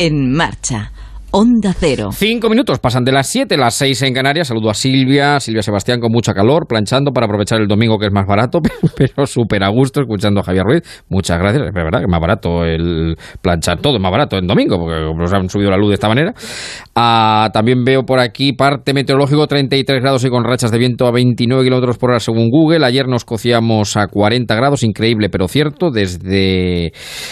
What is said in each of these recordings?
En marcha. Onda Cero. Cinco minutos, pasan de las siete, las seis en Canarias. Saludo a Silvia, Silvia Sebastián con mucha calor, planchando para aprovechar el domingo que es más barato, pero súper a gusto escuchando a Javier Ruiz. Muchas gracias, es verdad que es más barato el planchar, todo más barato en domingo, porque nos han subido la luz de esta manera. Ah, también veo por aquí parte meteorológico, 33 grados y con rachas de viento a 29 kilómetros por hora según Google. Ayer nos cociamos a 40 grados, increíble pero cierto, desde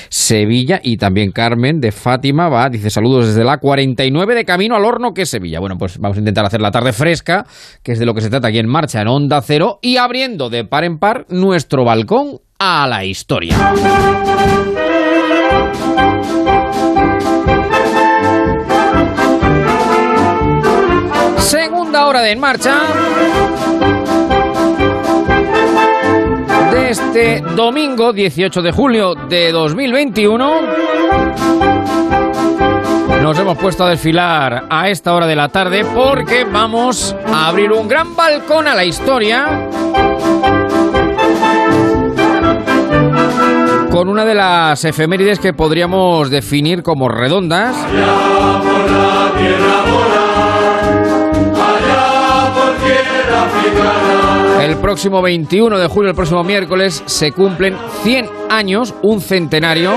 Sevilla y también Carmen de Fátima va, dice saludos desde la 40 de camino al horno que es Sevilla. Bueno, pues vamos a intentar hacer la tarde fresca, que es de lo que se trata aquí en marcha en Onda Cero, y abriendo de par en par nuestro balcón a la historia. Segunda hora de En Marcha. De este domingo 18 de julio de 2021 nos hemos puesto a desfilar a esta hora de la tarde porque vamos a abrir un gran balcón a la historia con una de las efemérides que podríamos definir como redondas. El próximo 21 de julio, el próximo miércoles, se cumplen 100 años, un centenario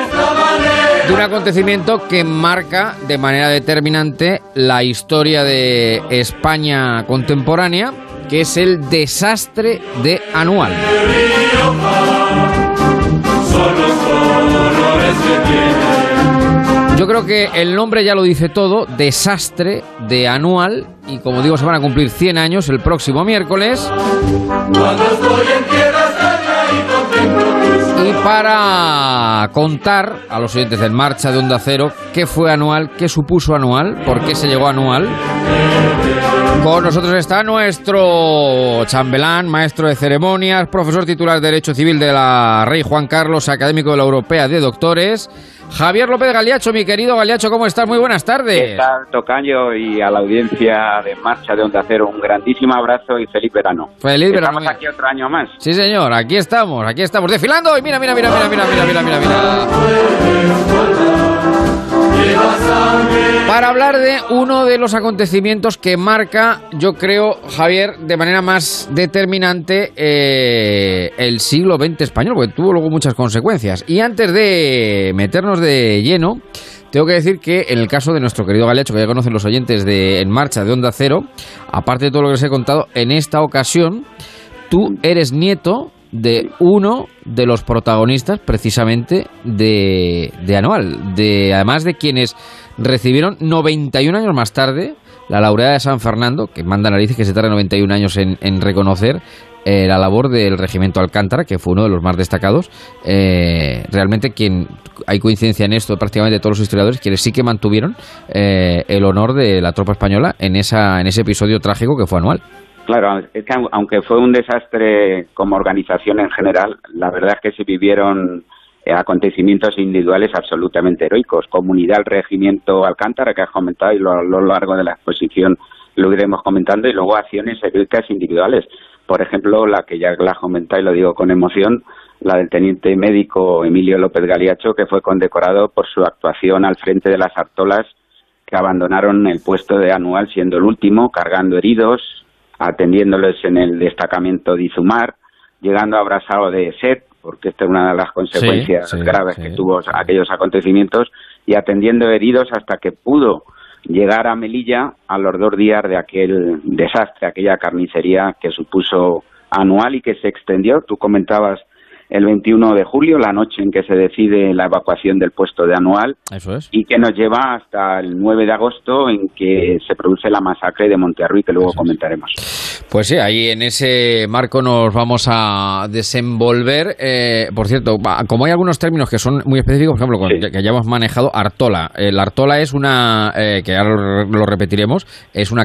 un acontecimiento que marca de manera determinante la historia de España contemporánea, que es el desastre de Anual. Yo creo que el nombre ya lo dice todo, desastre de anual, y como digo, se van a cumplir 100 años el próximo miércoles. Y para contar a los oyentes En Marcha de Onda Cero qué fue anual, qué supuso anual, por qué se llegó anual, con nosotros está nuestro chambelán, maestro de ceremonias, profesor titular de Derecho Civil de la Rey Juan Carlos, académico de la Europea de Doctores. Javier López Galiacho, mi querido Galiacho, ¿cómo estás? Muy buenas tardes. ¿Qué tal, Tocayo? Y a la audiencia de Marcha de Onda Cero, un grandísimo abrazo y feliz verano. Feliz verano. Estamos aquí otro año más. Sí, señor, aquí estamos, aquí estamos, desfilando. Y mira, mira, mira, mira, mira, mira, mira, mira. mira. Para hablar de uno de los acontecimientos que marca, yo creo, Javier, de manera más determinante eh, el siglo XX español, porque tuvo luego muchas consecuencias. Y antes de meternos de lleno, tengo que decir que en el caso de nuestro querido Galecho, que ya conocen los oyentes de En Marcha de Onda Cero, aparte de todo lo que les he contado, en esta ocasión tú eres nieto de uno de los protagonistas precisamente de, de Anual, de además de quienes recibieron 91 años más tarde la laureada de San Fernando, que manda narices que se tarda 91 años en, en reconocer eh, la labor del regimiento Alcántara, que fue uno de los más destacados. Eh, realmente quien hay coincidencia en esto prácticamente todos los historiadores, quienes sí que mantuvieron eh, el honor de la tropa española en, esa, en ese episodio trágico que fue anual. Claro, es que aunque fue un desastre como organización en general, la verdad es que se vivieron eh, acontecimientos individuales absolutamente heroicos. Comunidad Regimiento Alcántara, que has comentado, y a lo largo de la exposición lo iremos comentando, y luego acciones heroicas individuales. Por ejemplo, la que ya la y lo digo con emoción, la del teniente médico Emilio López Galiacho, que fue condecorado por su actuación al frente de las Artolas que abandonaron el puesto de anual siendo el último, cargando heridos, atendiéndoles en el destacamento de Izumar, llegando abrasado de sed, porque esta es una de las consecuencias graves que tuvo aquellos acontecimientos, y atendiendo heridos hasta que pudo llegar a Melilla a los dos días de aquel desastre, aquella carnicería que supuso anual y que se extendió. Tú comentabas el 21 de julio, la noche en que se decide la evacuación del puesto de anual, y que nos lleva hasta el 9 de agosto en que se produce la masacre de Monterrey, que luego comentaremos. Pues sí, ahí en ese marco nos vamos a desenvolver. Eh, por cierto, como hay algunos términos que son muy específicos, por ejemplo, que, ya hemos manejado, Artola. El Artola es una, eh, que ahora lo, repetiremos, es una,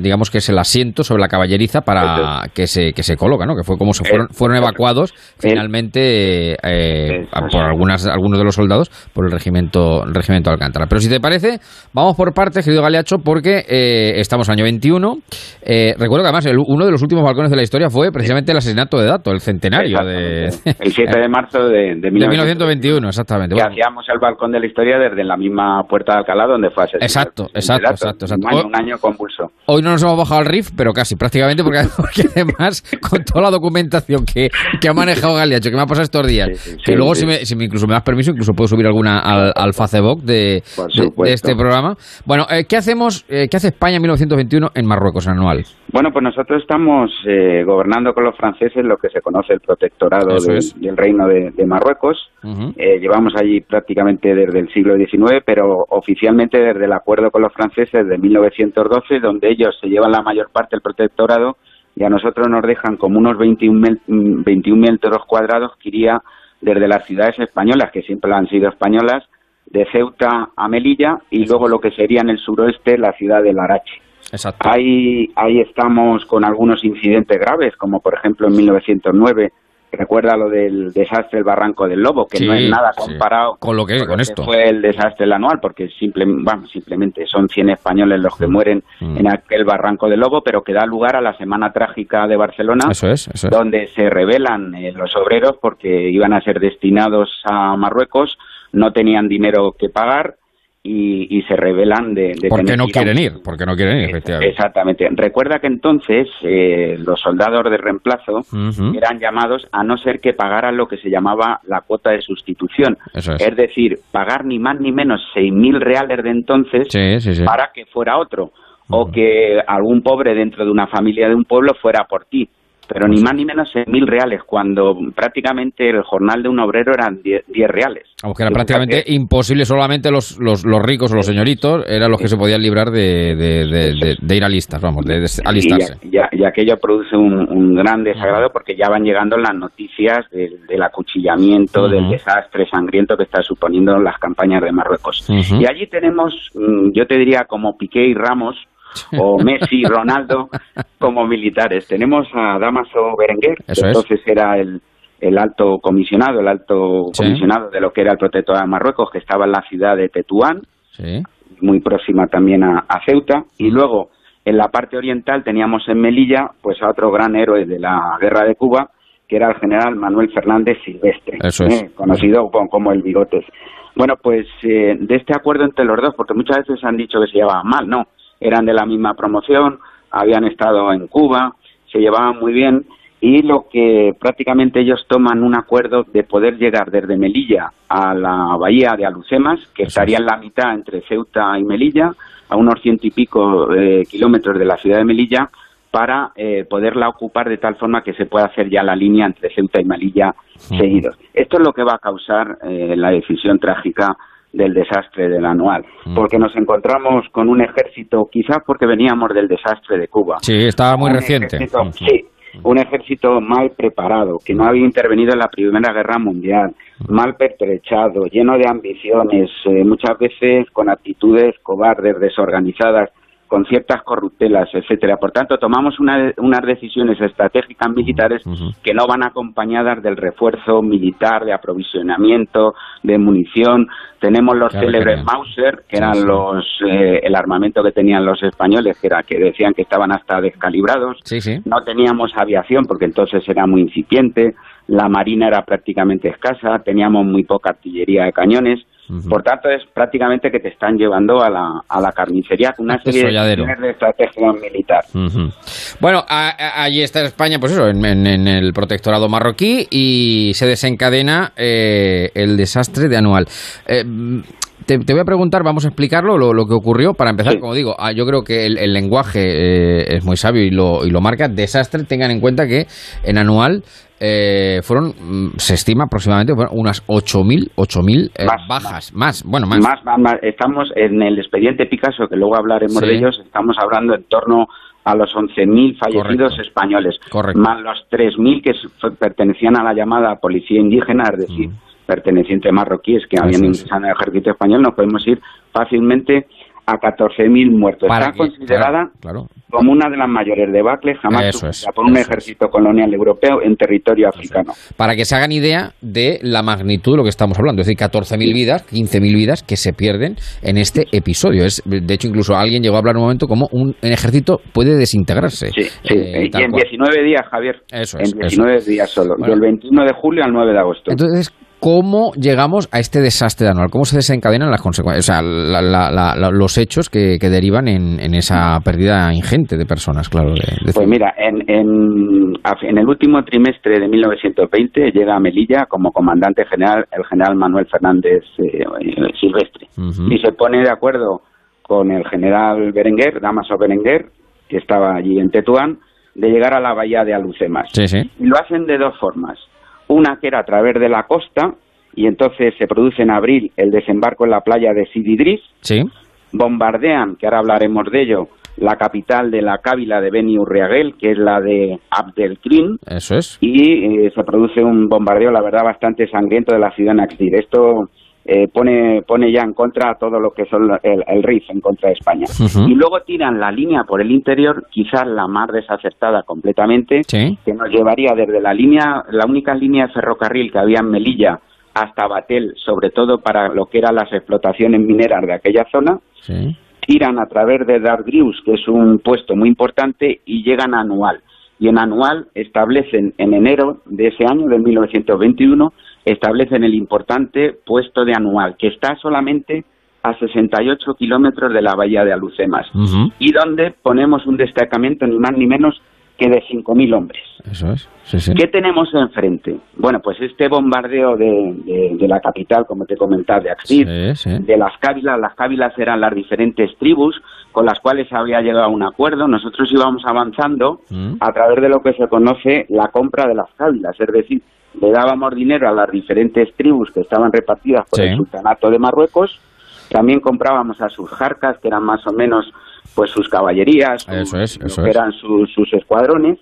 digamos que es el asiento sobre la caballeriza para que se, que se coloca, ¿no? Que fue como se fueron, fueron evacuados finalmente eh, por algunas, algunos de los soldados por el regimiento, el regimiento de Alcántara. Pero si te parece, vamos por partes, querido Galeacho, porque eh, estamos año 21. Eh, recuerdo que además uno de los últimos balcones de la historia fue precisamente el asesinato de Dato, el centenario de... El 7 de marzo de, de, 1921, exactamente. Que hacíamos el balcón de la historia desde la misma puerta de Alcalá donde fue asesinado. Exacto, exacto, exacto, exacto. Un año, un año convulso. Hoy no nos hemos bajado al RIF, pero casi, prácticamente, porque, además, con toda la documentación que, que ha manejado Galeacho, que me ha pasado estos días, que luego, si, me, si me incluso me das permiso, incluso puedo subir alguna al, al Facebook de, de, este programa. Bueno, eh, ¿qué hacemos, eh, qué hace España en 1921 en Marruecos anual? Bueno, pues nosotros estamos eh, gobernando con los franceses lo que se conoce el protectorado del Reino de, Marruecos. llevamos allí prácticamente desde el siglo XIX, pero oficialmente desde el acuerdo con los franceses de 1912, donde ellos se llevan la mayor parte del protectorado y a nosotros nos dejan como unos 21, 21 metros cuadrados que iría desde las ciudades españolas, que siempre han sido españolas, de Ceuta a Melilla y luego lo que sería en el suroeste la ciudad de Larache. Exacto. Ahí, ahí estamos con algunos incidentes graves, como por ejemplo en 1909 recuerda lo del desastre del Barranco del Lobo, que no es nada comparado con lo que con esto. fue el desastre anual, porque simple, simplemente son 100 españoles los que mm. mueren mm. en aquel Barranco del Lobo, pero que da lugar a la Semana Trágica de Barcelona, donde se rebelan eh, los obreros porque iban a ser destinados a Marruecos, no tenían dinero que pagar y, se revelan de, de porque no quieren ir porque no quieren ir efectivamente. exactamente. Recuerda que entonces eh, los soldados de reemplazo eran llamados a no ser que pagaran lo que se llamaba la cuota de sustitución. Es. decir pagar ni más ni menos seis mil reales de entonces para que fuera otro o que algún pobre dentro de una familia de un pueblo fuera por ti pero ni más ni menos en mil reales, cuando prácticamente el jornal de un obrero eran diez, reales. Aunque era prácticamente imposible, solamente los, los, los, ricos o los señoritos eran los que se podían librar de, de, ir a listas, vamos, de, alistarse. Y, aquello produce un, gran desagrado porque ya van llegando las noticias del, acuchillamiento, del desastre sangriento que está suponiendo las campañas de Marruecos. Y allí tenemos, mm, yo te diría, como Piqué y Ramos, o Messi, Ronaldo como militares. Tenemos a Damaso Berenguer, que entonces era el, el alto comisionado, el alto comisionado de lo que era el protector de Marruecos, que estaba en la ciudad de Tetuán, muy próxima también a, Ceuta, y luego en la parte oriental teníamos en Melilla pues a otro gran héroe de la guerra de Cuba, que era el general Manuel Fernández Silvestre, ¿eh? conocido como, el Bigotes. Bueno, pues eh, de este acuerdo entre los dos, porque muchas veces han dicho que se llevaban mal, no, eran de la misma promoción, habían estado en Cuba, se llevaban muy bien y lo que prácticamente ellos toman un acuerdo de poder llegar desde Melilla a la bahía de Alucemas, que estaría en la mitad entre Ceuta y Melilla, a unos ciento y pico eh, kilómetros de la ciudad de Melilla, para eh, poderla ocupar de tal forma que se pueda hacer ya la línea entre Ceuta y Melilla seguidos. Esto es lo que va a causar eh, la decisión trágica del desastre del anual, mm. porque nos encontramos con un ejército, quizás porque veníamos del desastre de Cuba. Sí, estaba muy reciente. Mm. Sí, un ejército mal preparado, que no había intervenido en la Primera Guerra Mundial, mm. mal pertrechado, lleno de ambiciones, eh, muchas veces con actitudes cobardes, desorganizadas, con ciertas corruptelas, etcétera. Por tanto, tomamos unas decisiones estratégicas militares que no van acompañadas del refuerzo militar, de aprovisionamiento, de munición. Tenemos los célebres Mauser, que eran los eh, el armamento que tenían los españoles, que era que decían que estaban hasta descalibrados. no teníamos aviación porque entonces era muy incipiente. La marina era prácticamente escasa. Teníamos muy poca artillería de cañones por tanto, es prácticamente que te están llevando a la, a la carnicería con una serie de estrategia militar. Bueno, allí está España, pues eso, en, el protectorado marroquí y se desencadena eh, el desastre de anual. Eh, te, voy a preguntar, vamos a explicarlo, lo, que ocurrió. Para empezar, como digo, ah, yo creo que el, lenguaje eh, es muy sabio y lo, y lo marca. Desastre, tengan en cuenta que en anual eh, fueron, mm, se estima aproximadamente unas 8.000 8.000 eh, bajas, más, bueno, más. Más, Estamos en el expediente Picasso, que luego hablaremos de ellos, estamos hablando en torno a los 11.000 fallecidos españoles, más los 3.000 que pertenecían a la llamada policía indígena, es decir, mm. Pertenecientes marroquíes que habían ingresado en el ejército español, nos podemos ir fácilmente a 14.000 muertos. Está considerada como una de las mayores debacles jamás es, por un ejército colonial europeo en territorio africano. Para que se hagan idea de la magnitud de lo que estamos hablando, es decir, 14.000 vidas, 15.000 vidas que se pierden en este episodio. Es, de hecho, incluso alguien llegó a hablar un momento como un, ejército puede desintegrarse. Sí, sí. Eh, y en 19 días, Javier. Eso es. En 19 días solo, del 21 de julio al 9 de agosto. Entonces, cómo llegamos a este desastre anual, cómo se desencadenan las consecuencias, o sea, los hechos que, derivan en, esa pérdida ingente de personas, claro. pues mira, en, en, el último trimestre de 1920 llega a Melilla como comandante general el general Manuel Fernández eh, Silvestre y se pone de acuerdo con el general Berenguer, Damaso Berenguer, que estaba allí en Tetuán, de llegar a la bahía de Alucemas. Y lo hacen de dos formas una que era a través de la costa, y entonces se produce en abril el desembarco en la playa de Sididris. Sí. Bombardean, que ahora hablaremos de ello, la capital de la Cávila de Beni Urriaguel, que es la de Abdelkrim. Eso es. Y eh, se produce un bombardeo, la verdad, bastante sangriento de la ciudad de Naxdir. Esto eh, pone, pone ya en contra todo lo que son el, el RIF en contra de España. Y luego tiran la línea por el interior, quizás la más desacertada completamente, que nos llevaría desde la línea, la única línea de ferrocarril que había en Melilla hasta Batel, sobre todo para lo que eran las explotaciones mineras de aquella zona. Tiran a través de Dargrius, que es un puesto muy importante, y llegan a Anual. Y en Anual establecen en enero de ese año, de 1921, establecen el importante puesto de anual, que está solamente a 68 kilómetros de la bahía de Alucemas, y donde ponemos un destacamento ni más ni menos que de 5.000 hombres. Eso es. ¿Qué tenemos enfrente? Bueno, pues este bombardeo de, la capital, como te comentaba, de Axir, de las cávilas. Las cávilas eran las diferentes tribus con las cuales había llegado a un acuerdo. Nosotros íbamos avanzando mm. a través de lo que se conoce la compra de las cávilas, es decir, le dábamos dinero a las diferentes tribus que estaban repartidas por el sultanato de Marruecos, también comprábamos a sus jarcas, que eran más o menos pues sus caballerías, que eran sus, escuadrones,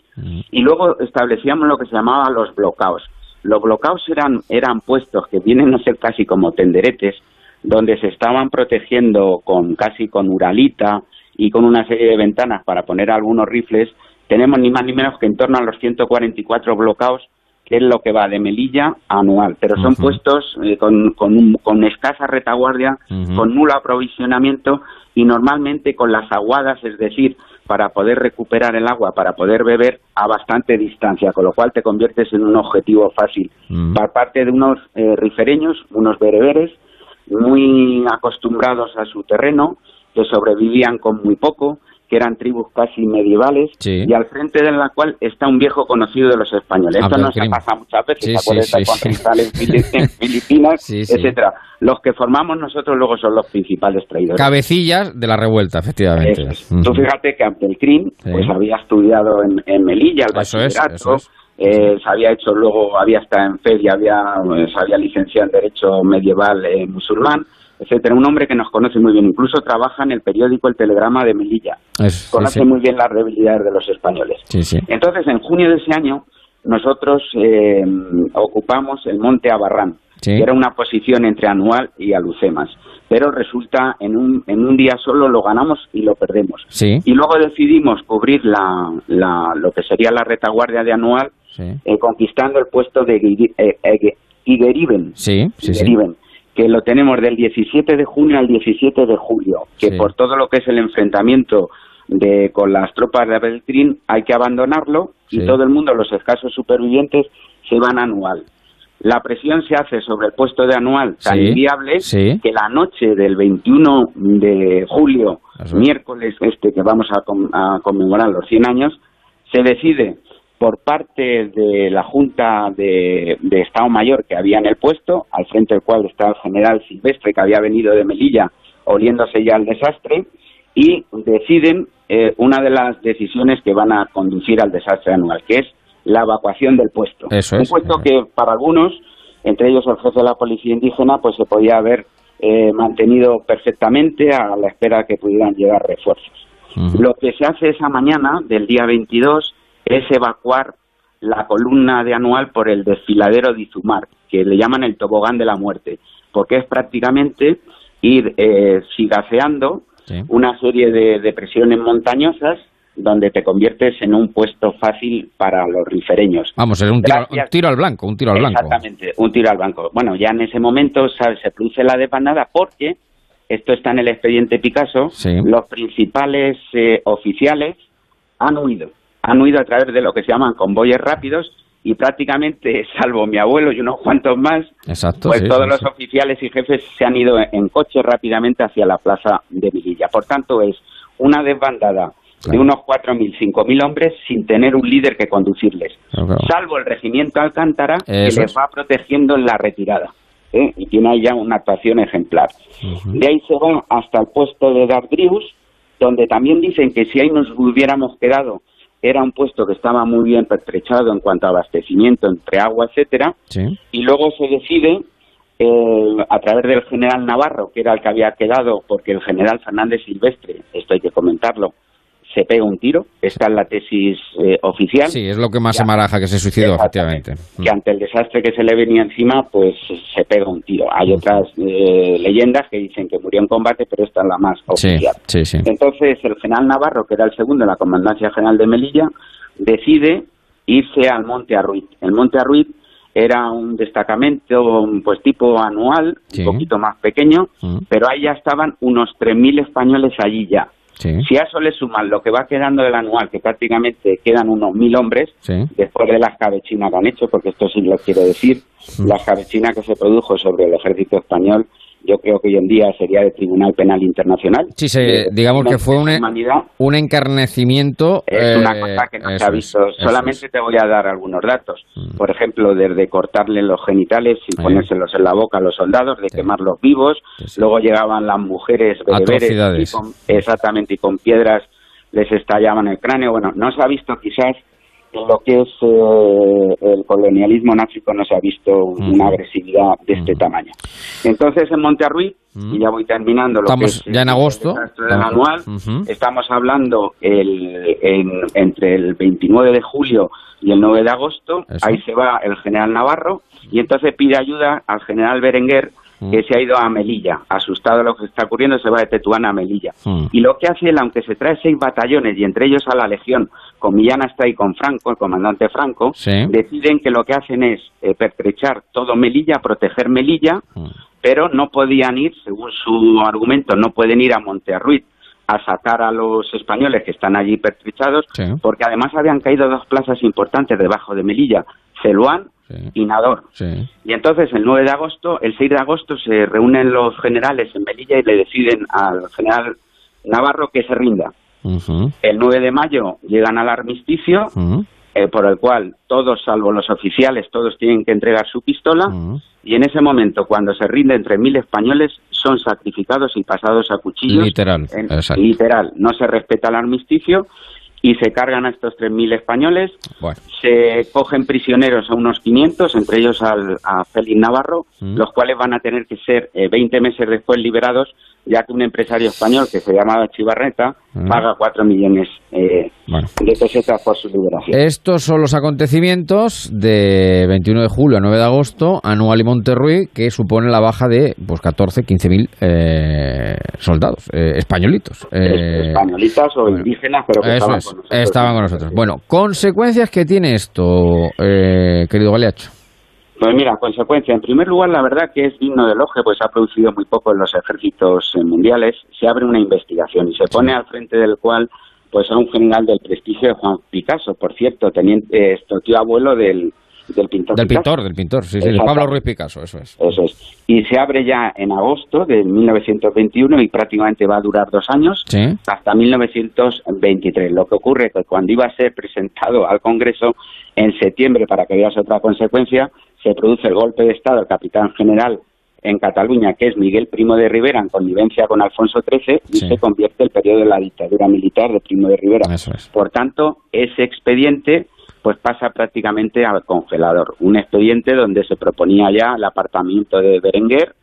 y luego establecíamos lo que se llamaba los blocaos. Los blocaos eran, eran puestos que vienen a ser casi como tenderetes, donde se estaban protegiendo con casi con uralita y con una serie de ventanas para poner algunos rifles. Tenemos ni más ni menos que en torno a los 144 blocaos que es lo que va de Melilla anual, pero son puestos eh, con, con, escasa retaguardia, con nulo aprovisionamiento y normalmente con las aguadas, es decir, para poder recuperar el agua, para poder beber a bastante distancia, con lo cual te conviertes en un objetivo fácil. Por parte de unos eh, rifereños, unos bereberes, muy acostumbrados a su terreno, que sobrevivían con muy poco, que eran tribus casi medievales, y al frente de la cual está un viejo conocido de los españoles. Esto nos ha pasado muchas veces, sí, con Filipinas, etcétera. Los que formamos nosotros luego son los principales traidores. Cabecillas de la revuelta, efectivamente. Tú fíjate que Abdelkrim pues había estudiado en, Melilla, el bachillerato, eh, se había hecho luego, había estado en FED y había, se había licenciado en Derecho Medieval eh, Musulmán, etcétera. Un hombre que nos conoce muy bien, incluso trabaja en el periódico El Telegrama de Melilla. conoce muy bien las debilidades de los españoles. Entonces, en junio de ese año, nosotros eh, ocupamos el Monte Abarrán, que era una posición entre Anual y Alucemas. Pero resulta, en un, en un día solo lo ganamos y lo perdemos. Y luego decidimos cubrir la, la, lo que sería la retaguardia de Anual, eh, conquistando el puesto de eh, Igueriben. Sí, sí, que lo tenemos del 17 de junio al 17 de julio, que por todo lo que es el enfrentamiento de, con las tropas de Abeltrin hay que abandonarlo y todo el mundo, los escasos supervivientes, se van a anual. La presión se hace sobre el puesto de anual tan inviable que la noche del 21 de julio, miércoles este que vamos a, a conmemorar los 100 años, se decide por parte de la Junta de, Estado Mayor que había en el puesto, al frente del cual estaba el general Silvestre, que había venido de Melilla oliéndose ya al desastre, y deciden eh, una de las decisiones que van a conducir al desastre anual, que es la evacuación del puesto. Un puesto que para algunos, entre ellos el jefe de la policía indígena, pues se podía haber eh, mantenido perfectamente a la espera de que pudieran llegar refuerzos. Lo que se hace esa mañana del día 22 es evacuar la columna de anual por el desfiladero de Izumar, que le llaman el tobogán de la muerte, porque es prácticamente ir eh, una serie de depresiones montañosas donde te conviertes en un puesto fácil para los rifereños. Vamos, es un tiro, un tiro, al blanco, un tiro al blanco. Exactamente, un tiro al blanco. Bueno, ya en ese momento se produce la desbandada porque, esto está en el expediente Picasso, los principales eh, oficiales han huido. Han huido a través de lo que se llaman convoyes rápidos y prácticamente, salvo mi abuelo y unos cuantos más, pues todos los oficiales y jefes se han ido en coche rápidamente hacia la plaza de Mililla. Por tanto, es una desbandada de unos 4.000, 5.000 hombres sin tener un líder que conducirles, salvo el regimiento Alcántara que les va protegiendo en la retirada. ¿eh? Y tiene ahí ya una actuación ejemplar. De ahí se va hasta el puesto de Darbrius, donde también dicen que si ahí nos hubiéramos quedado era un puesto que estaba muy bien pertrechado en cuanto a abastecimiento entre agua, etcétera, y luego se decide eh, a través del general Navarro, que era el que había quedado, porque el general Fernández Silvestre, esto hay que comentarlo, se pega un tiro. Esta es la tesis eh, oficial. Sí, es lo que más se maraja, que se suicidó, efectivamente. Que ante el desastre que se le venía encima, pues se pega un tiro. Hay otras eh, leyendas que dicen que murió en combate, pero esta es la más oficial. Sí, sí, Entonces, el general Navarro, que era el segundo en la Comandancia General de Melilla, decide irse al Monte Arruit. El Monte Arruit era un destacamento pues tipo anual, un poquito más pequeño, mm. pero ahí ya estaban unos 3.000 españoles allí ya. Si a eso le suman lo que va quedando del anual, que prácticamente quedan unos mil hombres, después de las cabechinas que han hecho, porque esto sí lo quiero decir, las cabechinas que se produjo sobre el ejército español yo creo que hoy en día sería de Tribunal Penal Internacional. Sí, digamos que fue un, un encarnecimiento. Es una eh, cosa que no se ha visto. Solamente te voy a dar algunos datos. Mm. Por ejemplo, desde cortarle los genitales y ponérselos en la boca a los soldados, de quemarlos vivos. Luego llegaban las mujeres beberes, exactamente, y con piedras les estallaban el cráneo. Bueno, no se ha visto quizás lo que es eh, el colonialismo náutico no se ha visto una agresividad de este tamaño. Entonces, en Monte y ya voy terminando lo estamos que ya en agosto. anual, estamos hablando el, entre el 29 de julio y el 9 de agosto, ahí se va el general Navarro y entonces pide ayuda al general Berenguer que se ha ido a Melilla, asustado de lo que está ocurriendo, se va de Tetuán a Melilla. Y lo que hace él, aunque se trae seis batallones y entre ellos a la Legión, con Millán está ahí con Franco, el comandante Franco, deciden que lo que hacen es eh, pertrechar todo Melilla, proteger Melilla, pero no podían ir, según su argumento, no pueden ir a Montearruit a sacar a los españoles que están allí pertrechados, porque además habían caído dos plazas importantes debajo de Melilla, Celuán y Nador. Y entonces el 9 de agosto, el 6 de agosto se reúnen los generales en Melilla y le deciden al general Navarro que se rinda. El 9 de mayo llegan al armisticio, eh, por el cual todos, salvo los oficiales, todos tienen que entregar su pistola, y en ese momento, cuando se rinde entre mil españoles, son sacrificados y pasados a cuchillos. Literal. literal. No se respeta el armisticio y se cargan a estos 3.000 españoles. Se cogen prisioneros a unos 500, entre ellos al, a Félix Navarro, los cuales van a tener que ser 20 eh, meses después liberados ya que un empresario español que se llamaba Chivarreta mm. paga 4 millones eh, de pesetas por su liberación. Estos son los acontecimientos de 21 de julio a 9 de agosto, anual y Monterrey, que supone la baja de pues 14, 15 mil eh, soldados eh, españolitos. Españolitas o indígenas, pero que estaban con nosotros. Estaban con nosotros. Bueno, consecuencias que tiene esto, querido Galeacho. Pues mira, consecuencia. En primer lugar, la verdad que es digno de elogio, pues ha producido muy poco en los ejércitos mundiales. Se abre una investigación y se pone al frente del cual pues a un general del prestigio de Juan Picasso, por cierto, teniente, esto, tío abuelo del, del pintor. Del pintor, del pintor, sí, sí, Pablo Ruiz Picasso, eso es. Eso es. Y se abre ya en agosto de 1921 y prácticamente va a durar dos años, hasta 1923. Lo que ocurre es que cuando iba a ser presentado al Congreso en septiembre, para que veas otra consecuencia, se produce el golpe de Estado del capitán general en Cataluña, que es Miguel Primo de Rivera, en connivencia con Alfonso XIII, y se convierte el periodo de la dictadura militar de Primo de Rivera. Por tanto, ese expediente pues pasa prácticamente al congelador. Un expediente donde se proponía ya el apartamiento de Berenguer,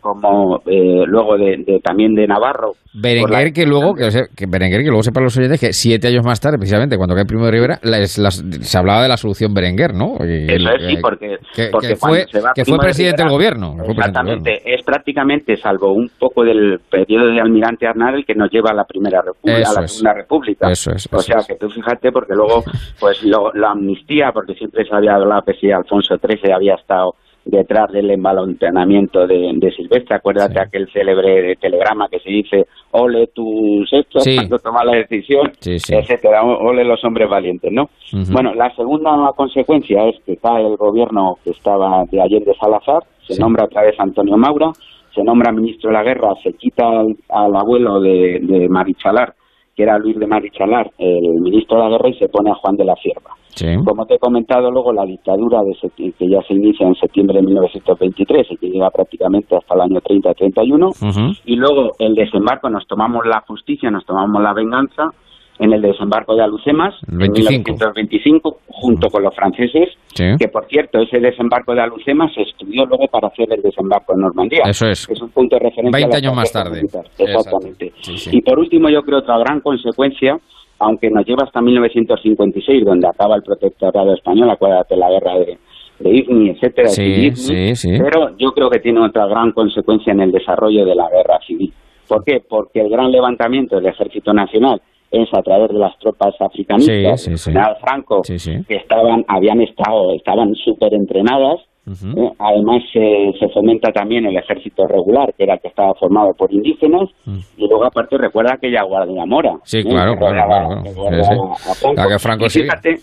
como eh, luego de, también de Navarro. Berenguer que luego, que, que, Berenguer que luego sepan los oyentes que siete años más tarde, precisamente cuando cae Primo de Rivera, se hablaba de la solución Berenguer, ¿no? Eso es, sí, porque, que, fue, que fue presidente del gobierno. exactamente, es prácticamente, salvo un poco del periodo de Almirante Arnal, el que nos lleva a la Primera República, a la Segunda República. Eso es. o sea, que tú fíjate, porque luego, pues lo la amnistía, porque siempre se había hablado que si Alfonso XIII había estado detrás del embalontenamiento de, de Silvestre. Acuérdate aquel célebre telegrama que se dice, ole tus hechos cuando toma la decisión, etcétera, ole los hombres valientes, ¿no? Bueno, la segunda consecuencia es que cae el gobierno que estaba de Allende Salazar, se nombra otra vez Antonio Maura, se nombra ministro de la guerra, se quita al, abuelo de, de Marichalar, que era Luis de Marichalar, el ministro de la guerra, y se pone a Juan de la Cierva. Como te he comentado, luego la dictadura de que ya se inicia en septiembre de 1923 y que llega prácticamente hasta el año 30-31, y luego el desembarco, nos tomamos la justicia, nos tomamos la venganza, en el desembarco de Alucemas en 1925 junto con los franceses que por cierto ese desembarco de Alucemas se estudió luego para hacer el desembarco en Normandía. Eso es, es un punto de referencia 20 años más tarde. exactamente. Y por último yo creo otra gran consecuencia aunque nos lleva hasta 1956 donde acaba el protectorado español acuérdate la guerra de de IFNI, etcétera, pero yo creo que tiene otra gran consecuencia en el desarrollo de la guerra civil. ¿Por qué? Porque el gran levantamiento del Ejército Nacional es a través de las tropas africanistas, Franco, que estaban, habían estado, estaban súper entrenadas. ¿Eh? Además, se fomenta también el ejército regular, que era el que estaba formado por indígenas, y luego, aparte, recuerda aquella Guardia Mora. Sí, ¿eh? claro, claro, claro. que Franco fíjate,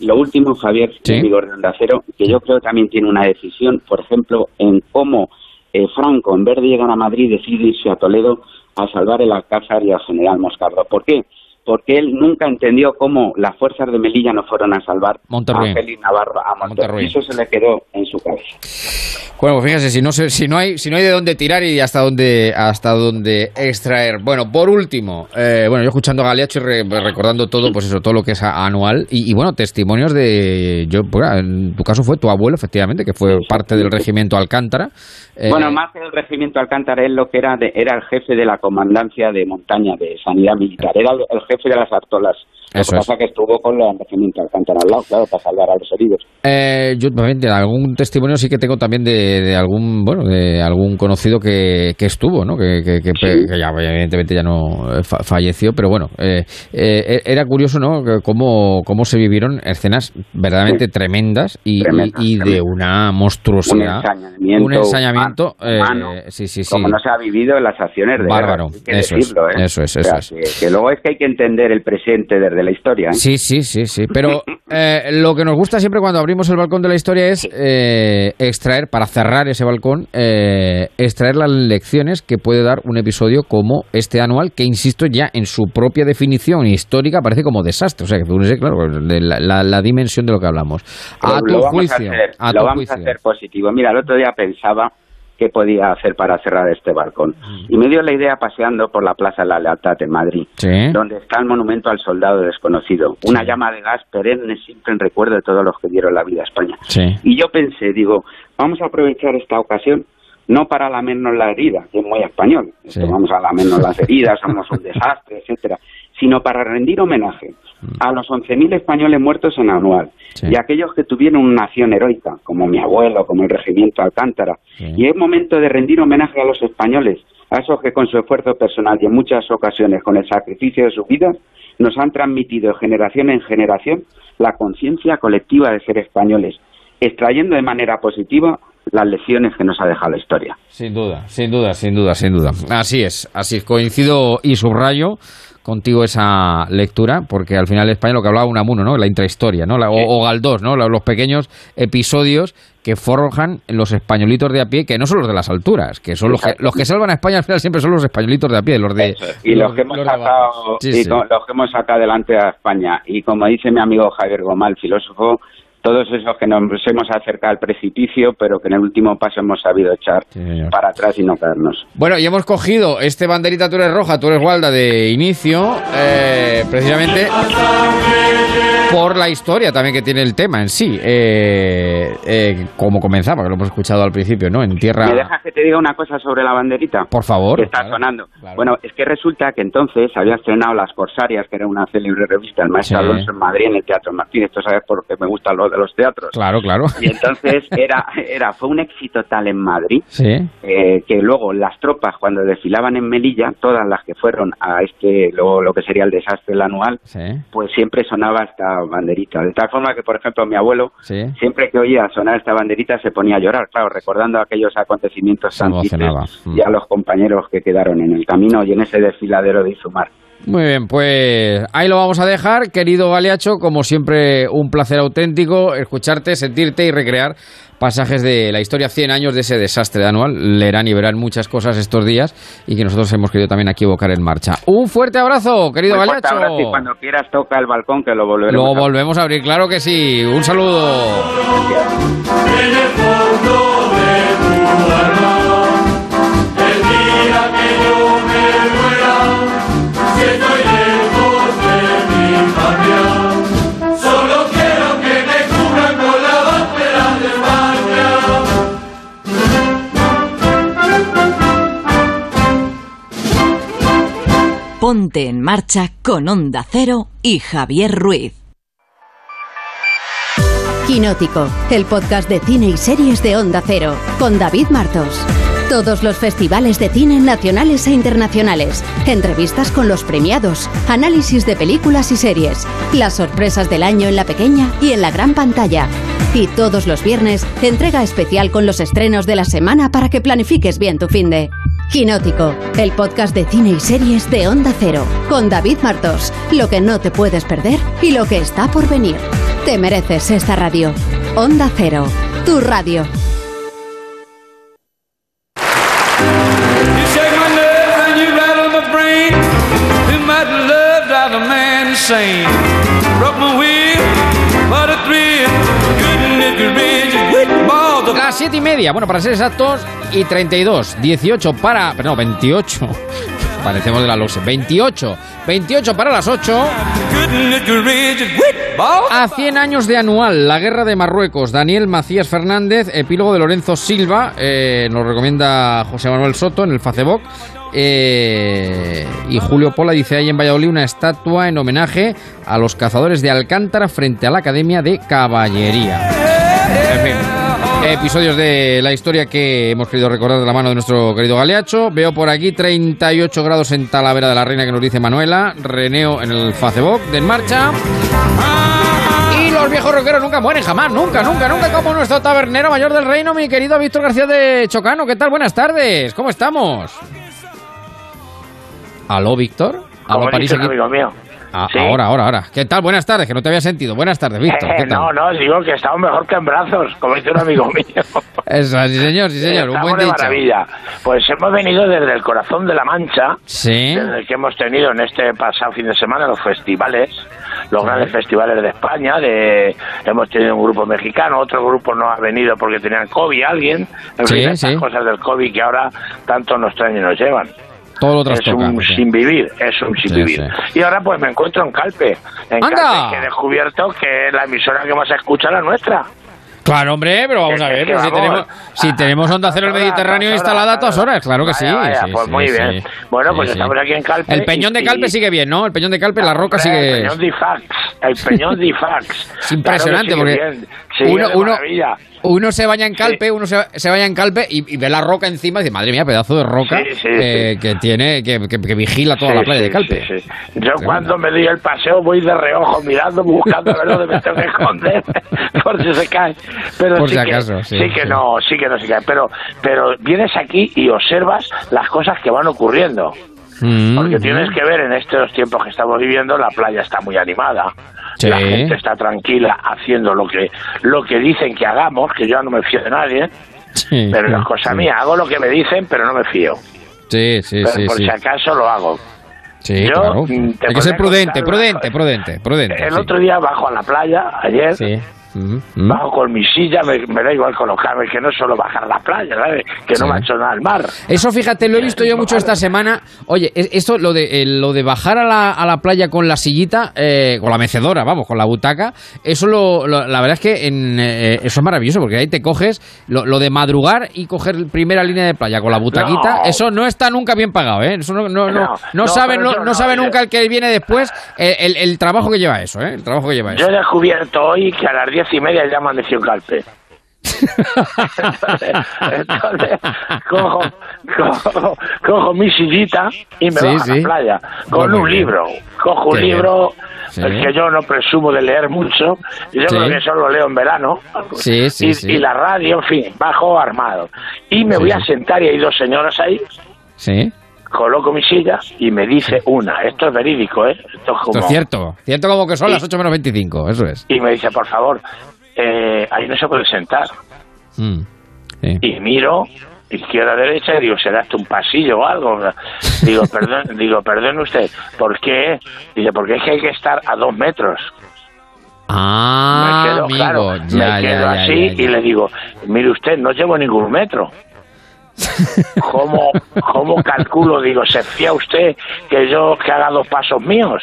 lo último, Javier, de Acero, que yo creo también tiene una decisión, por ejemplo, en cómo eh, Franco, en vez de llegar a Madrid, decide irse a Toledo a salvar el Alcázar y al general Moscardo. ¿Por qué? Porque él nunca entendió cómo las fuerzas de Melilla no fueron a salvar a Félix Navarro, a Monterrey. Eso se le quedó en su cabeza. Bueno, pues fíjese, si no, si no hay si no hay de dónde tirar y hasta dónde hasta dónde extraer. Bueno, por último, eh, bueno, yo escuchando a Galeacho y recordando todo, pues eso, todo lo que es anual y, bueno, testimonios de yo, pues, en tu caso fue tu abuelo, efectivamente, que fue parte del regimiento Alcántara. Eh, bueno, más que el regimiento Alcántara, él lo que era era el jefe de la comandancia de montaña de sanidad militar, era el jefe de las artolas lo que pasa es. que estuvo con la regimiento Alcántara al lado, claro, para salvar a los heridos. Eh, yo de algún testimonio sí que tengo también de, algún bueno de algún conocido que, que estuvo, ¿no? Que, que, ya evidentemente ya no eh, falleció, pero bueno, eh, eh, era curioso, ¿no? Cómo, cómo se vivieron escenas verdaderamente tremendas y, y, de una monstruosidad, un ensañamiento, un sí, sí, sí, como no se ha vivido en las acciones de bárbaro, eso, es, eso es, eso es, que, luego es que hay que entender el presente desde la historia. ¿eh? Sí, sí, sí, sí. Pero eh, lo que nos gusta siempre cuando abrimos el balcón de la historia es eh, extraer, para cerrar ese balcón, extraer las lecciones que puede dar un episodio como este anual, que insisto ya en su propia definición histórica parece como desastre. O sea, que tú claro, de la, dimensión de lo que hablamos. A tu juicio. lo vamos a hacer positivo. Mira, el otro día pensaba qué podía hacer para cerrar este balcón. Y me dio la idea paseando por la Plaza de la Lealtad en Madrid, donde está el monumento al soldado desconocido, una llama de gas perenne siempre en recuerdo de todos los que dieron la vida a España. Y yo pensé, digo, vamos a aprovechar esta ocasión no para lamernos la herida, que es muy español, vamos a lamernos las heridas, somos un desastre, etcétera, sino para rendir homenaje a los 11.000 españoles muertos en anual y a aquellos que tuvieron una nación heroica, como mi abuelo, como el regimiento Alcántara. Y es momento de rendir homenaje a los españoles, a esos que con su esfuerzo personal y en muchas ocasiones con el sacrificio de su vida nos han transmitido de generación en generación la conciencia colectiva de ser españoles, extrayendo de manera positiva las lecciones que nos ha dejado la historia. Sin duda, sin duda, sin duda, sin duda. Así es, así es. Coincido y subrayo contigo esa lectura, porque al final España lo que hablaba Unamuno, ¿no? La intrahistoria, ¿no? o, Galdós, ¿no? Los pequeños episodios que forjan los españolitos de a pie, que no son los de las alturas, que son los que, los que salvan a España al final siempre son los españolitos de a pie, los de... Y los, que hemos sacado, los que hemos sacado adelante a España. Y como dice mi amigo Javier Gomal, filósofo, todos esos que nos hemos acercado al precipicio, pero que en el último paso hemos sabido echar para atrás y no caernos. Bueno, y hemos cogido este banderita Tú eres roja, tú eres Gualda de inicio, eh, precisamente por la historia también que tiene el tema en sí, eh, eh, como comenzaba, que lo hemos escuchado al principio, ¿no? En tierra. ¿Me dejas que te diga una cosa sobre la banderita? Por favor. Que está sonando. Bueno, es que resulta que entonces había estrenado Las Corsarias, que era una célebre revista, el maestro Alonso en Madrid, en el Teatro Martín. Esto sabes por qué me gustan los de los teatros. Claro, claro. Y entonces era, era fue un éxito tal en Madrid eh, que luego las tropas, cuando desfilaban en Melilla, todas las que fueron a este, lo, lo que sería el desastre el anual, pues siempre sonaba esta banderita. De tal forma que, por ejemplo, mi abuelo, siempre que oía sonar esta banderita, se ponía a llorar, claro, recordando aquellos acontecimientos tan mm. y a los compañeros que quedaron en el camino y en ese desfiladero de Izumar. Muy bien, pues ahí lo vamos a dejar. Querido Galeacho, como siempre, un placer auténtico escucharte, sentirte y recrear pasajes de la historia 100 años de ese desastre anual. Leerán y verán muchas cosas estos días y que nosotros hemos querido también aquí evocar en marcha. Un fuerte abrazo, querido Muy. Abrazo y cuando quieras toca el balcón que lo volveremos Lo volvemos a abrir, claro que sí. Un saludo. En marcha con Onda Cero y Javier Ruiz. Quinótico, el podcast de cine y series de Onda Cero, con David Martos. Todos los festivales de cine nacionales e internacionales, entrevistas con los premiados, análisis de películas y series, las sorpresas del año en la pequeña y en la gran pantalla. Y todos los viernes, entrega especial con los estrenos de la semana para que planifiques bien tu fin de. Quinótico, el podcast de cine y series de Onda Cero, con David Martos, lo que no te puedes perder y lo que está por venir. Te mereces esta radio. Onda Cero, tu radio. Las siete y media, bueno, para ser exactos, y 32, 18 para. Perdón, 28. Parecemos de la LOSE. 28, 28 para las 8. A 100 años de anual, la guerra de Marruecos. Daniel Macías Fernández, epílogo de Lorenzo Silva. Eh, nos recomienda José Manuel Soto en el Facebook. Eh, y Julio Pola dice ahí en Valladolid una estatua en homenaje a los cazadores de Alcántara frente a la Academia de Caballería. En fin, episodios de la historia que hemos querido recordar de la mano de nuestro querido Galeacho. Veo por aquí 38 grados en Talavera de la Reina que nos dice Manuela. Reneo en el Facebook de En Marcha. Y los viejos roqueros nunca mueren, jamás, nunca, nunca, nunca, como nuestro tabernero mayor del reino, mi querido Víctor García de Chocano. ¿Qué tal? Buenas tardes, ¿cómo estamos? ¿Aló, Víctor? ¿Aló, París? Aquí? amigo mío. Ah, Ahora, ahora, ahora. ¿Qué tal? Buenas tardes, que no te había sentido. Buenas tardes, Víctor. ¿Qué tal? no, no, digo que estamos mejor que en brazos, como dice un amigo mío. Eso, sí, señor, sí, señor. Un buen de dicho. maravilla. Pues hemos venido desde el corazón de la Mancha, Sí. desde el que hemos tenido en este pasado fin de semana los festivales, los grandes festivales de España. De, hemos tenido un grupo mexicano, otro grupo no ha venido porque tenían COVID, alguien. En Sí, fin, estas sí. cosas del COVID que ahora tanto nos traen y nos llevan. Todo lo Es un sin vivir, es un sin Sí, vivir. Y ahora pues me encuentro en Calpe. En ¡Anda! Calpe que he descubierto que la emisora que más escucha es la nuestra. Claro, hombre, pero vamos a ver, pero si tenemos, si tenemos Onda Cero el horas, Mediterráneo instalada a todas horas, claro que sí. Vaya, vaya, sí, pues muy bien. Bueno, pues estamos aquí en Calpe. El Peñón de Calpe sigue bien, ¿no? El Peñón de Calpe, la roca sigue... El Peñón de Ifax. El Peñón de Ifax. Es impresionante Claro porque uno, uno, maravilla. Uno se baña en Calpe, uno se, se baña en Calpe y, y ve la roca encima y dice, madre mía, pedazo de roca Sí, sí, eh, que tiene, que, que- que vigila toda la playa de Calpe. Yo cuando me doy el paseo voy de reojo mirando, buscando a ver dónde me tengo que esconder por si se cae. Pero Por sí si que, acaso, sí, sí que no, sí que no se cae. Pero, pero vienes aquí y observas las cosas que van ocurriendo. Mm, Porque tienes que ver en estos tiempos que estamos viviendo, la playa está muy animada. Sí. La gente está tranquila haciendo lo que lo que dicen que hagamos, que yo no me fío de nadie, Sí, pero no es cosa sí. mía. Hago lo que me dicen, pero no me fío. Sí, sí, Pero sí, por si acaso lo hago. Sí, Yo, claro. mm, Hay que ser prudente, prudente, cosa. prudente, prudente. El otro día bajo a la playa, ayer, Ujú. Bajo con mi silla, me, me da igual colocarme, que no solo bajar a la playa, ¿sabes? Que no Sí. me ha hecho nada al mar. Eso, fíjate, lo he visto yo mucho esta semana. Oye, es- esto, lo de, eh, lo de bajar a la, a la playa con la sillita, eh, con la mecedora, vamos, con la butaca, eso lo, lo- la verdad es que en, eh, eso es maravilloso, porque ahí te coges lo, lo de madrugar y coger primera línea de playa con la butaquita, No. eso no está nunca bien pagado, ¿eh? Eso no, no, no, No, sabe, no, eso no no, sabe nunca el que viene después eh, el, el trabajo que lleva eso, ¿eh? El trabajo que lleva Yo eso. he descubierto hoy que a las diez y media ya amaneció calpe. entonces, entonces, cojo, cojo, cojo mi sillita y me Sí, bajo a la playa con Muy un bien. libro. Cojo un Qué libro Sí. el que yo no presumo de leer mucho. y Yo creo que solo leo en verano. Sí, sí, y, sí. y la radio, en fin, bajo armado. Y me voy a sentar y hay dos señoras ahí. Sí, Coloco mi silla y me dice una, esto es verídico, ¿eh? Esto es esto como, es cierto. Cierto como que son Sí. las 8 menos 25, eso es. y me dice, por favor, eh, ahí no se puede sentar. Mm, sí. y miro izquierda derecha y digo será esto un pasillo o algo digo perdón digo perdón usted ¿por qué? dice porque es que hay que estar a dos metros Ah, me quedo amigo, claro ya, me quedo ya, así ya, ya. y le digo mire usted no llevo ningún metro ¿Cómo, ¿Cómo calculo? Digo, ¿se fía usted que yo que haga dos pasos míos?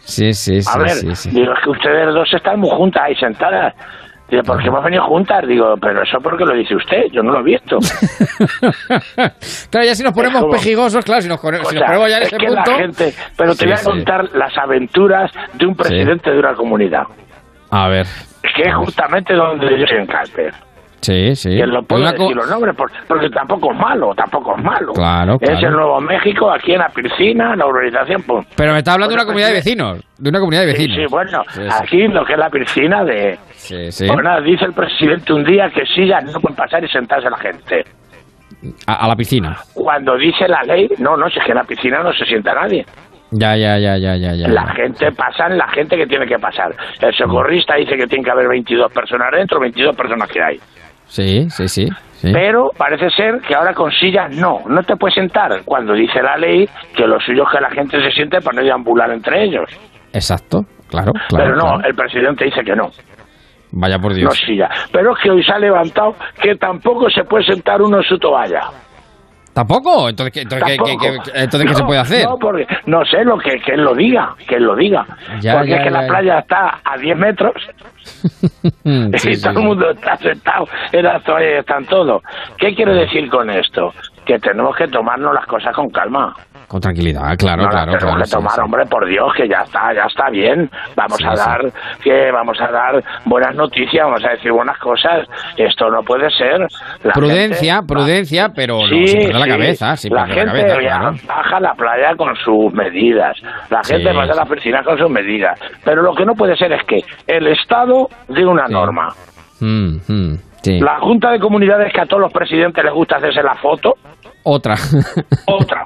Sí, sí, sí, A ver, sí, sí. digo, es que ustedes dos están muy juntas ahí sentadas. Digo, ¿por qué hemos venido juntas? Digo, pero eso porque lo dice usted, yo no lo he visto. claro, ya si nos ponemos como- pejigosos, claro, si nos, si nos ponemos ya en es ese que punto. la gente... Pero te voy a contar las aventuras de un presidente de una comunidad. A ver. Que es justamente donde yo estoy en. Sí, sí. Que lo puedo decir los nombres por- porque tampoco es malo, tampoco es malo. Claro, Es claro. el Nuevo México, aquí en la piscina, en la urbanización. Pues, Pero me está hablando de una Bueno, comunidad de pues, vecinos. De una comunidad de vecinos. sí, bueno, Sí, sí. aquí lo que es la piscina de... Sí, sí. Pues nada, dice el presidente un día que sillas no pueden pasar y sentarse la gente. A, a la piscina. Cuando dice la ley, no, no, si es que en la piscina no se sienta nadie. Ya, ya, ya, ya, ya, ya. La gente pasa la gente que tiene que pasar. El socorrista dice que tiene que haber 22 personas dentro, 22 personas que hay. Sí, sí, sí. sí. Pero parece ser que ahora con sillas no, no te puedes sentar. Cuando dice la ley que lo suyo es que la gente se siente para no deambular entre ellos. Exacto, claro, claro. Pero no, claro. el presidente dice que no, Vaya por no Dios. silla. Pero es que hoy se ha levantado que tampoco se puede sentar uno en su toalla. ¿Tampoco? Entonces, ¿qué, entonces, ¿qué- Tampoco. qué- qué- entonces, ¿qué No, se puede hacer? No, porque no sé lo que, que él lo diga, que él lo diga. Ya, porque ya, es que ya, la ya. playa está a 10 metros sí, y sí, todo el mundo está sentado en las toallas están todos. ¿Qué quiero decir con esto? Que tenemos que tomarnos las cosas con calma. Con tranquilidad, claro, no claro. las claro, que sí, tomar, sí. hombre, por Dios, que ya está, ya está bien. Vamos Sí, a dar, que vamos a dar buenas noticias, vamos a decir buenas cosas. Esto no puede ser. La Prudencia, gente- prudencia, pero no, sin perder la cabeza, sin la gente cabeza, ya claro. baja a la playa con sus medidas. La gente pasa a la piscina con sus medidas. Pero lo que no puede ser es que el Estado dé una norma. Mm, mm. La Junta de Comunidades que a todos los presidentes les gusta hacerse la foto, Otra. otra.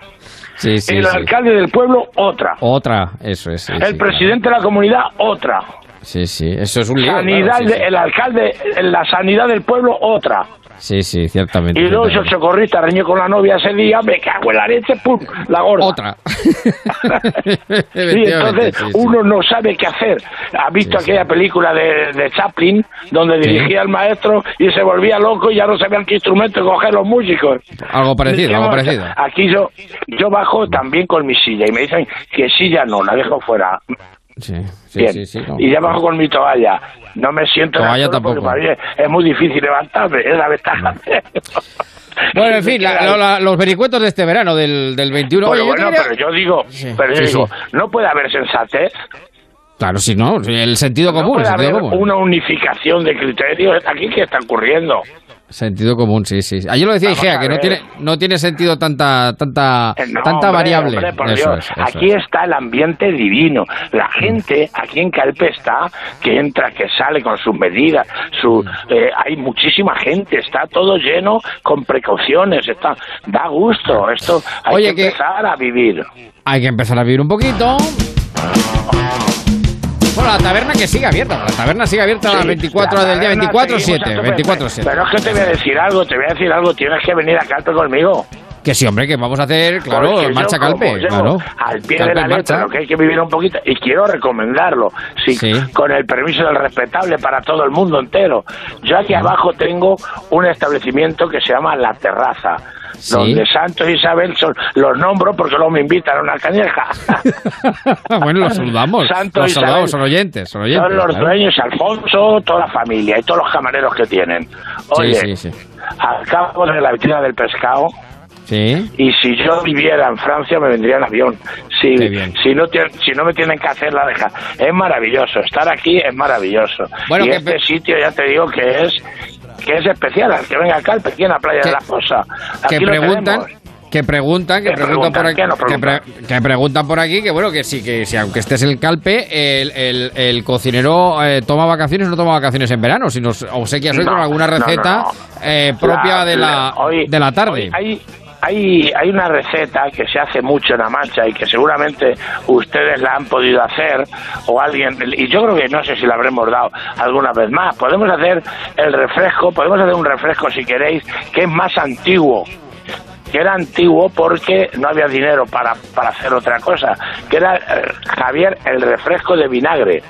Sí, sí, el sí. alcalde del pueblo, otra. Otra, eso es. el presidente de la comunidad, otra. Sí, sí, eso es un lío. Sanidad, claro, el alcalde, la sanidad del pueblo, otra. Sí, sí, ciertamente. Y luego el ciertamente. socorrista reñó con la novia ese día, me cago en la leche, pum, la gorda. Otra. Y entonces sí, sí. uno no sabe qué hacer. Ha visto Sí, sí. aquella película de, de Chaplin donde Sí. dirigía el maestro y se volvía loco y ya no sabían qué instrumento coger los músicos. Algo parecido, algo parecido. Aquí yo, yo bajo también con mi silla y me dicen que silla no, la dejo fuera. Sí, sí, Bien. sí, sí, no. Y ya bajo con mi toalla. No me siento Toalla tampoco. para mí es, es muy difícil levantarme, es la ventaja. Bueno, en fin, la- la- los vericuetos de este verano, del, del 21. Pero Oye, yo bueno, pero yo digo, Sí, pero yo sí, digo, sí. no puede haber sensatez, Claro, sí, no, el sentido no común, el puede sentido haber común. una unificación de criterios. Aquí qué está ocurriendo. Sentido común, sí, sí. Ayer lo decía Igea, que no tiene, no tiene sentido tanta, tanta, Eh, no, tanta hombre, variable. hombre, Eso Dios. es, eso aquí es. está el ambiente divino. La gente aquí en Calpe está, que entra, que sale con sus medidas. Su, eh, hay muchísima gente, está todo lleno con precauciones. Está, da gusto. Esto hay Oye, que que- empezar a vivir. Hay que empezar a vivir un poquito. Bueno, la taberna que sigue abierta. La taberna sigue abierta a las Sí, 24 la del día taberna 24-7. seguimos a tope. 24-7. Pero es que te voy a decir algo, te voy a decir algo. Tienes que venir a Calpe conmigo. Que sí, hombre, que vamos a hacer, claro, Porque marcha calpe, claro. Al pie Calpe de la letra, lo que hay que vivir un poquito, y quiero recomendarlo, sí, Sí. con el permiso del respetable para todo el mundo entero. Yo aquí abajo tengo un establecimiento que se llama La Terraza. Sí. Donde Santos y Isabel son, los nombro porque luego me invitan a una cañeja. bueno, los saludamos. Santo los saludamos, Isabel. son oyentes, son oyentes. Son los claro. dueños, Alfonso, toda la familia y todos los camareros que tienen. Oye, Sí, de la vitrina del pescado Sí. y si yo viviera en Francia me vendría en avión. Si, si, no, si no me tienen que hacer la deja. Es maravilloso, estar aquí es maravilloso. Bueno, y este pe- sitio ya te digo que es que es especial, al que venga acá, al aquí en la playa Que- de la Fosa. que Aquí lo preguntan que preguntan que ¿Qué preguntan por aquí ¿Qué nos que, pre- que preguntan por aquí que bueno que sí que si aunque estés en el calpe el, el, el cocinero eh, toma vacaciones o no toma vacaciones en verano si nos obsequias hoy No, con alguna receta no. eh, propia La- de la hoy- de la tarde hoy hay, hay, hay una receta que se hace mucho en La Mancha y que seguramente ustedes la han podido hacer o alguien, y yo creo que no sé si la habremos dado alguna vez más. Podemos hacer el refresco, podemos hacer un refresco si queréis, que es más antiguo que era antiguo porque no había dinero para, para hacer otra cosa, que era eh, Javier el refresco de vinagre.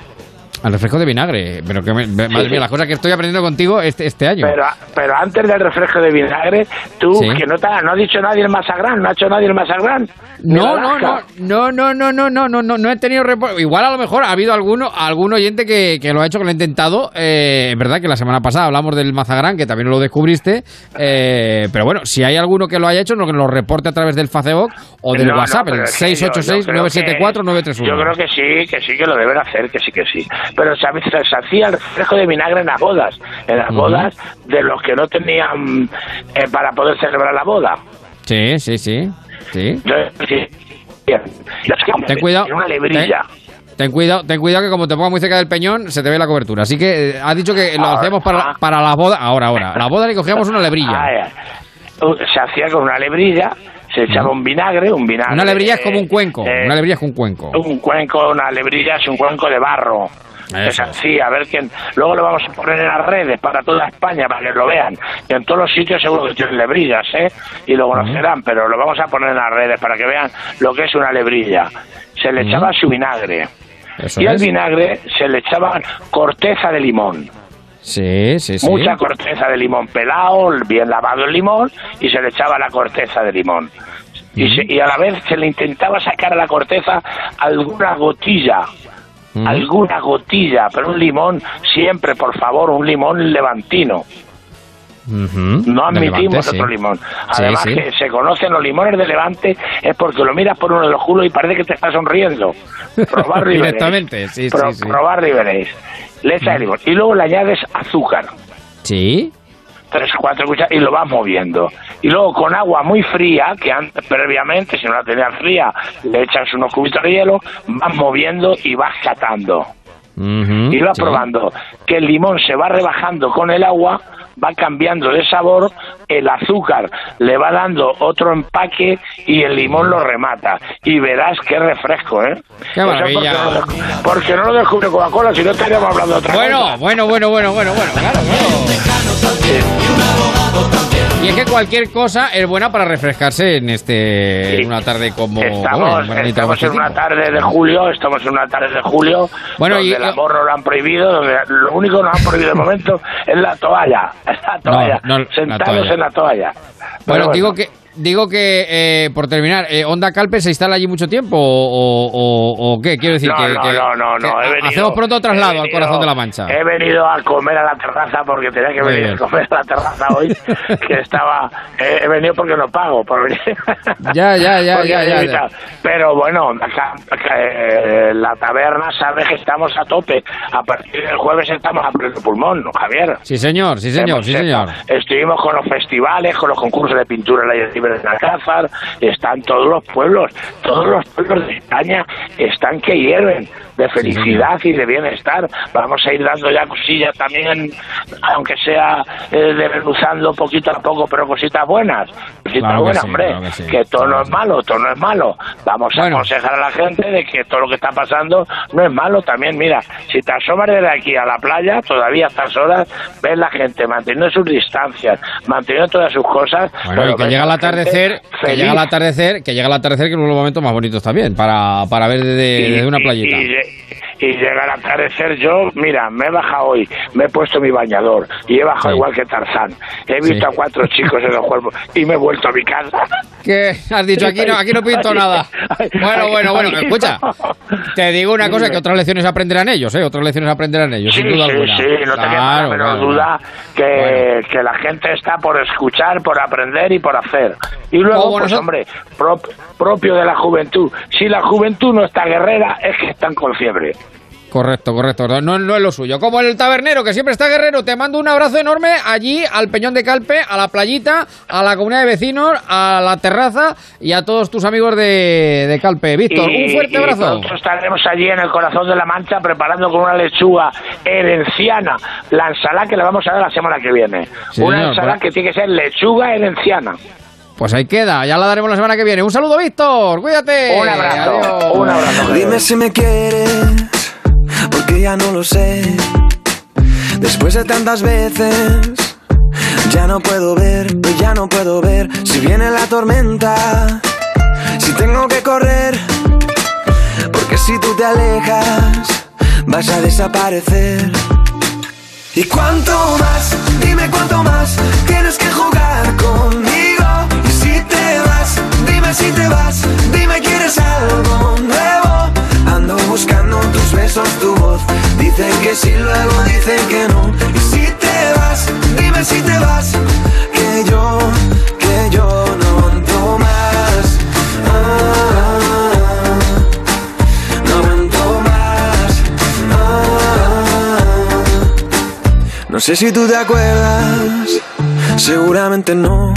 Al refresco de vinagre pero que me- madre sí. mía las cosas que estoy aprendiendo contigo este este año Pero, pero antes del refresco de vinagre, tú, Sí. que no, te no ha dicho nadie el Masagrán, no ha hecho nadie el Masagrán. No, no, no, no, no, no, no, no, no, no, no he tenido Igual a lo mejor ha habido alguno, algún oyente que, que lo ha hecho, que lo ha intentado. Eh, es verdad que la semana pasada hablamos del Mazagrán, que también lo descubriste. Eh, pero bueno, si hay alguno que lo haya hecho, no que lo reporte a través del Facebook o del No, no, WhatsApp, pero el es que yo- yo creo que- 686-974-931. Yo creo que sí, que sí que lo deben hacer, que sí, que sí. Pero se, se hacía el refresco de vinagre en las bodas, en las bodas de los que no tenían eh, para poder celebrar la boda. Sí, sí, sí. sí. Ten cuidado. Una lebrilla. Ten, cuidado, ten cuidado que como te pongas muy cerca del peñón, se te ve la cobertura. Así que eh, ha dicho que lo Ahora, hacemos para, ah. para la boda. Ahora, ahora. La boda le cogíamos una lebrilla. Ah. Uh, Se hacía con una lebrilla, se echaba un vinagre, un vinagre. Una lebrilla es como un cuenco. eh, Una lebrilla es un cuenco. un cuenco, una lebrilla es un cuenco de barro. Eso. Es así, a ver quién. Luego lo vamos a poner en las redes para toda España, para que lo vean. Y en todos los sitios seguro que tienen lebrillas, ¿eh? Y lo conocerán, pero lo vamos a poner en las redes para que vean lo que es una lebrilla. Se le echaba su vinagre. Eso y al vinagre se le echaba corteza de limón. Sí, sí, sí. Mucha corteza de limón pelado, bien lavado el limón, y se le echaba la corteza de limón. Y, se- y a la vez se le intentaba sacar a la corteza alguna gotilla, Alguna gotilla, pero un limón, siempre, por favor, un limón levantino. No admitimos Levante, sí. otro limón. Además sí. que se conocen los limones de Levante es porque lo miras por uno de los culos y parece que te está sonriendo. Veréis. Directamente, sí, Pro-. Probarlo y veréis. Le echas el limón. Y luego le añades azúcar. Sí. Tres o cuatro cucharadas y lo vas moviendo. Y luego con agua muy fría, que antes previamente, si no la tenías fría, le echas unos cubitos de hielo, vas moviendo y vas catando. Ujú, Y vas sí. probando que el limón se va rebajando con el agua, va cambiando de sabor, el azúcar le va dando otro empaque y el limón lo remata. Y verás qué refresco, ¿eh? Qué maravilla. Porque no, lo descu- porque no lo descubre Coca-Cola, si no estaríamos hablando de otra Bueno, cosa. bueno, bueno, bueno, bueno, bueno, claro, claro. Y es que cualquier cosa es buena para refrescarse en este Sí. en una tarde como Estamos, bueno, estamos en una tarde de julio, estamos en una tarde de julio, Bueno, donde y- el amor no lo han prohibido, donde lo único que nos han prohibido de momento es la toalla, la toalla, no, sentados toalla. en la toalla. Bueno, digo que digo que eh, por terminar, eh, Onda Calpe se instala allí mucho tiempo o, o- o qué quiero decir no, que, no, que- no, no, no, que he venido, hacemos pronto traslado al corazón de la Mancha. He venido a comer a la terraza porque tenía que Muy venir bien. a comer a la terraza hoy, que estaba, he, he venido porque no pago, por venir. Ya, ya, ya, ya, ya. Pero bueno, acá, acá, eh, la taberna sabe que estamos a tope. A partir del jueves estamos a pleno pulmón, ¿no, Javier? Sí, señor, sí, señor, Hemos sí, señor. Estuvimos con los festivales, con los concursos de pintura en la libre de Alcázar, están todos los pueblos, todos los pueblos de España están que hierven. De felicidad y de bienestar. Vamos a ir dando ya cosillas también, aunque sea eh, desmenuzando poquito a poco, pero cositas buenas. Cositas Claro buenas, sí, hombre. claro que sí. que todo no es malo, todo no es malo. Vamos a aconsejar a la gente de que todo lo que está pasando no es malo. También, mira, si te asomas desde aquí a la playa, todavía a estas horas, ves la gente manteniendo sus distancias, manteniendo todas sus cosas. Bueno, y que llega el atardecer, que llega el atardecer, que llega el atardecer, que es uno de los momentos más bonitos también, para, para ver desde, Y- desde una playita. Y, Bye. y llega el atardecer, yo, mira, me he bajado hoy, me he puesto mi bañador y he bajado Sí. igual que Tarzán. He visto Sí. a cuatro chicos en el cuerpo y me he vuelto a mi casa. ¿Qué? Has dicho, aquí no, aquí no pinto nada. Bueno, bueno, bueno, escucha. Te digo una cosa, que otras lecciones aprenderán ellos, ¿eh? Otras lecciones aprenderán ellos, Sí, sin duda sí, alguna. sí, no quepa la Claro, claro, duda que, Bueno. que la gente está por escuchar, por aprender y por hacer. Y luego, pues hombre, prop- propio de la juventud. Si la juventud no está guerrera, es que están con fiebre. Correcto, correcto. No, no es lo suyo. Como el tabernero, que siempre está guerrero, te mando un abrazo enorme allí, al Peñón de Calpe, a la playita, a la comunidad de vecinos, a la terraza y a todos tus amigos de, de Calpe. Víctor, Y- un fuerte y abrazo. Nosotros estaremos allí en el corazón de la Mancha preparando con una lechuga herenciana la ensalada que le vamos a dar la semana que viene. Sí, una señor, ensalada pues- que tiene que ser lechuga herenciana. Pues ahí queda, ya la daremos la semana que viene. Un saludo, Víctor, cuídate. Un abrazo, Adiós. un abrazo. Dime si me quieres, porque ya no lo sé. Después de tantas veces, ya no puedo ver, ya no puedo ver si viene la tormenta, si tengo que correr, porque si tú te alejas, vas a desaparecer. ¿Y cuánto más? Dime cuánto más tienes que jugar conmigo. Y si te vas, dime si te vas, dime quieres algo nuevo. Ando buscando besos, tu voz. Dicen que sí, luego dicen que no. Y si te vas, dime si te vas, que yo, que yo no aguanto más. Ah, no aguanto más. Ah, no sé si tú te acuerdas, seguramente no.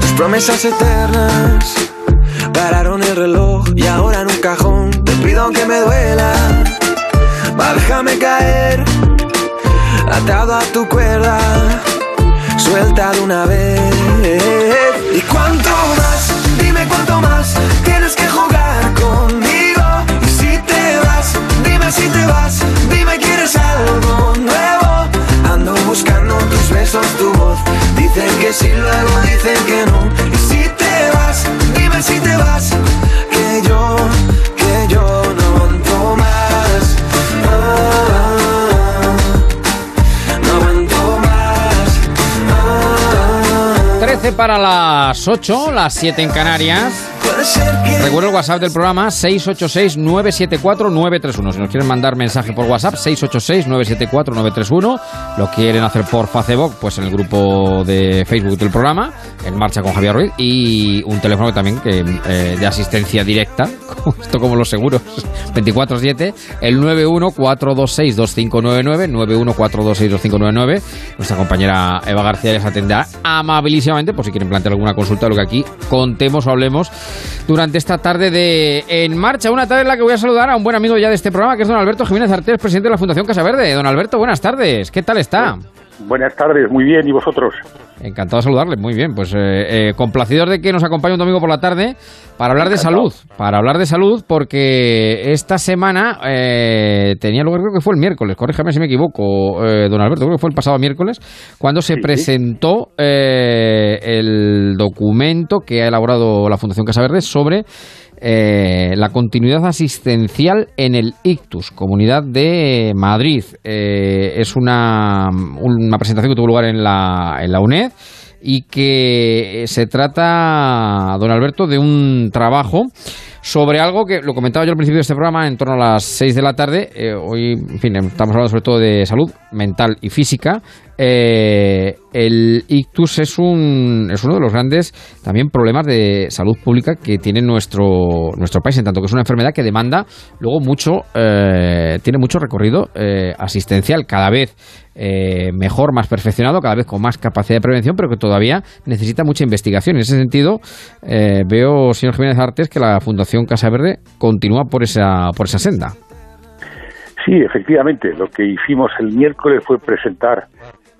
Tus promesas eternas pararon el reloj y ahora en un cajón te pido aunque me duela. Va, déjame caer, atado a tu cuerda, suelta de una vez. ¿Y cuánto más? Dime cuánto más tienes que jugar conmigo. Y si te vas, dime si te vas, dime quieres algo nuevo. Ando buscando tus besos, tu voz. Dicen que sí, luego dicen que no. Y si te vas, dime si te vas, que yo, que yo 14 para las 8, las 7 en Canarias. Recuerdo el WhatsApp del programa 686-974-931. Si nos quieren mandar mensaje por WhatsApp, 686-974-931. Lo quieren hacer por Facebook, pues en el grupo de Facebook del programa, En Marcha con Javier Ruiz. Y un teléfono también que, eh, de asistencia directa, esto como los seguros, 24-7, el 914262599, 914262599. Nuestra compañera Eva García les atenderá amabilísimamente por si quieren plantear alguna consulta, lo que aquí contemos o hablemos durante esta tarde de En Marcha. Una tarde en la que voy a saludar a un buen amigo ya de este programa, que es don Alberto Jiménez Artés, presidente de la Fundación Casa Verde. Don Alberto, buenas tardes. ¿Qué tal está? Buenas tardes, muy bien, ¿y vosotros? Encantado de saludarle, muy bien. Pues eh, eh, complacidos de que nos acompañe un domingo por la tarde para hablar de salud. Para hablar de salud, porque esta semana eh, tenía lugar, creo que fue el miércoles, corríjame si me equivoco, eh, don Alberto, creo que fue el pasado miércoles, cuando se Sí. presentó eh, el documento que ha elaborado la Fundación Casa Verde sobre eh, la continuidad asistencial en el ICTUS, Comunidad de Madrid. Eh, es una, una presentación que tuvo lugar en la, en la UNED y que se trata, don Alberto, de un trabajo sobre algo que lo comentaba yo al principio de este programa en torno a las 6 de la tarde. Eh, hoy, en fin, estamos hablando sobre todo de salud mental y física. Eh, el ictus es, un, es uno de los grandes también problemas de salud pública que tiene nuestro, nuestro país, en tanto que es una enfermedad que demanda luego mucho, eh, tiene mucho recorrido asistencial. Cada vez eh, mejor, más perfeccionado, cada vez con más capacidad de prevención, pero que todavía necesita mucha investigación. En ese sentido, eh, veo, señor Jiménez Artes, que la Fundación Casa Verde continúa por esa, por esa senda. Sí, efectivamente. Lo que hicimos el miércoles fue presentar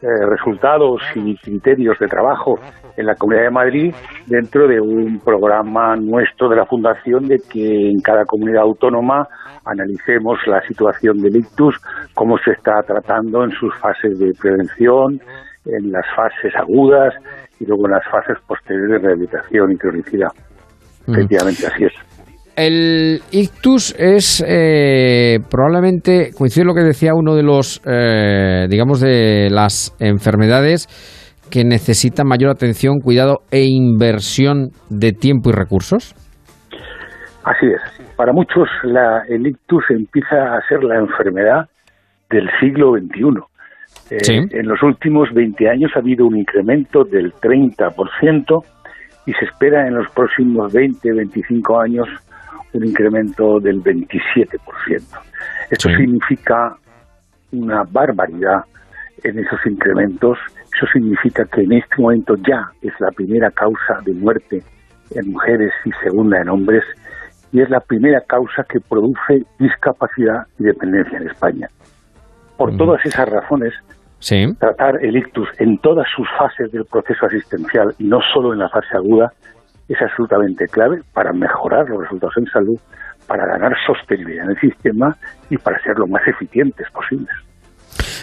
eh, resultados y criterios de trabajo en la Comunidad de Madrid dentro de un programa nuestro de la Fundación de que en cada comunidad autónoma analicemos la situación del ictus, cómo se está tratando en sus fases de prevención, en las fases agudas y luego en las fases posteriores de rehabilitación y cronicidad. Mm. Efectivamente, así es. El ictus es eh, probablemente, coincide lo que decía uno de los, eh, digamos, de las enfermedades que necesitan mayor atención, cuidado e inversión de tiempo y recursos. Así es. Para muchos la, el ictus empieza a ser la enfermedad del siglo XXI. Eh, en los últimos 20 años ha habido un incremento del 30% y se espera en los próximos 20, 25 años un incremento del 27%. Esto significa una barbaridad en esos incrementos. Eso significa que en este momento ya es la primera causa de muerte en mujeres y segunda en hombres y es la primera causa que produce discapacidad y dependencia en España. Por mm. todas esas razones, tratar el ictus en todas sus fases del proceso asistencial y no solo en la fase aguda es absolutamente clave para mejorar los resultados en salud, para ganar sostenibilidad en el sistema y para ser lo más eficientes posibles.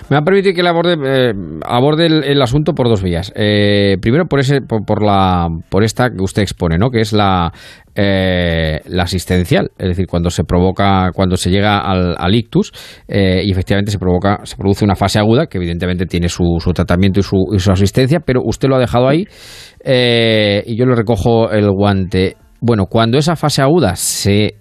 Me va a permitir que le aborde, eh, aborde el, asunto por dos vías. Eh, primero, por, ese, por, la, por esta que usted expone, ¿no? que es la, eh, la asistencial, es decir, cuando se provoca, cuando se llega al, ictus y efectivamente se provoca, se produce una fase aguda que evidentemente tiene su, su tratamiento y su, y su, asistencia, pero usted lo ha dejado ahí y yo le recojo el guante. Bueno, cuando esa fase aguda se,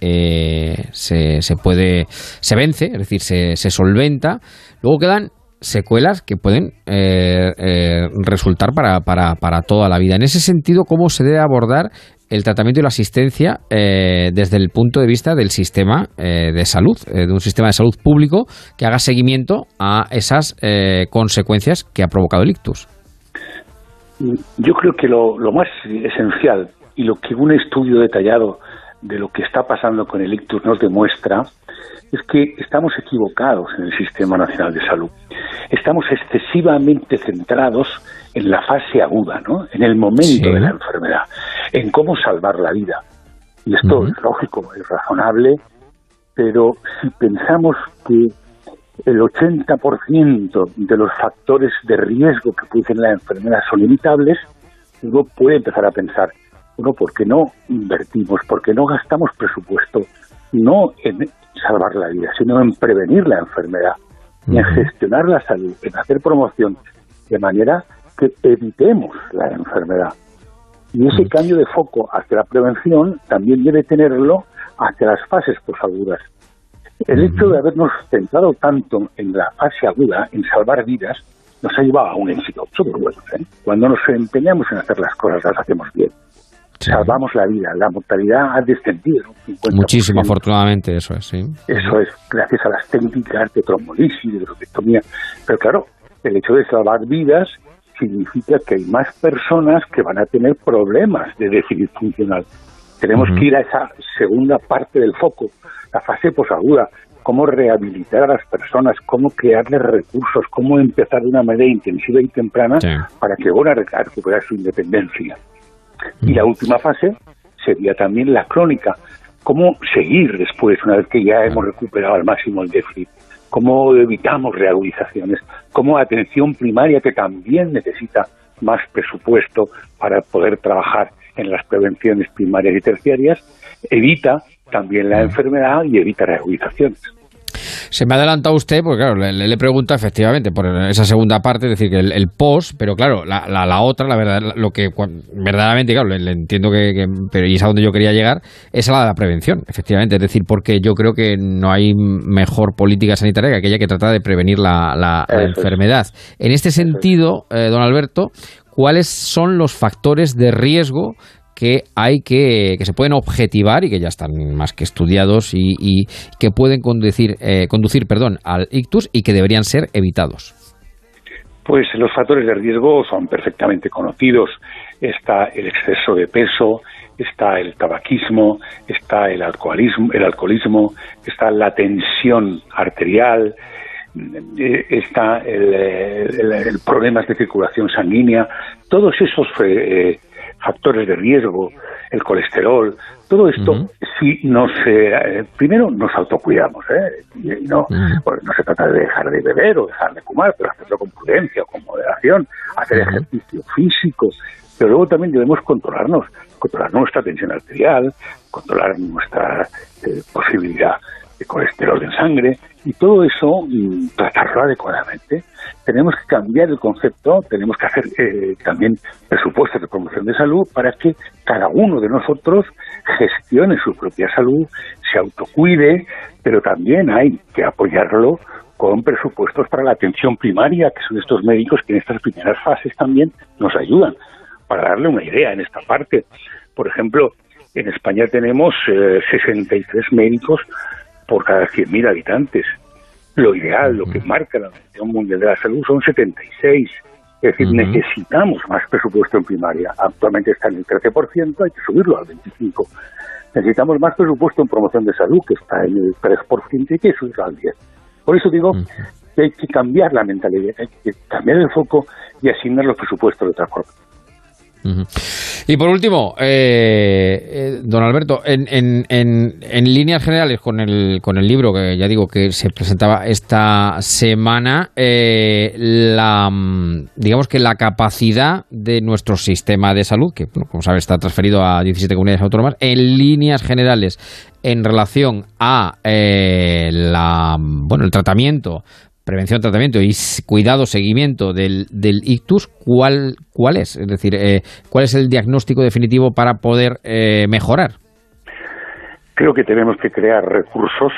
se, se, puede, se vence, es decir, se solventa, luego quedan secuelas que pueden eh, eh, resultar para, para, para, toda la vida. En ese sentido, ¿cómo se debe abordar el tratamiento y la asistencia eh, desde el punto de vista del sistema de salud, de un sistema de salud público que haga seguimiento a esas consecuencias que ha provocado el ictus? Yo creo que lo, lo más esencial y lo que un estudio detallado de lo que está pasando con el ictus nos demuestra es que estamos equivocados en el Sistema Nacional de Salud. Estamos excesivamente centrados en la fase aguda, ¿no? en el momento de la enfermedad, en cómo salvar la vida. Y esto es lógico, es razonable, pero si pensamos que el 80% de los factores de riesgo que producen la enfermedad son limitables, uno puede empezar a pensar, bueno, ¿por qué no invertimos? ¿Por qué no gastamos presupuesto? No en salvar la vida, sino en prevenir la enfermedad, en gestionar la salud, en hacer promoción, de manera que evitemos la enfermedad. Y ese cambio de foco hacia la prevención también debe tenerlo hacia las fases posagudas. El hecho de habernos centrado tanto en la fase aguda, en salvar vidas, nos ha llevado a un éxito súper bueno. ¿eh? Cuando nos empeñamos en hacer las cosas, las hacemos bien salvamos la vida. La mortalidad ha descendido. Muchísimo, afortunadamente, eso es, sí. Eso es, gracias a las técnicas de trombolisis, de trombectomía. Pero claro, el hecho de salvar vidas significa que hay más personas que van a tener problemas de déficit funcional. Tenemos que ir a esa segunda parte del foco, la fase posaguda, cómo rehabilitar a las personas, cómo crearles recursos, cómo empezar de una manera intensiva y temprana para que van a recuperar su independencia. Y la última fase sería también la crónica. ¿Cómo seguir después, una vez que ya hemos recuperado al máximo el déficit? ¿Cómo evitamos reagudizaciones? ¿Cómo atención primaria, que también necesita más presupuesto para poder trabajar en las prevenciones primarias y terciarias, evita también la enfermedad y evita reagudizaciones? Se me ha adelantado usted, porque claro, le, le pregunta efectivamente por esa segunda parte, es decir, que el, post, pero claro, la, la, otra, la verdad, lo que verdaderamente, claro, le, entiendo que, pero y es a donde yo quería llegar, es a la de la prevención, efectivamente, es decir, porque yo creo que no hay mejor política sanitaria que aquella que trata de prevenir la, la enfermedad. En este sentido, eh, don Alberto, ¿cuáles son los factores de riesgo que hay que, que se pueden objetivar y que ya están más que estudiados y, que pueden conducir, eh, conducir perdón, al ictus y que deberían ser evitados. Pues los factores de riesgo son perfectamente conocidos. Está el exceso de peso, está el tabaquismo, está el alcoholismo, el alcoholismo está la tensión arterial, eh, está el, problemas de circulación sanguínea, todos esos eh, factores de riesgo, el colesterol, todo esto, si nos, eh, primero nos autocuidamos, ¿eh? Y no, pues no se trata de dejar de beber o dejar de fumar, pero hacerlo con prudencia, con moderación, hacer ejercicio físico, pero luego también debemos controlarnos, controlar nuestra tensión arterial, controlar nuestra eh, posibilidad de colesterol en sangre y todo eso mm, tratarlo adecuadamente. Tenemos que cambiar el concepto, tenemos que hacer eh, también presupuestos de promoción de salud para que cada uno de nosotros gestione su propia salud, se autocuide, pero también hay que apoyarlo con presupuestos para la atención primaria, que son estos médicos que en estas primeras fases también nos ayudan. Para darle una idea en esta parte, por ejemplo, en España tenemos 63 eh, médicos por cada 100.000 habitantes. Lo ideal, lo que marca la Organización Mundial de la Salud son 76. Es decir, necesitamos más presupuesto en primaria. Actualmente está en el 13%, hay que subirlo al 25%. Necesitamos más presupuesto en promoción de salud, que está en el 3%, y hay que subirlo al 10%. Por eso digo que hay que cambiar la mentalidad, hay que cambiar el foco y asignar los presupuestos de otra forma. Y por último, eh, eh, don Alberto, en, en, en, líneas generales con el, con el libro que ya digo que se presentaba esta semana, eh, la, digamos que la capacidad de nuestro sistema de salud, que como sabes está transferido a 17 comunidades autónomas, en líneas generales en relación a la, bueno, el tratamiento prevención, tratamiento y cuidado, seguimiento del, del ictus, ¿cuál, ¿cuál es? Es decir, eh, ¿cuál es el diagnóstico definitivo para poder eh, mejorar? Creo que tenemos que crear recursos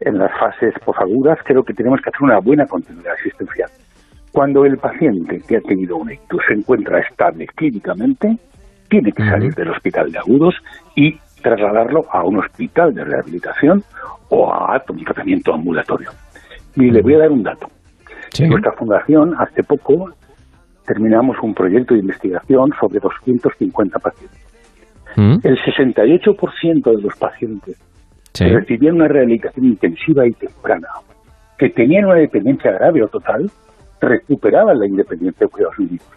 en las fases posagudas, creo que tenemos que hacer una buena continuidad asistencial. Cuando el paciente que ha tenido un ictus se encuentra estable clínicamente, tiene que salir del hospital de agudos y trasladarlo a un hospital de rehabilitación o a un tratamiento ambulatorio. Y le voy a dar un dato. En nuestra fundación, hace poco, terminamos un proyecto de investigación sobre 250 pacientes. Mm. El 68% de los pacientes que recibían una rehabilitación intensiva y temprana, que tenían una dependencia grave o total, recuperaban la independencia de cuidados médicos.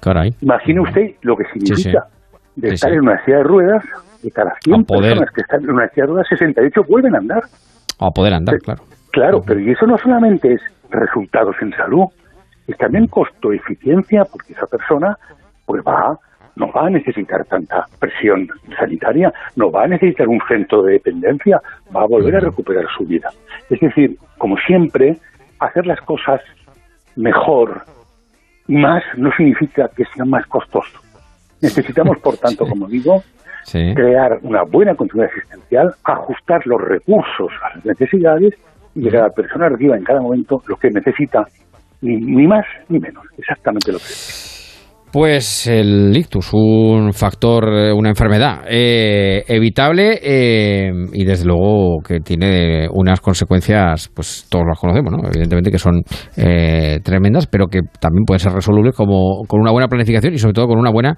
Caray. Imagine usted lo que significa de estar en una silla de ruedas, de cada 100 personas que están en una silla de ruedas, 68 vuelven a andar. A poder andar, claro. Claro, pero y eso no solamente es resultados en salud, es también costo-eficiencia, porque esa persona pues va, no va a necesitar tanta presión sanitaria, no va a necesitar un centro de dependencia, va a volver a recuperar su vida. Es decir, como siempre, hacer las cosas mejor y más no significa que sea más costoso. Necesitamos, por tanto, como digo, crear una buena continuidad asistencial, ajustar los recursos a las necesidades y que cada persona reciba en cada momento lo que necesita, ni, ni más ni menos, exactamente lo que es. Pues el ictus, un factor, eh, una enfermedad eh, evitable eh, y desde luego que tiene unas consecuencias, pues todos las conocemos, ¿no? Evidentemente que son tremendas, pero que también pueden ser resolubles como con una buena planificación y sobre todo con una buena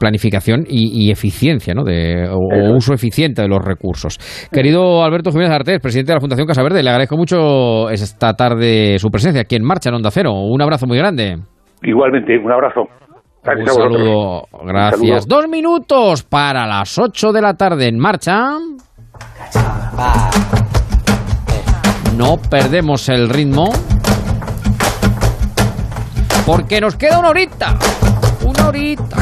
planificación y, eficiencia, ¿no? De, o, uso eficiente de los recursos. Querido Alberto Jiménez Artés, presidente de la Fundación Casa Verde, le agradezco mucho esta tarde su presencia aquí en Marcha en Onda Cero. Un abrazo muy grande. Igualmente, un abrazo. un saludo, gracias. Dos minutos para las ocho de la tarde en marcha. No perdemos el ritmo. Porque nos queda una horita. Una horita.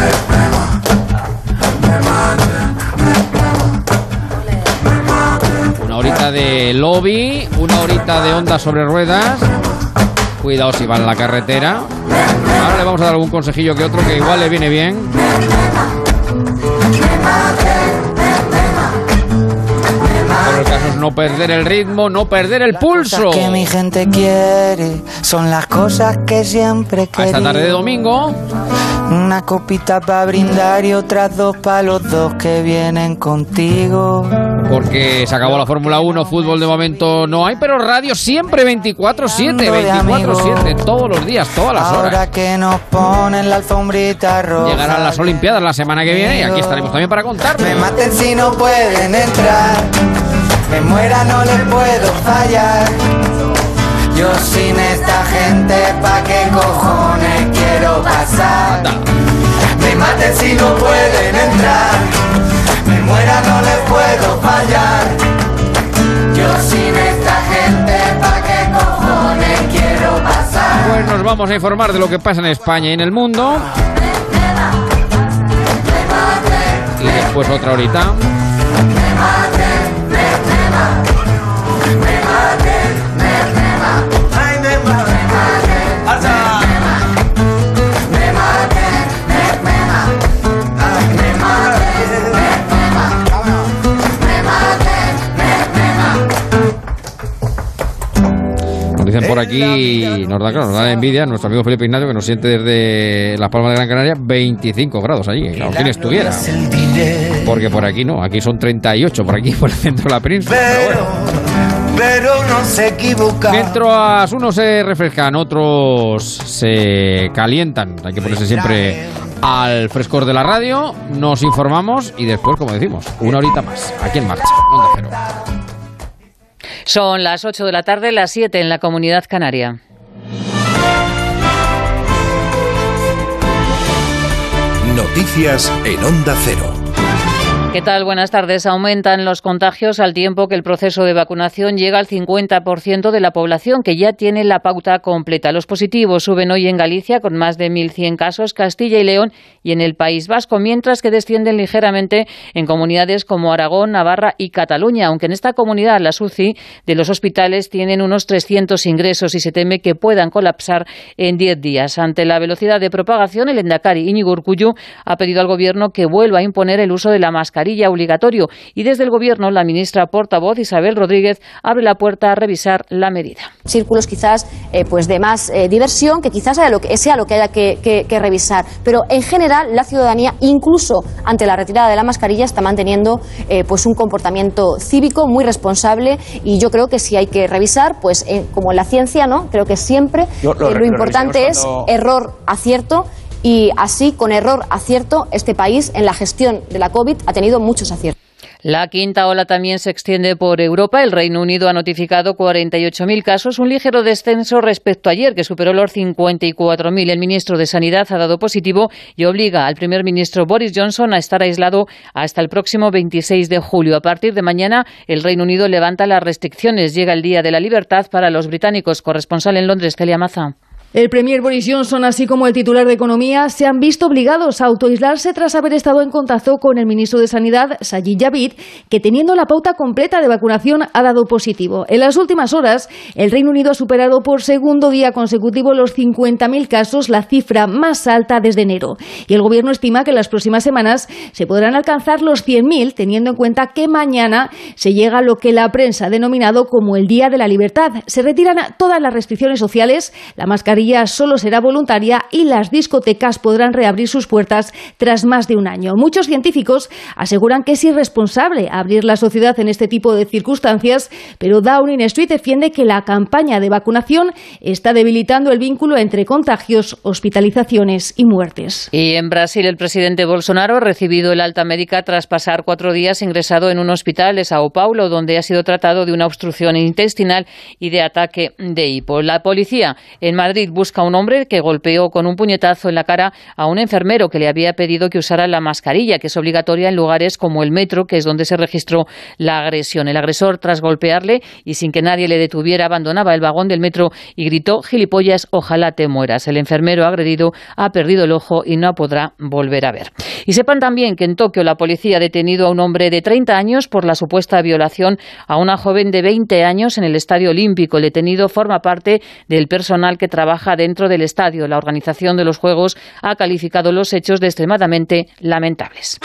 Una horita de lobby, una horita de onda sobre ruedas. Cuidado si van en la carretera. Ahora le vamos a dar algún consejillo que otro que igual le viene bien. No perder el ritmo, no perder el pulso. que mi gente quiere son las cosas que siempre A esta tarde de domingo. Una copita para brindar y otras dos para los dos que vienen contigo. porque se acabó la Fórmula 1, fútbol de momento no hay, pero radio siempre 24-7, 24-7, todos los días, todas las horas. que nos ponen la alfombrita roja. Llegarán las Olimpiadas la semana que viene y aquí estaremos también para contar. Me maten si no pueden entrar. Me muera, no les puedo fallar. Yo sin esta gente, ¿pa' qué cojones quiero pasar? Me maten si no pueden entrar. Me muera, no les puedo fallar. Yo sin esta gente, ¿pa' qué cojones quiero pasar? Pues nos vamos a informar de lo que pasa en España y en el mundo. Y después otra horita. Por aquí, nos da, claro, nos da envidia nuestro amigo Felipe Ignacio que nos siente desde Las Palmas de Gran Canaria 25 grados allí, claro, quien estuviera. Porque por aquí no, aquí son 38, por aquí por el centro de la península. Pero bueno. Pero no se equivoca. Mientras unos se refrescan, otros se calientan. Hay que ponerse siempre al frescor de la radio. Nos informamos y después, como decimos, una horita más. Aquí en marcha. Onda Cero. Son las 8 de la tarde, las 7 en la comunidad canaria. Noticias en Onda Cero. ¿Qué tal? Buenas tardes. Aumentan los contagios al tiempo que el proceso de vacunación llega al 50% de la población que ya tiene la pauta completa. Los positivos suben hoy en Galicia con más de 1.100 casos, Castilla y León y en el País Vasco, mientras que descienden ligeramente en comunidades como Aragón, Navarra y Cataluña, aunque en esta comunidad las UCI de los hospitales tienen unos 300 ingresos y se teme que puedan colapsar en 10 días. Ante la velocidad de propagación, el Endacari Íñigo Urcullu ha pedido al Gobierno que vuelva a imponer el uso de la mascarilla obligatorio y desde el Gobierno la ministra portavoz Isabel Rodríguez abre la puerta a revisar la medida. Círculos quizás eh, pues de más eh, diversión, que quizás sea lo que, sea lo que haya que, que- que revisar, pero en general la ciudadanía, incluso ante la retirada de la mascarilla, está manteniendo eh, pues un comportamiento cívico muy responsable y yo creo que si hay que revisar, pues eh, como en la ciencia, ¿no? Creo que siempre Yo lo eh, lo importante es error, acierto. Y así, con error, acierto, este país en la gestión de la COVID ha tenido muchos aciertos. La quinta ola también se extiende por Europa. El Reino Unido ha notificado 48.000 casos, un ligero descenso respecto a ayer, que superó los 54.000. El ministro de Sanidad ha dado positivo y obliga al primer ministro Boris Johnson a estar aislado hasta el próximo 26 de julio. A partir de mañana, el Reino Unido levanta las restricciones. Llega el Día de la Libertad para los británicos. Corresponsal en Londres, Celia Maza. El Premier Boris Johnson, así como el titular de Economía, se han visto obligados a autoaislarse tras haber estado en contacto con el ministro de Sanidad, Sajid Javid, que teniendo la pauta completa de vacunación ha dado positivo. En las últimas horas, el Reino Unido ha superado por segundo día consecutivo los 50.000 casos, la cifra más alta desde enero. Y el Gobierno estima que en las próximas semanas se podrán alcanzar los 100.000, teniendo en cuenta que mañana se llega a lo que la prensa ha denominado como el Día de la Libertad. Se retiran todas las restricciones sociales, la mascarilla solo será voluntaria y las discotecas podrán reabrir sus puertas tras más de un año. Muchos científicos aseguran que es irresponsable abrir la sociedad en este tipo de circunstancias, pero Downing Street defiende que la campaña de vacunación está debilitando el vínculo entre contagios, hospitalizaciones y muertes. Y en Brasil, el presidente Bolsonaro ha recibido el alta médica tras pasar cuatro días ingresado en un hospital de Sao Paulo, donde ha sido tratado de una obstrucción intestinal y de ataque de hipo. La policía en Madrid busca a un hombre que golpeó con un puñetazo en la cara a un enfermero que le había pedido que usara la mascarilla, que es obligatoria en lugares como el metro, que es donde se registró la agresión. El agresor, tras golpearle y sin que nadie le detuviera, abandonaba el vagón del metro y gritó gilipollas, ojalá te mueras. El enfermero agredido ha perdido el ojo y no podrá volver a ver. Y sepan también que en Tokio la policía ha detenido a un hombre de 30 años por la supuesta violación a una joven de 20 años en el Estadio Olímpico. El detenido forma parte del personal que trabaja dentro del estadio. La organización de los Juegos ha calificado los hechos de extremadamente lamentables.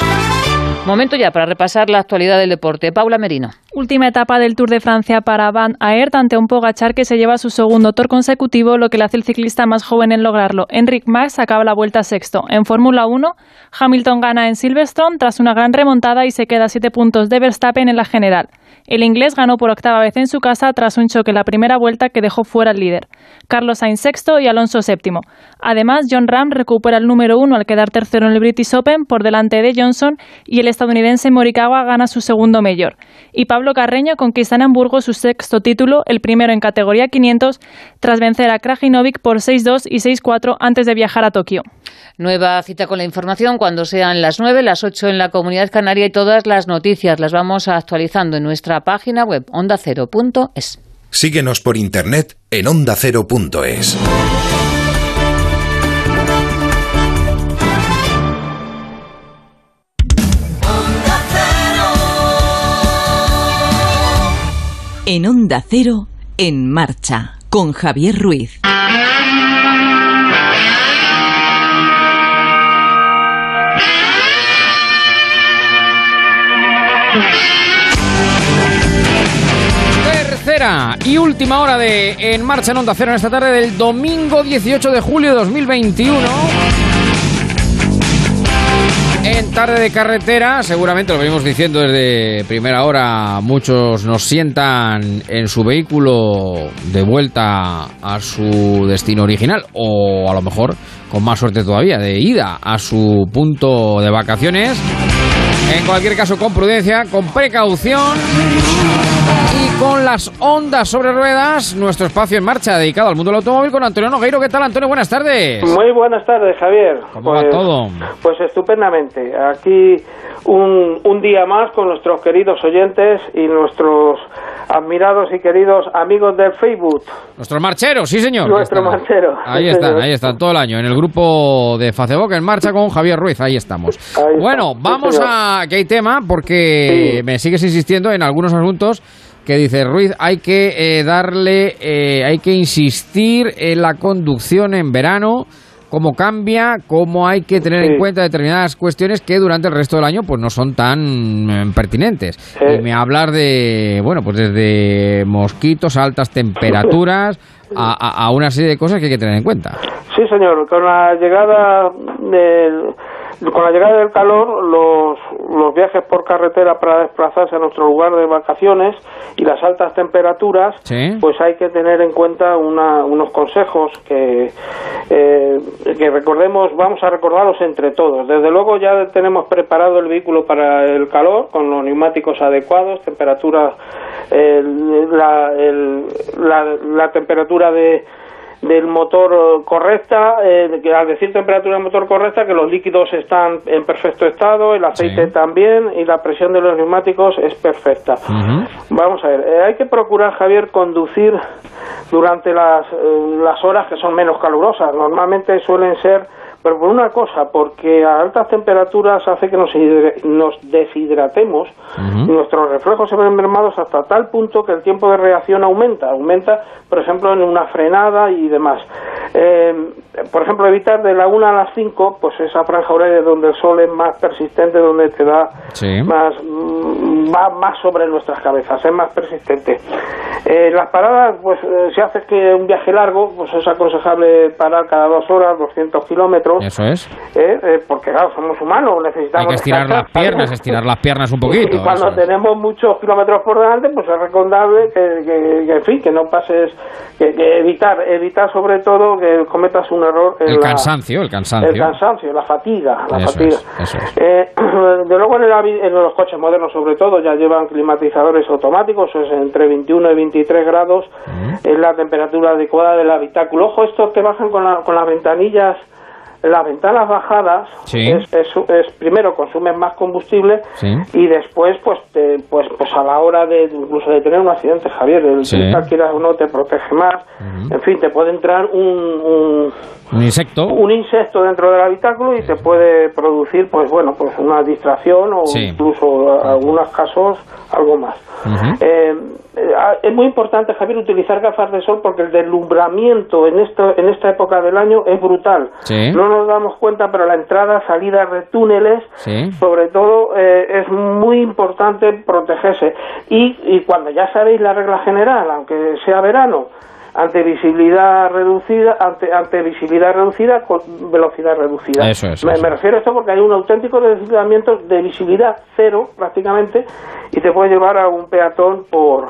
Momento ya para repasar la actualidad del deporte. Paula Merino. Última etapa del Tour de Francia para Van Aert ante un Pogachar que se lleva su segundo tour consecutivo, lo que le hace el ciclista más joven en lograrlo. Enric Mas acaba la vuelta sexto. En Fórmula 1, Hamilton gana en Silverstone tras una gran remontada y se queda siete puntos de Verstappen en la general. El inglés ganó por octava vez en su casa tras un choque en la primera vuelta que dejó fuera al líder. Carlos Sainz sexto y Alonso séptimo. Además, John Ram recupera el número uno al quedar tercero en el British Open por delante de Johnson y el estadounidense Morikawa gana su segundo mayor. Y Pablo Carreño conquista en Hamburgo su sexto título, el primero en categoría 500, tras vencer a Krajinovic por 6-2 y 6-4 antes de viajar a Tokio. Nueva cita con la información cuando sean las 9, las 8 en la Comunidad Canaria y todas las noticias las vamos actualizando en nuestra página web ondacero.es. Síguenos por internet en ondacero.es. En Onda Cero, en marcha, con Javier Ruiz. Tercera y última hora de En Marcha en Onda Cero en esta tarde del domingo 18 de julio de 2021. En tarde de carretera, seguramente lo venimos diciendo desde primera hora, muchos nos sientan en su vehículo de vuelta a su destino original o a lo mejor con más suerte todavía de ida a su punto de vacaciones. En cualquier caso, con prudencia, con precaución y con las ondas sobre ruedas, nuestro espacio en marcha dedicado al mundo del automóvil con Antonio Nogueiro. ¿Qué tal, Antonio? Buenas tardes. Muy buenas tardes, Javier. ¿Cómo va todo? Pues estupendamente. Aquí un, un día más con nuestros queridos oyentes y nuestros admirados y queridos amigos del Facebook. Nuestros marcheros, sí, señor. Nuestro marchero. Ahí Sí, están, señor. ahí están, todo el año, en el grupo de Facebook en marcha con Javier Ruiz, ahí estamos. Ahí bueno, vamos a que hay tema, porque me sigues insistiendo en algunos asuntos que dice Ruiz, hay que eh, darle, eh, hay que insistir en la conducción en verano, cómo cambia, cómo hay que tener en cuenta determinadas cuestiones que durante el resto del año pues no son tan eh, pertinentes. Sí. Y me hablar de, bueno, pues desde mosquitos, altas temperaturas, a, a- a una serie de cosas que hay que tener en cuenta. Sí, señor. Con la llegada del, con la llegada del calor, los, los viajes por carretera para desplazarse a nuestro lugar de vacaciones y las altas temperaturas, Sí. pues hay que tener en cuenta una- unos consejos que, eh, que recordemos, vamos a recordarlos entre todos. Desde luego ya tenemos preparado el vehículo para el calor con los neumáticos adecuados, temperatura, la, el- la, la temperatura de del motor eh, correcta, eh, que al decir temperatura del motor correcta, que los líquidos están en perfecto estado, el aceite también y la presión de los neumáticos es perfecta. Vamos a ver, eh, hay que procurar, Javier, conducir durante las, eh, las horas que son menos calurosas. Normalmente suelen ser, pero por una cosa, porque a altas temperaturas hace que nos, deshidratemos y nuestros reflejos se ven mermados hasta tal punto que el tiempo de reacción aumenta. Aumenta, por ejemplo, en una frenada y demás. Eh, por ejemplo, evitar de la 1 a las 5, pues esa franja horaria donde el sol es más persistente, donde te da Sí. más mm, va más sobre nuestras cabezas, es más persistente. Eh, las paradas, pues eh, si haces que un viaje largo, pues es aconsejable parar cada dos horas, 200 kilómetros, Eso es. eh, eh, porque claro, somos humanos, necesitamos Hay que estirar las piernas, estirar las piernas un poquito. Y cuando es. tenemos muchos kilómetros por delante, pues es recomendable que, que- que, en fin, que no pases, que, que evitar, evitar sobre todo que cometas un error en El la- cansancio, el cansancio. el cansancio, la fatiga, la Eso fatiga. es, eso es. Eh, de luego en, el en los coches modernos sobre todo ya llevan climatizadores automáticos, es entre 21 y 23 grados, es la temperatura adecuada del habitáculo. Ojo, estos que bajan con, la- con las ventanillas, las ventanas bajadas, Sí. es, es- es- primero consumen más combustible Sí. y después pues te- pues pues a la hora de incluso de tener un accidente, Javier, el Sí. cristal, quieras o no te protege más. En fin, te puede entrar un, un Un insecto. un insecto dentro del habitáculo y te puede producir pues bueno pues una distracción o Sí. incluso en algunos casos algo más. Eh, eh, es muy importante Javier utilizar gafas de sol porque el deslumbramiento en esto en esta época del año es brutal Sí. no no nos damos cuenta, pero la entrada, salida de túneles, sobre todo, eh, es muy importante protegerse. Y, y cuando ya sabéis la regla general, aunque sea verano, ante visibilidad reducida, ante, ante visibilidad reducida con velocidad reducida. Eso es, me, eso me refiero a esto porque hay un auténtico deslizamiento de visibilidad cero prácticamente y te puede llevar a un peatón por,